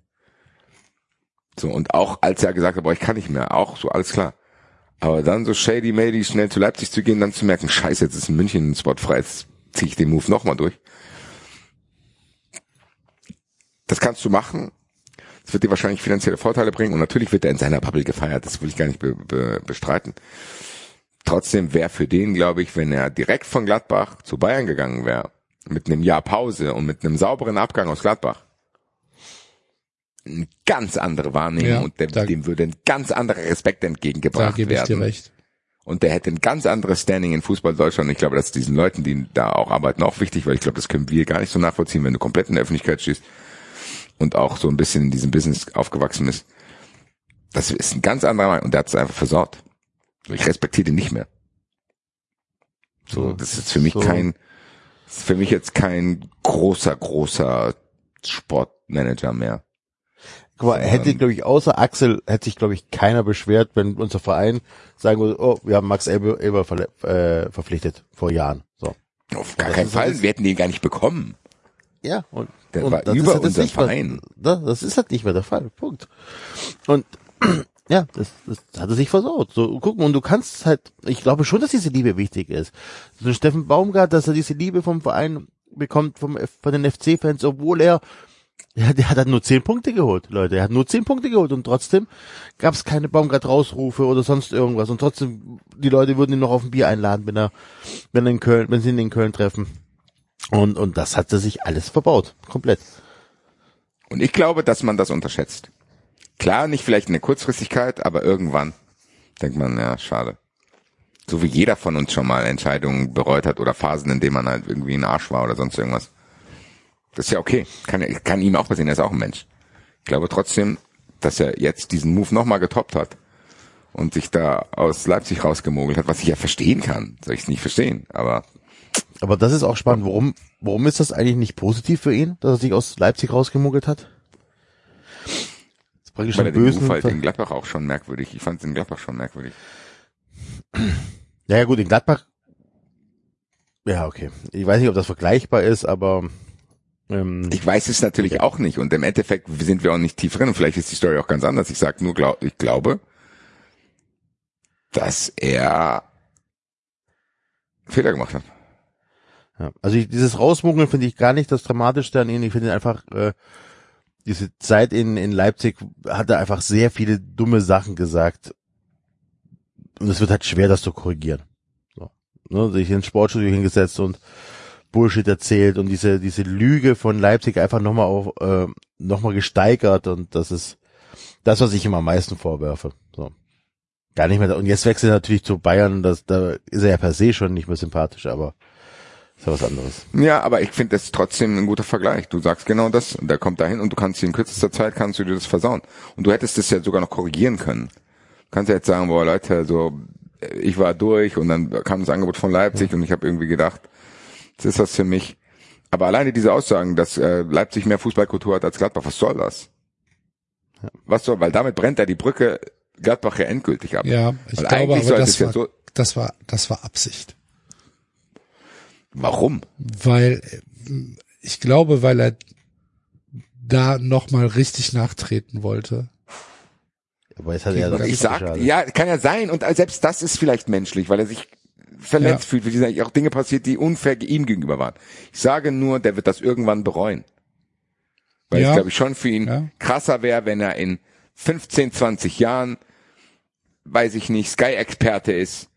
So, und auch als er gesagt hat, boah, ich kann nicht mehr, auch so, alles klar. Aber dann so shady mady schnell zu Leipzig zu gehen, dann zu merken, scheiße, jetzt ist in München ein Spot frei, jetzt ziehe ich den Move nochmal durch. Das kannst du machen. Das wird dir wahrscheinlich finanzielle Vorteile bringen und natürlich wird er in seiner Bubble gefeiert, das will ich gar nicht be be bestreiten. Trotzdem wäre für den, glaube ich, wenn er direkt von Gladbach zu Bayern gegangen wäre, mit einem Jahr Pause und mit einem sauberen Abgang aus Gladbach, eine ganz andere Wahrnehmung Ja, und dem, da- dem würde ein ganz anderer Respekt Da entgegengebracht gebe ich dir werden. recht. Und der hätte ein ganz anderes Standing in Fußball Deutschland. Ich glaube, dass diesen Leuten, die da auch arbeiten, auch wichtig, weil ich glaube, das können wir gar nicht so nachvollziehen, wenn du komplett in der Öffentlichkeit stehst und auch so ein bisschen in diesem Business aufgewachsen bist. Das ist ein ganz anderer Mann und der hat es einfach versaut. Ich respektiere den nicht mehr. So, das ist für mich So. kein, ist für mich jetzt kein großer, großer Sportmanager mehr. Guck mal, hätte, glaube ich, außer Axel, hätte sich, glaube ich, keiner beschwert, wenn unser Verein sagen würde, oh, wir haben Max Eber, verle- äh, verpflichtet vor Jahren. So. Auf gar keinen ist Fall. Wir hätten den gar nicht bekommen. Ja, und, Der und war das über ist halt unser nicht mehr- Verein. Das, das ist halt nicht mehr der Fall. Punkt. Und ja, das, das hat er sich versaut. So, gucken, und du kannst halt, ich glaube schon, dass diese Liebe wichtig ist. So Steffen Baumgart, dass er diese Liebe vom Verein bekommt, vom, von den FC-Fans, obwohl er, ja, der hat halt nur zehn Punkte geholt, Leute. Er hat nur zehn Punkte geholt und trotzdem gab es keine Baumgart-Rausrufe oder sonst irgendwas. Und trotzdem, die Leute würden ihn noch auf ein Bier einladen, wenn er, wenn er in Köln, wenn sie ihn in Köln treffen. Und, und das hat er sich alles verbaut. Komplett. Und ich glaube, dass man das unterschätzt. Klar, nicht vielleicht in der Kurzfristigkeit, aber irgendwann denkt man, ja, schade. So wie jeder von uns schon mal Entscheidungen bereut hat oder Phasen, in denen man halt irgendwie ein Arsch war oder sonst irgendwas. Das ist ja okay. Kann, kann ihm auch passieren, er ist auch ein Mensch. Ich glaube trotzdem, dass er jetzt diesen Move nochmal getoppt hat und sich da aus Leipzig rausgemogelt hat, was ich ja verstehen kann. Soll ich es nicht verstehen, aber Aber das ist auch spannend. Warum, warum ist das eigentlich nicht positiv für ihn, dass er sich aus Leipzig rausgemuggelt hat? Das einen den bösen. Move halt in Gladbach auch schon merkwürdig. Ich fand es in Gladbach schon merkwürdig. ja, ja, gut, in Gladbach. Ja, okay. Ich weiß nicht, ob das vergleichbar ist, aber ähm, Ich weiß es natürlich auch nicht und im Endeffekt sind wir auch nicht tief drin und vielleicht ist die Story auch ganz anders. Ich sag nur, glaub, ich glaube, dass er Fehler gemacht hat. Ja. also ich, dieses Rausmuggeln finde ich gar nicht das Dramatischste an ihm. Ich finde einfach äh, diese Zeit in in Leipzig hat er einfach sehr viele dumme Sachen gesagt und es wird halt schwer, das zu korrigieren. So. Ne, sich ins Sportstudio hingesetzt und Bullshit erzählt und diese diese Lüge von Leipzig einfach nochmal auf äh, nochmal gesteigert und das ist das, was ich ihm am meisten vorwerfe. So. Gar nicht mehr. Und jetzt wechselt er natürlich zu Bayern, das, da ist er ja per se schon nicht mehr sympathisch, aber ist ja was anderes. Ja, aber ich finde das trotzdem ein guter Vergleich. Du sagst genau das und der kommt dahin und du kannst in kürzester Zeit kannst du dir das versauen. Und du hättest das ja sogar noch korrigieren können. Du kannst ja jetzt sagen, boah Leute, so ich war durch und dann kam das Angebot von Leipzig und ich habe irgendwie gedacht, das ist was für mich. Aber alleine diese Aussagen, dass äh, Leipzig mehr Fußballkultur hat als Gladbach, was soll das? Was soll, weil damit brennt er die Brücke Gladbach ja endgültig ab. Ja, ich Weil glaube, aber das es ja war, so- das war, das war Absicht. Warum? Weil, äh, ich glaube, weil er da nochmal richtig nachtreten wollte. Aber jetzt hat er ja Ich sag, ja, kann ja sein und selbst das ist vielleicht menschlich, weil er sich verletzt Ja. fühlt, weil sind auch Dinge passiert, die unfair ihm gegenüber waren. Ich sage nur, der wird das irgendwann bereuen. Weil Ja. es, glaube ich, schon für ihn Ja. krasser wäre, wenn er in 15, 20 Jahren, weiß ich nicht, Sky-Experte ist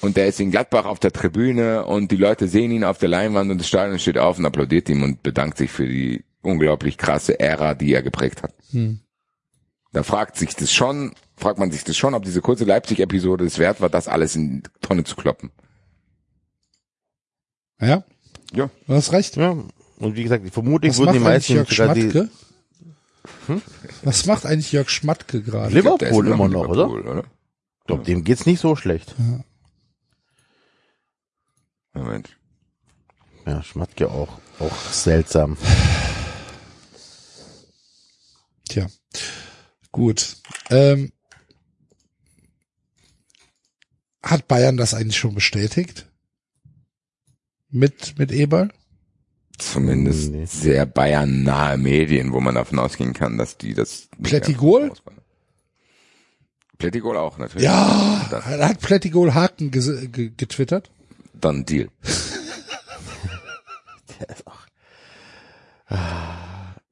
und der ist in Gladbach auf der Tribüne und die Leute sehen ihn auf der Leinwand und das Stadion steht auf und applaudiert ihm und bedankt sich für die unglaublich krasse Ära, die er geprägt hat. Hm. Da fragt sich das schon, fragt man sich das schon, ob diese kurze Leipzig-Episode es wert war, das alles in die Tonne zu kloppen. Ja, Ja. du hast recht. Ja. Und wie gesagt, vermutlich Was wurden macht die eigentlich meisten Jörg sogar die Schmatke? Was macht eigentlich Jörg Schmatke gerade? Ich glaub, Liverpool immer noch, Liverpool, oder? oder? Ich glaub, dem geht's nicht so schlecht. Moment. Ja, Schmatke auch, auch seltsam. Tja, gut. Ähm, hat Bayern das eigentlich schon bestätigt? Mit, mit Eberl? Zumindest Nee. sehr Bayern-nahe Medien, wo man davon ausgehen kann, dass die das... Plättigol? Plättigol auch, natürlich. Ja, Das, hat Plättigol Haken getwittert? Dann Deal.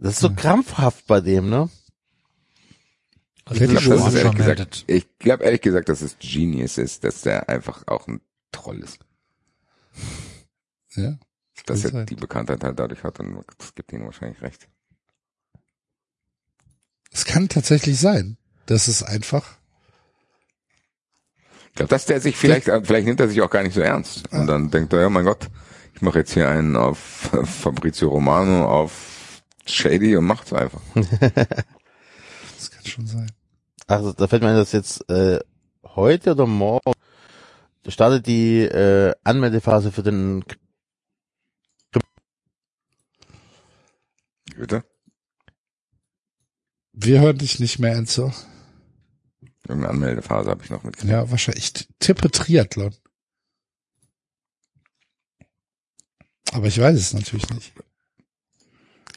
Das ist so krampfhaft bei dem, ne? Also ich ist Show ehrlich gesagt, ich glaube ehrlich gesagt, dass es Genius ist, dass der einfach auch ein Troll ist. Ja. Dass er sein. die Bekanntheit halt dadurch hat und das gibt ihnen wahrscheinlich recht. Es kann tatsächlich sein. Das ist einfach. Ich glaube, dass der sich vielleicht, äh, vielleicht nimmt er sich auch gar nicht so ernst. Und dann denkt er, ja mein Gott, ich mache jetzt hier einen auf Fabrizio Romano, auf Shady und macht's einfach. Das kann schon sein. Also da fällt mir ein, dass jetzt äh, heute oder morgen startet die äh, Anmeldephase für den Bitte? Wir hören dich nicht mehr, Enzo. Irgendeine Anmeldephase habe ich noch mitgekriegt. Ja, wahrscheinlich. Ich tippe Triathlon. Aber ich weiß es natürlich nicht.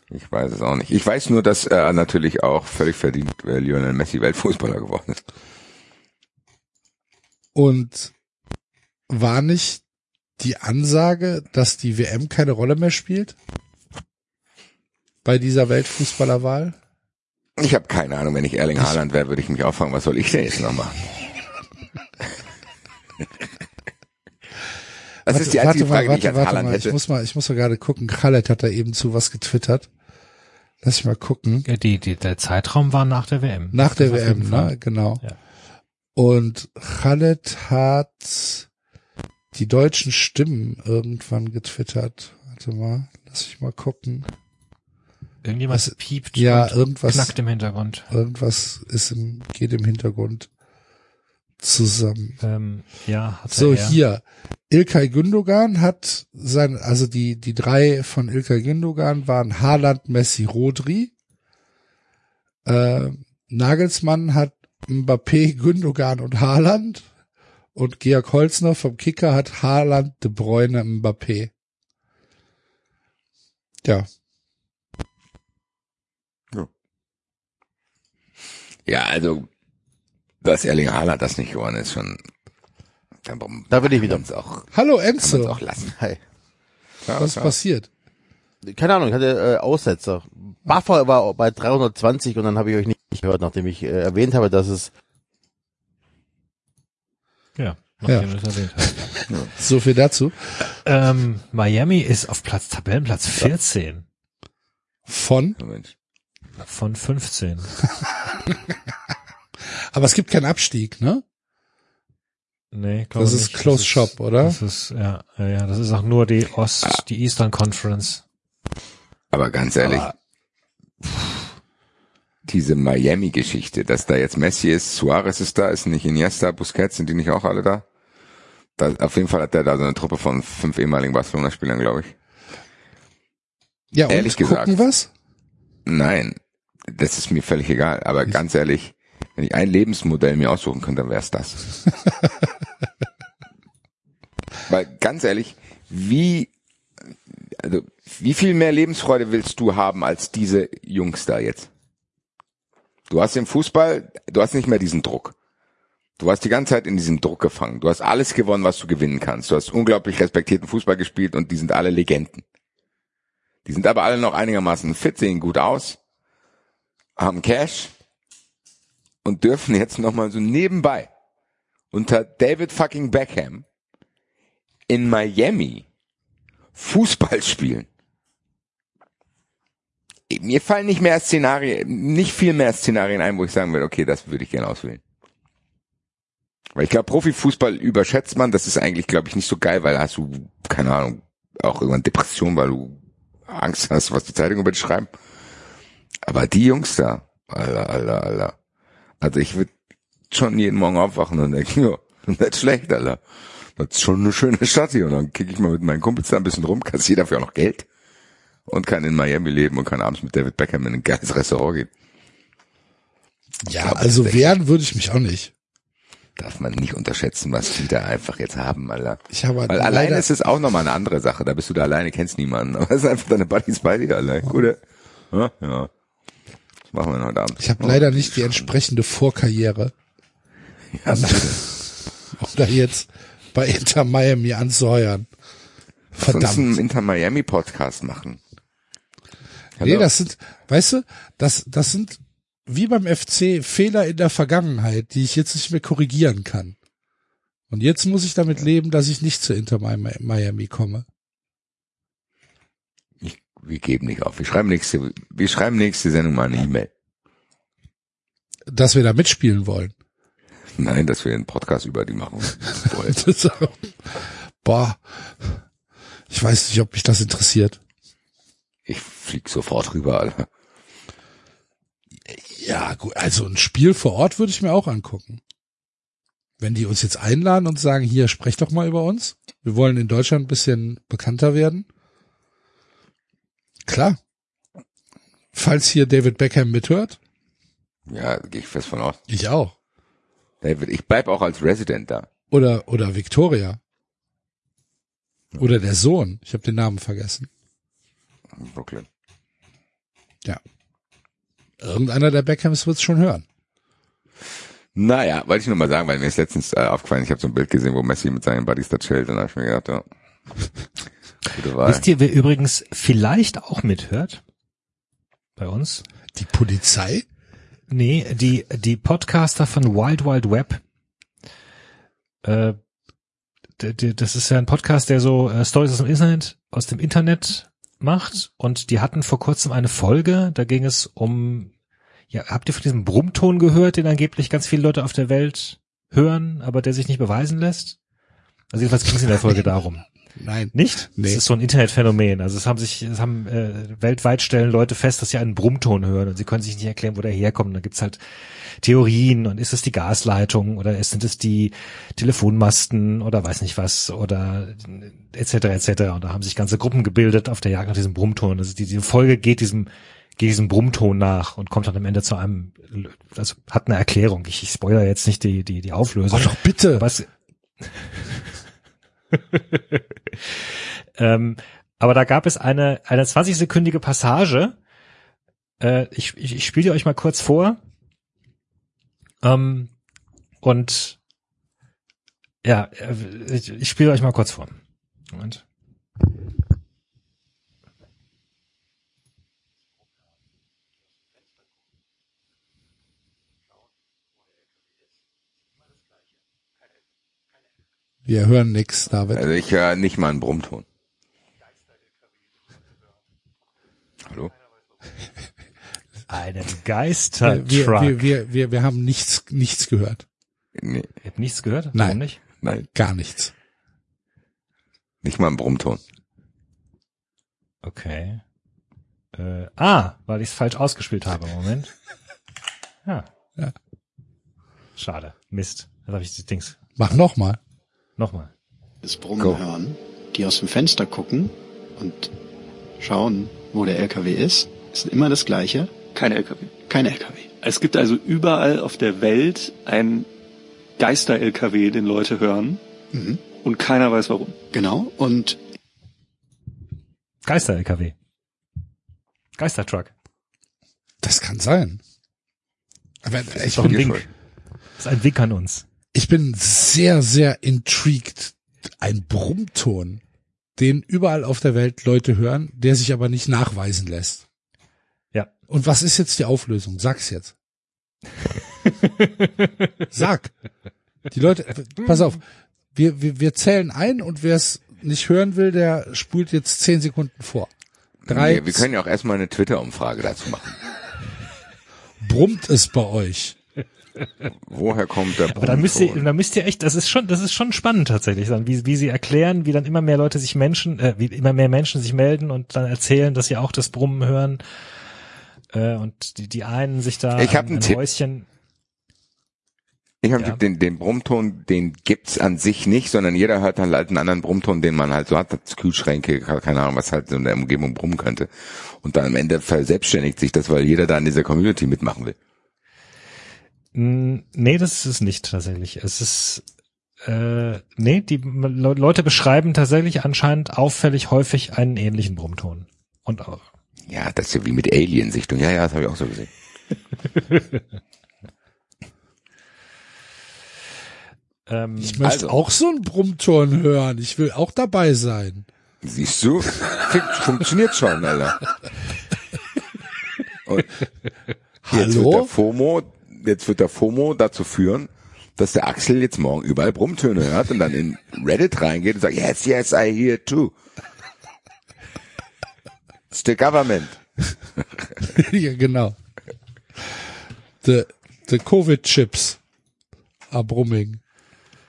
Ich weiß es auch nicht. Ich weiß nur, dass er natürlich auch völlig verdient äh, Lionel Messi Weltfußballer geworden ist. Und war nicht die Ansage, dass die WM keine Rolle mehr spielt? Bei dieser Weltfußballerwahl? Ich habe keine Ahnung, wenn ich Erling Haaland wäre, würde ich mich auffangen, was soll ich denn jetzt noch machen? Das ist die einzige Frage, die ich als Haaland mal. Ich hätte. muss mal, ich muss mal gerade gucken. Khaled hat da eben zu was getwittert. Lass ich mal gucken. Ja, die, die, der Zeitraum war nach der WM. Nach der WM, ne? Genau. Ja. Und Khaled hat die deutschen Stimmen irgendwann getwittert. Warte mal, lass ich mal gucken. Irgendjemand piept Ja, irgendwas, knackt im Hintergrund. irgendwas ist im, geht im Hintergrund zusammen. Ähm, ja, hat So, er. hier. Ilkay Gündogan hat sein, also die, die drei von Ilkay Gündogan waren Haaland, Messi, Rodri. Äh, Nagelsmann hat Mbappé, Gündogan und Haaland. Und Georg Holzner vom Kicker hat Haaland, De Bruyne, Mbappé. Ja, Ja, also, dass Erling Haaland das nicht geworden ist, schon. Da, Da bin ich wieder. Kann's auch, Hallo Enzo, auch lassen. Hi. Ja, was ist ja. passiert? Keine Ahnung, ich hatte äh, Aussetzer. Buffer war bei 320 und dann habe ich euch nicht gehört, nachdem ich äh, erwähnt habe, dass es Ja, nachdem Ja. So viel dazu. Ähm, Miami ist auf Platz, Tabellenplatz 14 Von, Moment. Von 15. Aber es gibt keinen Abstieg, ne? Nee, glaube Das nicht. ist Close Shop, oder? Das ist, ja, ja, ja, das ist auch nur die Ost, die Eastern Conference. Aber ganz ehrlich, diese Miami-Geschichte, dass da jetzt Messi ist, Suarez ist da, ist nicht Iniesta, Busquets, sind die nicht auch alle da? da auf jeden Fall hat der da so eine Truppe von fünf ehemaligen Barcelona-Spielern, glaube ich. Ja, und Ehrlich gesagt. gucken was? Nein, das ist mir völlig egal. Aber ganz ehrlich, wenn ich ein Lebensmodell mir aussuchen könnte, dann wäre es das. Weil ganz ehrlich, wie also wie viel mehr Lebensfreude willst du haben als diese Jungs da jetzt? Du hast im Fußball, du hast nicht mehr diesen Druck. Du warst die ganze Zeit in diesem Druck gefangen. Du hast alles gewonnen, was du gewinnen kannst. Du hast unglaublich respektierten Fußball gespielt und die sind alle Legenden. Die sind aber alle noch einigermaßen fit, sehen gut aus, haben Cash und dürfen jetzt nochmal so nebenbei unter David fucking Beckham in Miami Fußball spielen. Mir fallen nicht mehr Szenarien, nicht viel mehr Szenarien ein, wo ich sagen würde, okay, das würde ich gerne auswählen. Weil ich glaube, Profifußball überschätzt man, das ist eigentlich, glaube ich, nicht so geil, weil hast du, keine Ahnung, auch irgendwann Depression, weil du Angst hast, was die Zeitung über dich schreiben. Aber die Jungs da, Alter, Alter, Alter. Also ich würde schon jeden Morgen aufwachen und denken, ja, nicht schlecht, Alter. Das ist schon eine schöne Stadt hier. Und dann kicke ich mal mit meinen Kumpels da ein bisschen rum, kassiere dafür auch noch Geld und kann in Miami leben und kann abends mit David Beckham in ein geiles Restaurant gehen. Ja, also wehren würde ich mich auch nicht. Darf man nicht unterschätzen, was die da einfach jetzt haben, Alter. Ich habe Weil leider- alleine ist es auch nochmal eine andere Sache. Da bist du da alleine, kennst niemanden. Aber es ist einfach deine Buddies bei dir, Alter. Gute. Ja, ja. Machen wir heute Abend? Ich habe leider nicht die entsprechende Vorkarriere, Ja, um da jetzt bei Inter Miami anzuheuern. Lass uns einen Verdammt. Inter Miami Podcast machen. Nee, Hallo? das sind, weißt du, das, das sind wie beim FC Fehler in der Vergangenheit, die ich jetzt nicht mehr korrigieren kann. Und jetzt muss ich damit leben, dass ich nicht zu Inter Mi- Miami komme. Wir geben nicht auf. Wir schreiben nächste, wir schreiben nächste Sendung mal eine E-Mail. Dass wir da mitspielen wollen. Nein, dass wir einen Podcast über die machen wollen. Das, boah, ich weiß nicht, ob mich das interessiert. Ich flieg sofort rüber, Alter. Ja, gut, also ein Spiel vor Ort würde ich mir auch angucken. Wenn die uns jetzt einladen und sagen, hier, sprecht doch mal über uns. Wir wollen in Deutschland ein bisschen bekannter werden. Klar. Falls hier David Beckham mithört, Ja, gehe ich fest von aus. ich auch. David, ich bleib auch als Resident da. Oder, oder Victoria. Oder der Sohn. Ich habe den Namen vergessen. Brooklyn. Ja. Irgendeiner der Beckhams wird's schon hören. Naja, wollte ich nur mal sagen, weil mir ist letztens äh, aufgefallen, ich habe so ein Bild gesehen, wo Messi mit seinen Buddies da chillt und da hab ich mir gedacht, ja, gute Wahl. Wisst ihr, wer übrigens vielleicht auch mithört? Bei uns? Die Polizei? Nee, die, die Podcaster von Wild Wild Web. Äh, das ist ja ein Podcast, der so äh, Stories aus dem Internet, aus dem Internet macht. Und die hatten vor kurzem eine Folge, da ging es um, ja, habt ihr von diesem Brummton gehört, den angeblich ganz viele Leute auf der Welt hören, aber der sich nicht beweisen lässt? Also jedenfalls ging es in der Folge darum. Nein. Nicht? Nee. Das ist so ein Internetphänomen. Also es haben sich, es haben äh, weltweit stellen Leute fest, dass sie einen Brummton hören und sie können sich nicht erklären, wo der herkommt. Und dann gibt's halt Theorien und ist es die Gasleitung oder sind es die Telefonmasten oder weiß nicht was oder etc. etc. Und da haben sich ganze Gruppen gebildet auf der Jagd nach diesem Brummton. Also die, diese Folge geht diesem geht diesem Brummton nach und kommt dann am Ende zu einem, also hat eine Erklärung. Ich, ich spoilere jetzt nicht die die die Auflösung. Oh, doch bitte. Es, ähm, aber da gab es eine, eine 20-sekündige Passage. Äh, ich ich, ich spiele euch mal kurz vor. Ähm, und ja, äh, ich, ich spiele euch mal kurz vor. Moment. Wir hören nix, David. Also ich höre nicht mal einen Brummton. Hallo? Einen Geistertruck. wir, wir, wir, wir, wir haben nichts, nichts gehört. Nee, Ihr habt nichts gehört? Nein. Warum nicht? nein, Gar nichts. nicht mal ein Brummton. Okay. Äh, ah, weil ich es falsch ausgespielt habe. Moment. Ja. Ja. Schade. Mist. Jetzt habe ich die Dings. Mach noch mal. Nochmal. das Brummen Go. hören, die aus dem Fenster gucken und schauen, wo der LKW ist, ist immer das Gleiche. Kein LKW. Kein LKW. Es gibt also überall auf der Welt ein Geister-LKW, den Leute hören Mhm. und keiner weiß warum. Genau. Und Geister-LKW. Geistertruck. Das kann sein. Aber ich Doch ein bin, Wink. Das ist ein Wink an uns. Ich bin sehr, sehr intrigued. Ein Brummton, den überall auf der Welt Leute hören, der sich aber nicht nachweisen lässt. Ja. Und was ist jetzt die Auflösung? Sag's jetzt. Sag. Die Leute, pass auf. Wir, wir, wir zählen ein und wer es nicht hören will, der spult jetzt zehn Sekunden vor. Drei. Nee, wir können ja auch erstmal eine Twitter-Umfrage dazu machen. brummt es bei euch? Woher kommt der Aber dann müsst ihr, dann müsst ihr echt, das ist schon, das ist schon spannend tatsächlich, dann, wie, wie sie erklären, wie dann immer mehr Leute sich Menschen, äh, wie immer mehr Menschen sich melden und dann erzählen, dass sie auch das Brummen hören. Äh, und die, die einen sich da Ich hab an Tipp. Häuschen. Ich habe Ja. den, den Brummton, den gibt's an sich nicht, sondern jeder hört dann halt einen anderen Brummton, den man halt so hat, das Kühlschränke, keine Ahnung, was halt so in der Umgebung brummen könnte. Und dann am Ende verselbstständigt sich das, weil jeder da in dieser Community mitmachen will. Nee, das ist es nicht tatsächlich. Es ist äh, nee, die Le Leute beschreiben tatsächlich anscheinend auffällig häufig einen ähnlichen Brummton. Und auch. Ja, das ist ja wie mit Alien-Sichtung. Ja, ja, das habe ich auch so gesehen. Ähm, Ich möchte Also. auch so einen Brummton hören. Ich will auch dabei sein. Siehst du? Fun- Funktioniert schon, Alter. Und jetzt wird Hallo? der FOMO, jetzt wird der FOMO dazu führen, dass der Axel jetzt morgen überall Brummtöne hört und dann in Reddit reingeht und sagt, yes, yes, I hear too. It's the government. ja, genau. The, the Covid-Chips are brumming.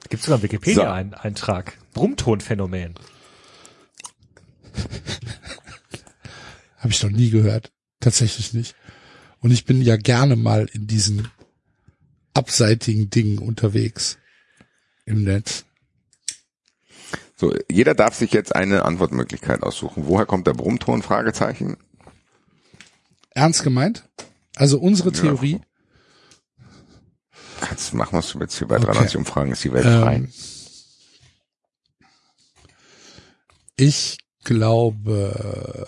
Gibt sogar einen Wikipedia-Eintrag. Brummtonphänomen. Habe ich noch nie gehört. Tatsächlich nicht. Und ich bin ja gerne mal in diesen abseitigen Dingen unterwegs im Netz. So, jeder darf sich jetzt eine Antwortmöglichkeit aussuchen. Woher kommt der Brummton? Fragezeichen. Ernst gemeint? Also unsere Ja. Theorie. Kannst machen, was du willst. Hier bei Okay. 93 Umfragen ist die Welt frei. Ähm, ich glaube,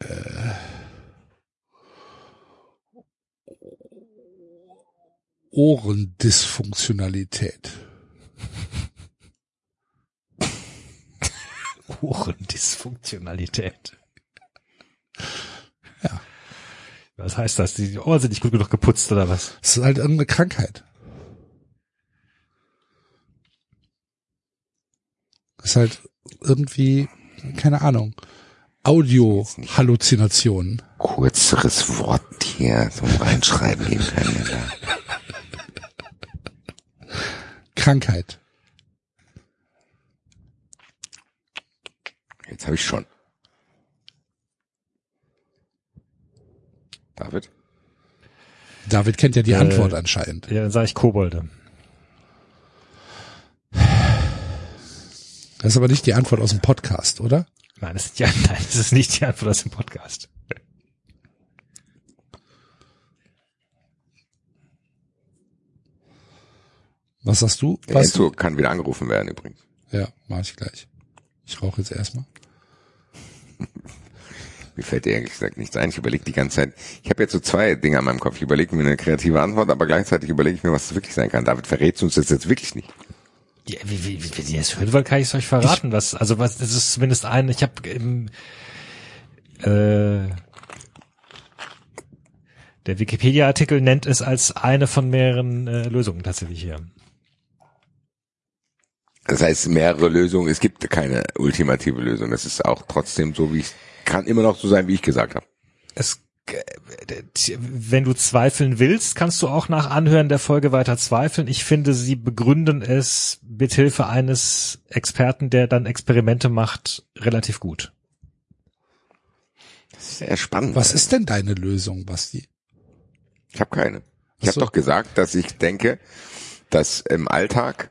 äh, Ohrendysfunktionalität. Ohrendysfunktionalität. Ja. Was heißt das? Die Ohren sind nicht gut genug geputzt oder was? Das ist halt irgendeine Krankheit. Das ist halt irgendwie, keine Ahnung, Audio-Halluzinationen. Kurzeres Wort hier zum Reinschreiben geben können. Ja. Krankheit. Jetzt habe ich schon. David? David kennt ja die Äh, Antwort anscheinend. Ja, dann sage ich Kobolde. Das ist aber nicht die Antwort aus dem Podcast, oder? Nein, das ist, ja, nein, das ist nicht die Antwort aus dem Podcast. Was sagst du? Der Was? Enzo kann wieder angerufen werden übrigens. Ja, mach ich gleich. Ich rauche jetzt erstmal. Mir fällt ehrlich gesagt nichts ein. Ich überlege die ganze Zeit. Ich habe jetzt so zwei Dinge an meinem Kopf. Ich überlege mir eine kreative Antwort, aber gleichzeitig überlege ich mir, was es wirklich sein kann. David verrät uns das jetzt wirklich nicht. Ja, wie, wie, wie, wenn ihr es hören wollt, kann ich es euch verraten. was, also was, das ist zumindest ein, ich habe im, äh, der Wikipedia-Artikel nennt es als eine von mehreren äh, Lösungen tatsächlich hier. Das heißt, mehrere Lösungen. Es gibt keine ultimative Lösung. Das ist auch trotzdem so, wie ich kann immer noch so sein, wie ich gesagt habe. Es, äh, wenn du zweifeln willst, kannst du auch nach Anhören der Folge weiter zweifeln. Ich finde, sie begründen es mit Hilfe eines Experten, der dann Experimente macht, relativ gut. Sehr spannend. Was ist denn deine Lösung, Basti? Ich habe keine. Ich habe doch gesagt, dass ich denke, dass im Alltag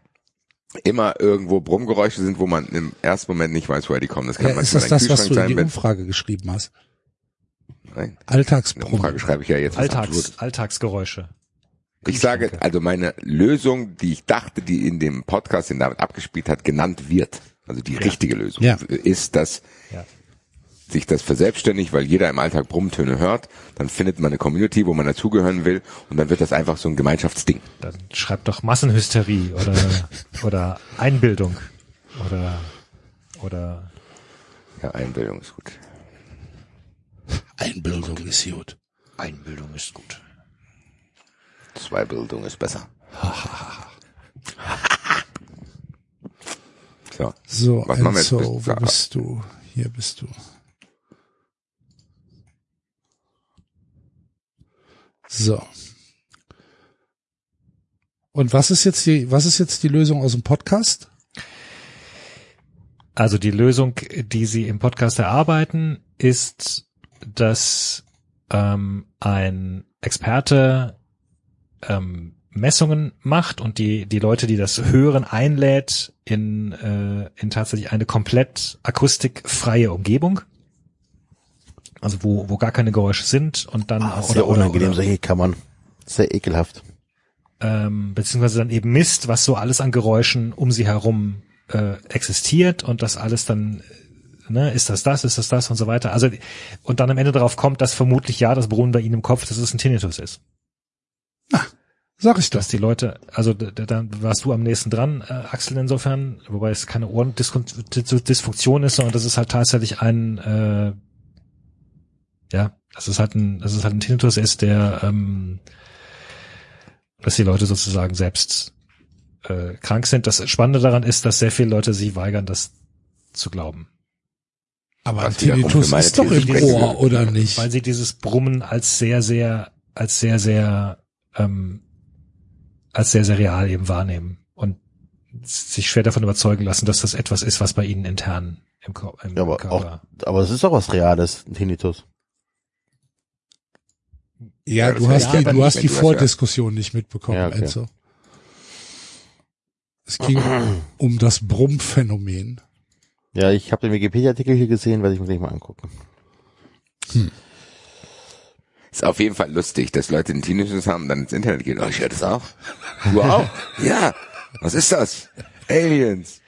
immer irgendwo Brummgeräusche sind, wo man im ersten Moment nicht weiß, woher die kommen. Das kann Ja, ist manchmal das das, was du in die Umfrage geschrieben hast? nein, Alltagsbrummen. Umfrage schreibe ich ja jetzt. Alltags. Alltagsgeräusche. Ich sage, also meine Lösung, die ich dachte, die in dem Podcast, den David abgespielt hat, genannt wird, also die richtige Lösung, Ja. ist, dass Ja. Sich das verselbstständigt, weil jeder im Alltag Brummtöne hört, dann findet man eine Community, wo man dazugehören will und dann wird das einfach so ein Gemeinschaftsding. Dann schreib doch Massenhysterie oder, oder Einbildung oder, oder, Ja, Einbildung ist gut. Einbildung ist gut. Einbildung ist gut. Zweibildung ist besser. so. So, Was machen wir jetzt? Enzo, Bist- wo bist du? Hier bist du. So. Und was ist jetzt die, was ist jetzt die Lösung aus dem Podcast? Also die Lösung, die Sie im Podcast erarbeiten, ist, dass ähm, ein Experte ähm, Messungen macht und die die Leute, die das hören, einlädt in äh, in tatsächlich eine komplett akustikfreie Umgebung. Also wo wo gar keine Geräusche sind und dann Ah, sehr unangenehm, solche Kammern. Sehr ekelhaft. ähm, beziehungsweise dann eben misst, was so alles an Geräuschen um sie herum äh, existiert und das alles dann, äh, ne, ist das das, ist das das und so weiter. Also und dann am Ende darauf kommt, dass vermutlich ja das Brummen bei ihnen im Kopf, dass es ein Tinnitus ist. Sag ich doch. Dass die Leute, also dann warst du am nächsten dran, äh, Axel insofern, wobei es keine Ohrendysfunktion ist, sondern das ist halt tatsächlich ein, äh, ja, das ist halt ein, das ist halt ein Tinnitus ist, der, ähm, dass die Leute sozusagen selbst äh, krank sind. Das Spannende daran ist, dass sehr viele Leute sich weigern, das zu glauben, Aber ein Tinnitus ist doch im Ohr, oder nicht? weil sie dieses Brummen als sehr, sehr, als sehr, sehr, ähm, als sehr, sehr real eben wahrnehmen und sich schwer davon überzeugen lassen, dass das etwas ist, was bei ihnen intern im, Ko im Ja, aber Körper. auch, aber es ist doch was Reales, ein Tinnitus. Ja, du hast die, du hast die Vordiskussion nicht mitbekommen, Ja, okay. Enzo. Es ging um das Brummphänomen. Ja, ich habe den Wikipedia-Artikel hier gesehen, werde ich mir gleich mal angucken. Ist auf jeden Fall lustig, dass Leute den Tinnitus haben, dann ins Internet gehen. Oh, ich höre das auch. Du auch? ja. Was ist das? Aliens.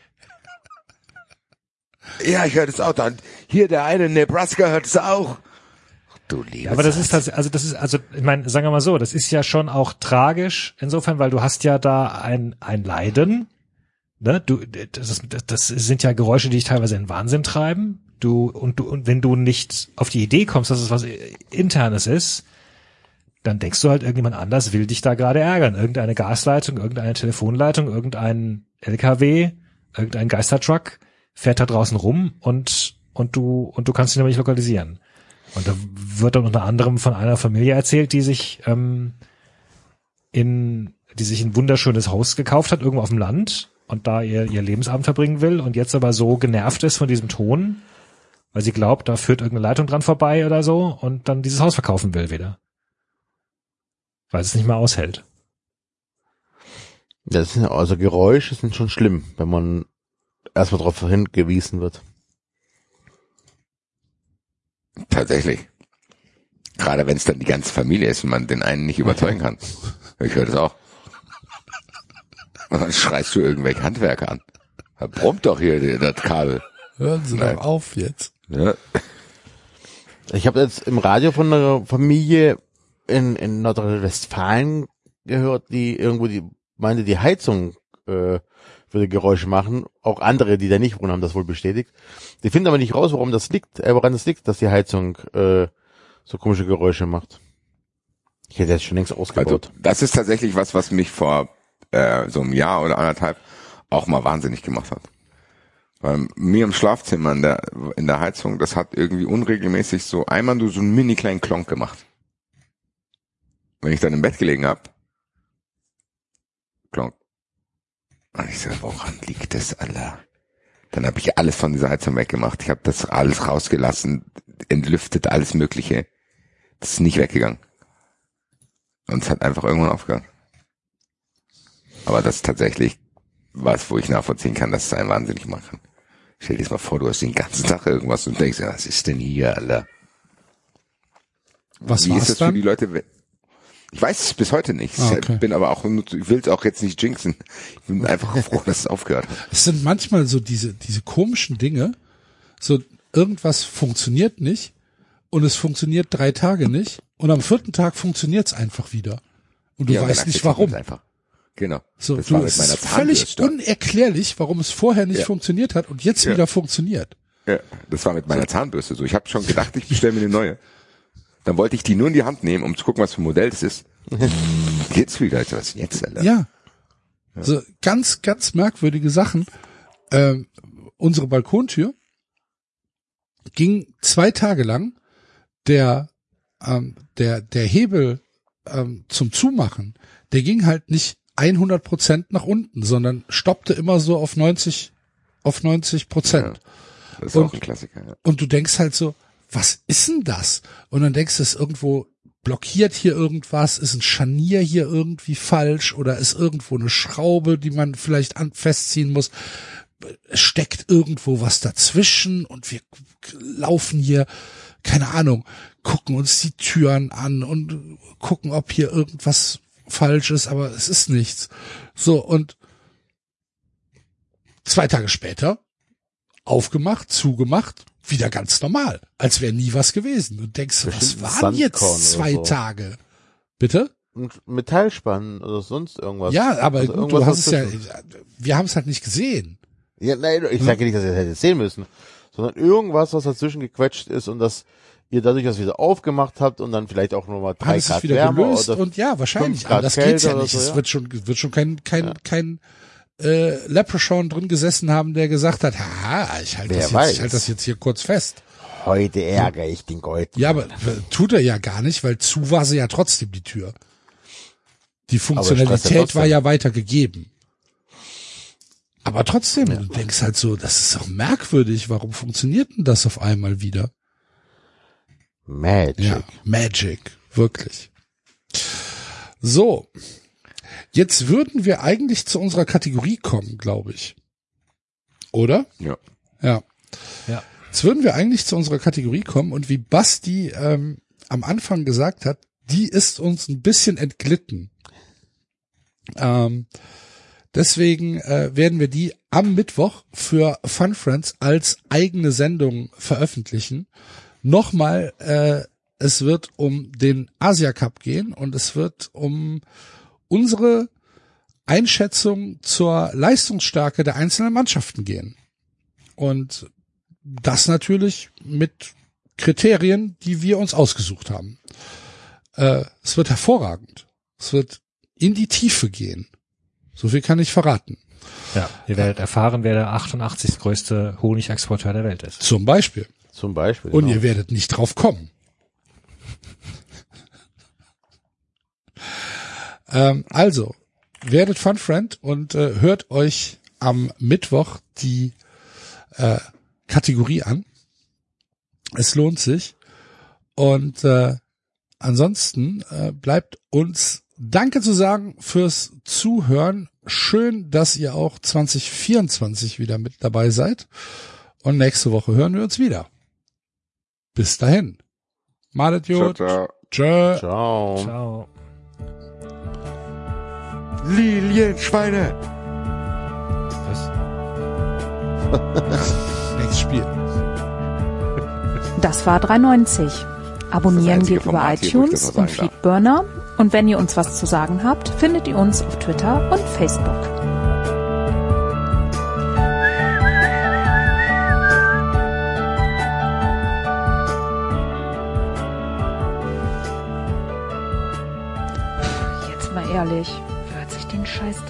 Ja, ich höre das auch. Dann hier der eine in Nebraska hört es auch. Du liebe aber das Zeit. ist das, also das ist, also ich meine, sagen wir mal so, das ist ja schon auch tragisch insofern, weil du hast ja da ein ein Leiden, ne? Du, das, das, das sind ja Geräusche, die dich teilweise in Wahnsinn treiben. Du und du und wenn du nicht auf die Idee kommst, dass es was internes ist, dann denkst du halt, irgendjemand anders will dich da gerade ärgern. Irgendeine Gasleitung, irgendeine Telefonleitung, irgendein LKW, irgendein Geistertruck fährt da draußen rum und und du und du kannst ihn aber nicht lokalisieren. Und da wird dann unter anderem von einer Familie erzählt, die sich ähm, in, die sich ein wunderschönes Haus gekauft hat, irgendwo auf dem Land und da ihr, ihr Lebensabend verbringen will und jetzt aber so genervt ist von diesem Ton, weil sie glaubt, da führt irgendeine Leitung dran vorbei oder so und dann dieses Haus verkaufen will wieder. Weil es nicht mehr aushält. Das sind, also Geräusche sind schon schlimm, wenn man erstmal darauf hingewiesen wird. Tatsächlich. Gerade wenn es dann die ganze Familie ist und man den einen nicht überzeugen kann. Ich höre das auch. Und dann schreist du irgendwelche Handwerker an. Da brummt doch hier der- das Kabel. Hören Sie Nein. doch auf jetzt. Ja. Ich habe jetzt im Radio von einer Familie in, in Nordrhein-Westfalen gehört, die irgendwo die meinte, die Heizung äh, würde Geräusche machen. Auch andere, die da nicht wohnen, haben das wohl bestätigt. Die finden aber nicht raus, warum das liegt, äh, woran das liegt, dass die Heizung äh, so komische Geräusche macht. Ich hätte das schon längst Also ausgebaut. das ist tatsächlich was, was mich vor äh, so einem Jahr oder anderthalb auch mal wahnsinnig gemacht hat. Weil mir im Schlafzimmer in der, in der Heizung, das hat irgendwie unregelmäßig so einmal nur so einen mini kleinen Klonk gemacht. Wenn ich dann im Bett gelegen hab, Klonk. Und ich so, woran liegt das, Alter? Dann habe ich alles von dieser Heizung weggemacht. Ich habe das alles rausgelassen, entlüftet, alles Mögliche. Das ist nicht weggegangen. Und es hat einfach irgendwann aufgegangen. Aber das ist tatsächlich was, wo ich nachvollziehen kann, dass es einen wahnsinnig machen. Stell dir das mal vor, du hast den ganzen Tag irgendwas und denkst, was ist denn hier, Alter? Was Wie ist das für dann? die Leute? Ich weiß es bis heute nicht. Ah, okay. Ich bin aber auch, ich will es auch jetzt nicht jinxen. Ich bin einfach froh, dass es aufgehört hat. Es sind manchmal so diese, diese komischen Dinge, so irgendwas funktioniert nicht und es funktioniert drei Tage nicht und am vierten Tag funktioniert es einfach wieder. Und du Ja, weißt nicht warum. Genau. So, das du, ist völlig unerklärlich, warum es vorher nicht Ja. funktioniert hat und jetzt Ja. wieder funktioniert. Ja, das war mit meiner Zahnbürste so. Ich habe schon gedacht, ich bestelle mir eine neue. Dann wollte ich die nur in die Hand nehmen, um zu gucken, was für ein Modell das ist. Jetzt wieder, Alter, was jetzt, Alter? Ja. So ganz, ganz merkwürdige Sachen. Ähm, unsere Balkontür ging zwei Tage lang der, ähm, der, der Hebel ähm, zum Zumachen, der ging halt nicht 100 Prozent nach unten, sondern stoppte immer so auf 90, auf 90 Prozent. Das ist Und- auch ein Klassiker. Ja. Und du denkst halt so, was ist denn das? Und dann denkst du, es irgendwo blockiert hier irgendwas, ist ein Scharnier hier irgendwie falsch oder ist irgendwo eine Schraube, die man vielleicht an, festziehen muss. Es steckt irgendwo was dazwischen und wir laufen hier, keine Ahnung, gucken uns die Türen an und gucken, ob hier irgendwas falsch ist, aber es ist nichts. So, und zwei Tage später aufgemacht, zugemacht, wieder ganz normal, als wäre nie was gewesen. Du denkst, was Bestimmt waren Sandkorn jetzt zwei so. Tage? Bitte? Ein Metallspannen oder sonst irgendwas. Ja, aber Also gut, du hast es ja, wir haben es halt nicht gesehen. Ja, nein, ich sage nicht, dass ihr das hättet sehen müssen, sondern irgendwas, was dazwischen gequetscht ist und dass ihr dadurch das wieder aufgemacht habt und dann vielleicht auch nochmal drei es sich Grad wieder Wärme gelöst und ja, wahrscheinlich. Aber das geht's ja nicht. so, es ja. wird schon, wird schon kein, kein, Ja. kein äh, Leprechaun drin gesessen haben, der gesagt hat, ha, ich halte das, jetzt, ich halt das jetzt hier kurz fest. heute ärgere ich den Gold. Ja, aber äh, tut er ja gar nicht, weil zu war sie ja trotzdem die Tür. Die ja Funktionalität war ja weitergegeben. Aber trotzdem, du denkst halt so, das ist doch merkwürdig, warum funktioniert denn das auf einmal wieder? Magic. Ja, Magic, wirklich. So, jetzt würden wir eigentlich zu unserer Kategorie kommen, glaube ich. Oder? Ja. Ja. Ja. Jetzt würden wir eigentlich zu unserer Kategorie kommen und wie Basti ähm, am Anfang gesagt hat, die ist uns ein bisschen entglitten. Ähm, deswegen äh, werden wir die am Mittwoch für Fun Friends als eigene Sendung veröffentlichen. Nochmal, äh, es wird um den Asia Cup gehen und es wird um unsere Einschätzung zur Leistungsstärke der einzelnen Mannschaften gehen. Und das natürlich mit Kriterien, die wir uns ausgesucht haben. Äh, es wird hervorragend. Es wird in die Tiefe gehen. So viel kann ich verraten. Ja, ihr werdet erfahren, wer der 88. größte Honigexporteur der Welt ist. Zum Beispiel. Zum Beispiel. Und genau. ihr werdet nicht drauf kommen. Ähm, also, werdet Fun Friend und äh, hört euch am Mittwoch die äh, Kategorie an. Es lohnt sich. Und äh, ansonsten äh, bleibt uns Danke zu sagen fürs Zuhören. Schön, dass ihr auch 2024 wieder mit dabei seid. Und nächste Woche hören wir uns wieder. Bis dahin. Malet Ciao, Jod. ciao. Tschö. Ciao. Ciao. Lilienschweine. Was? Nächstes Spiel. Das war 390. Abonnieren geht über Format hier, iTunes noch und. Feedburner. Und wenn ihr uns was zu sagen habt, findet ihr uns auf Twitter und Facebook. Jetzt mal ehrlich, Scheiß?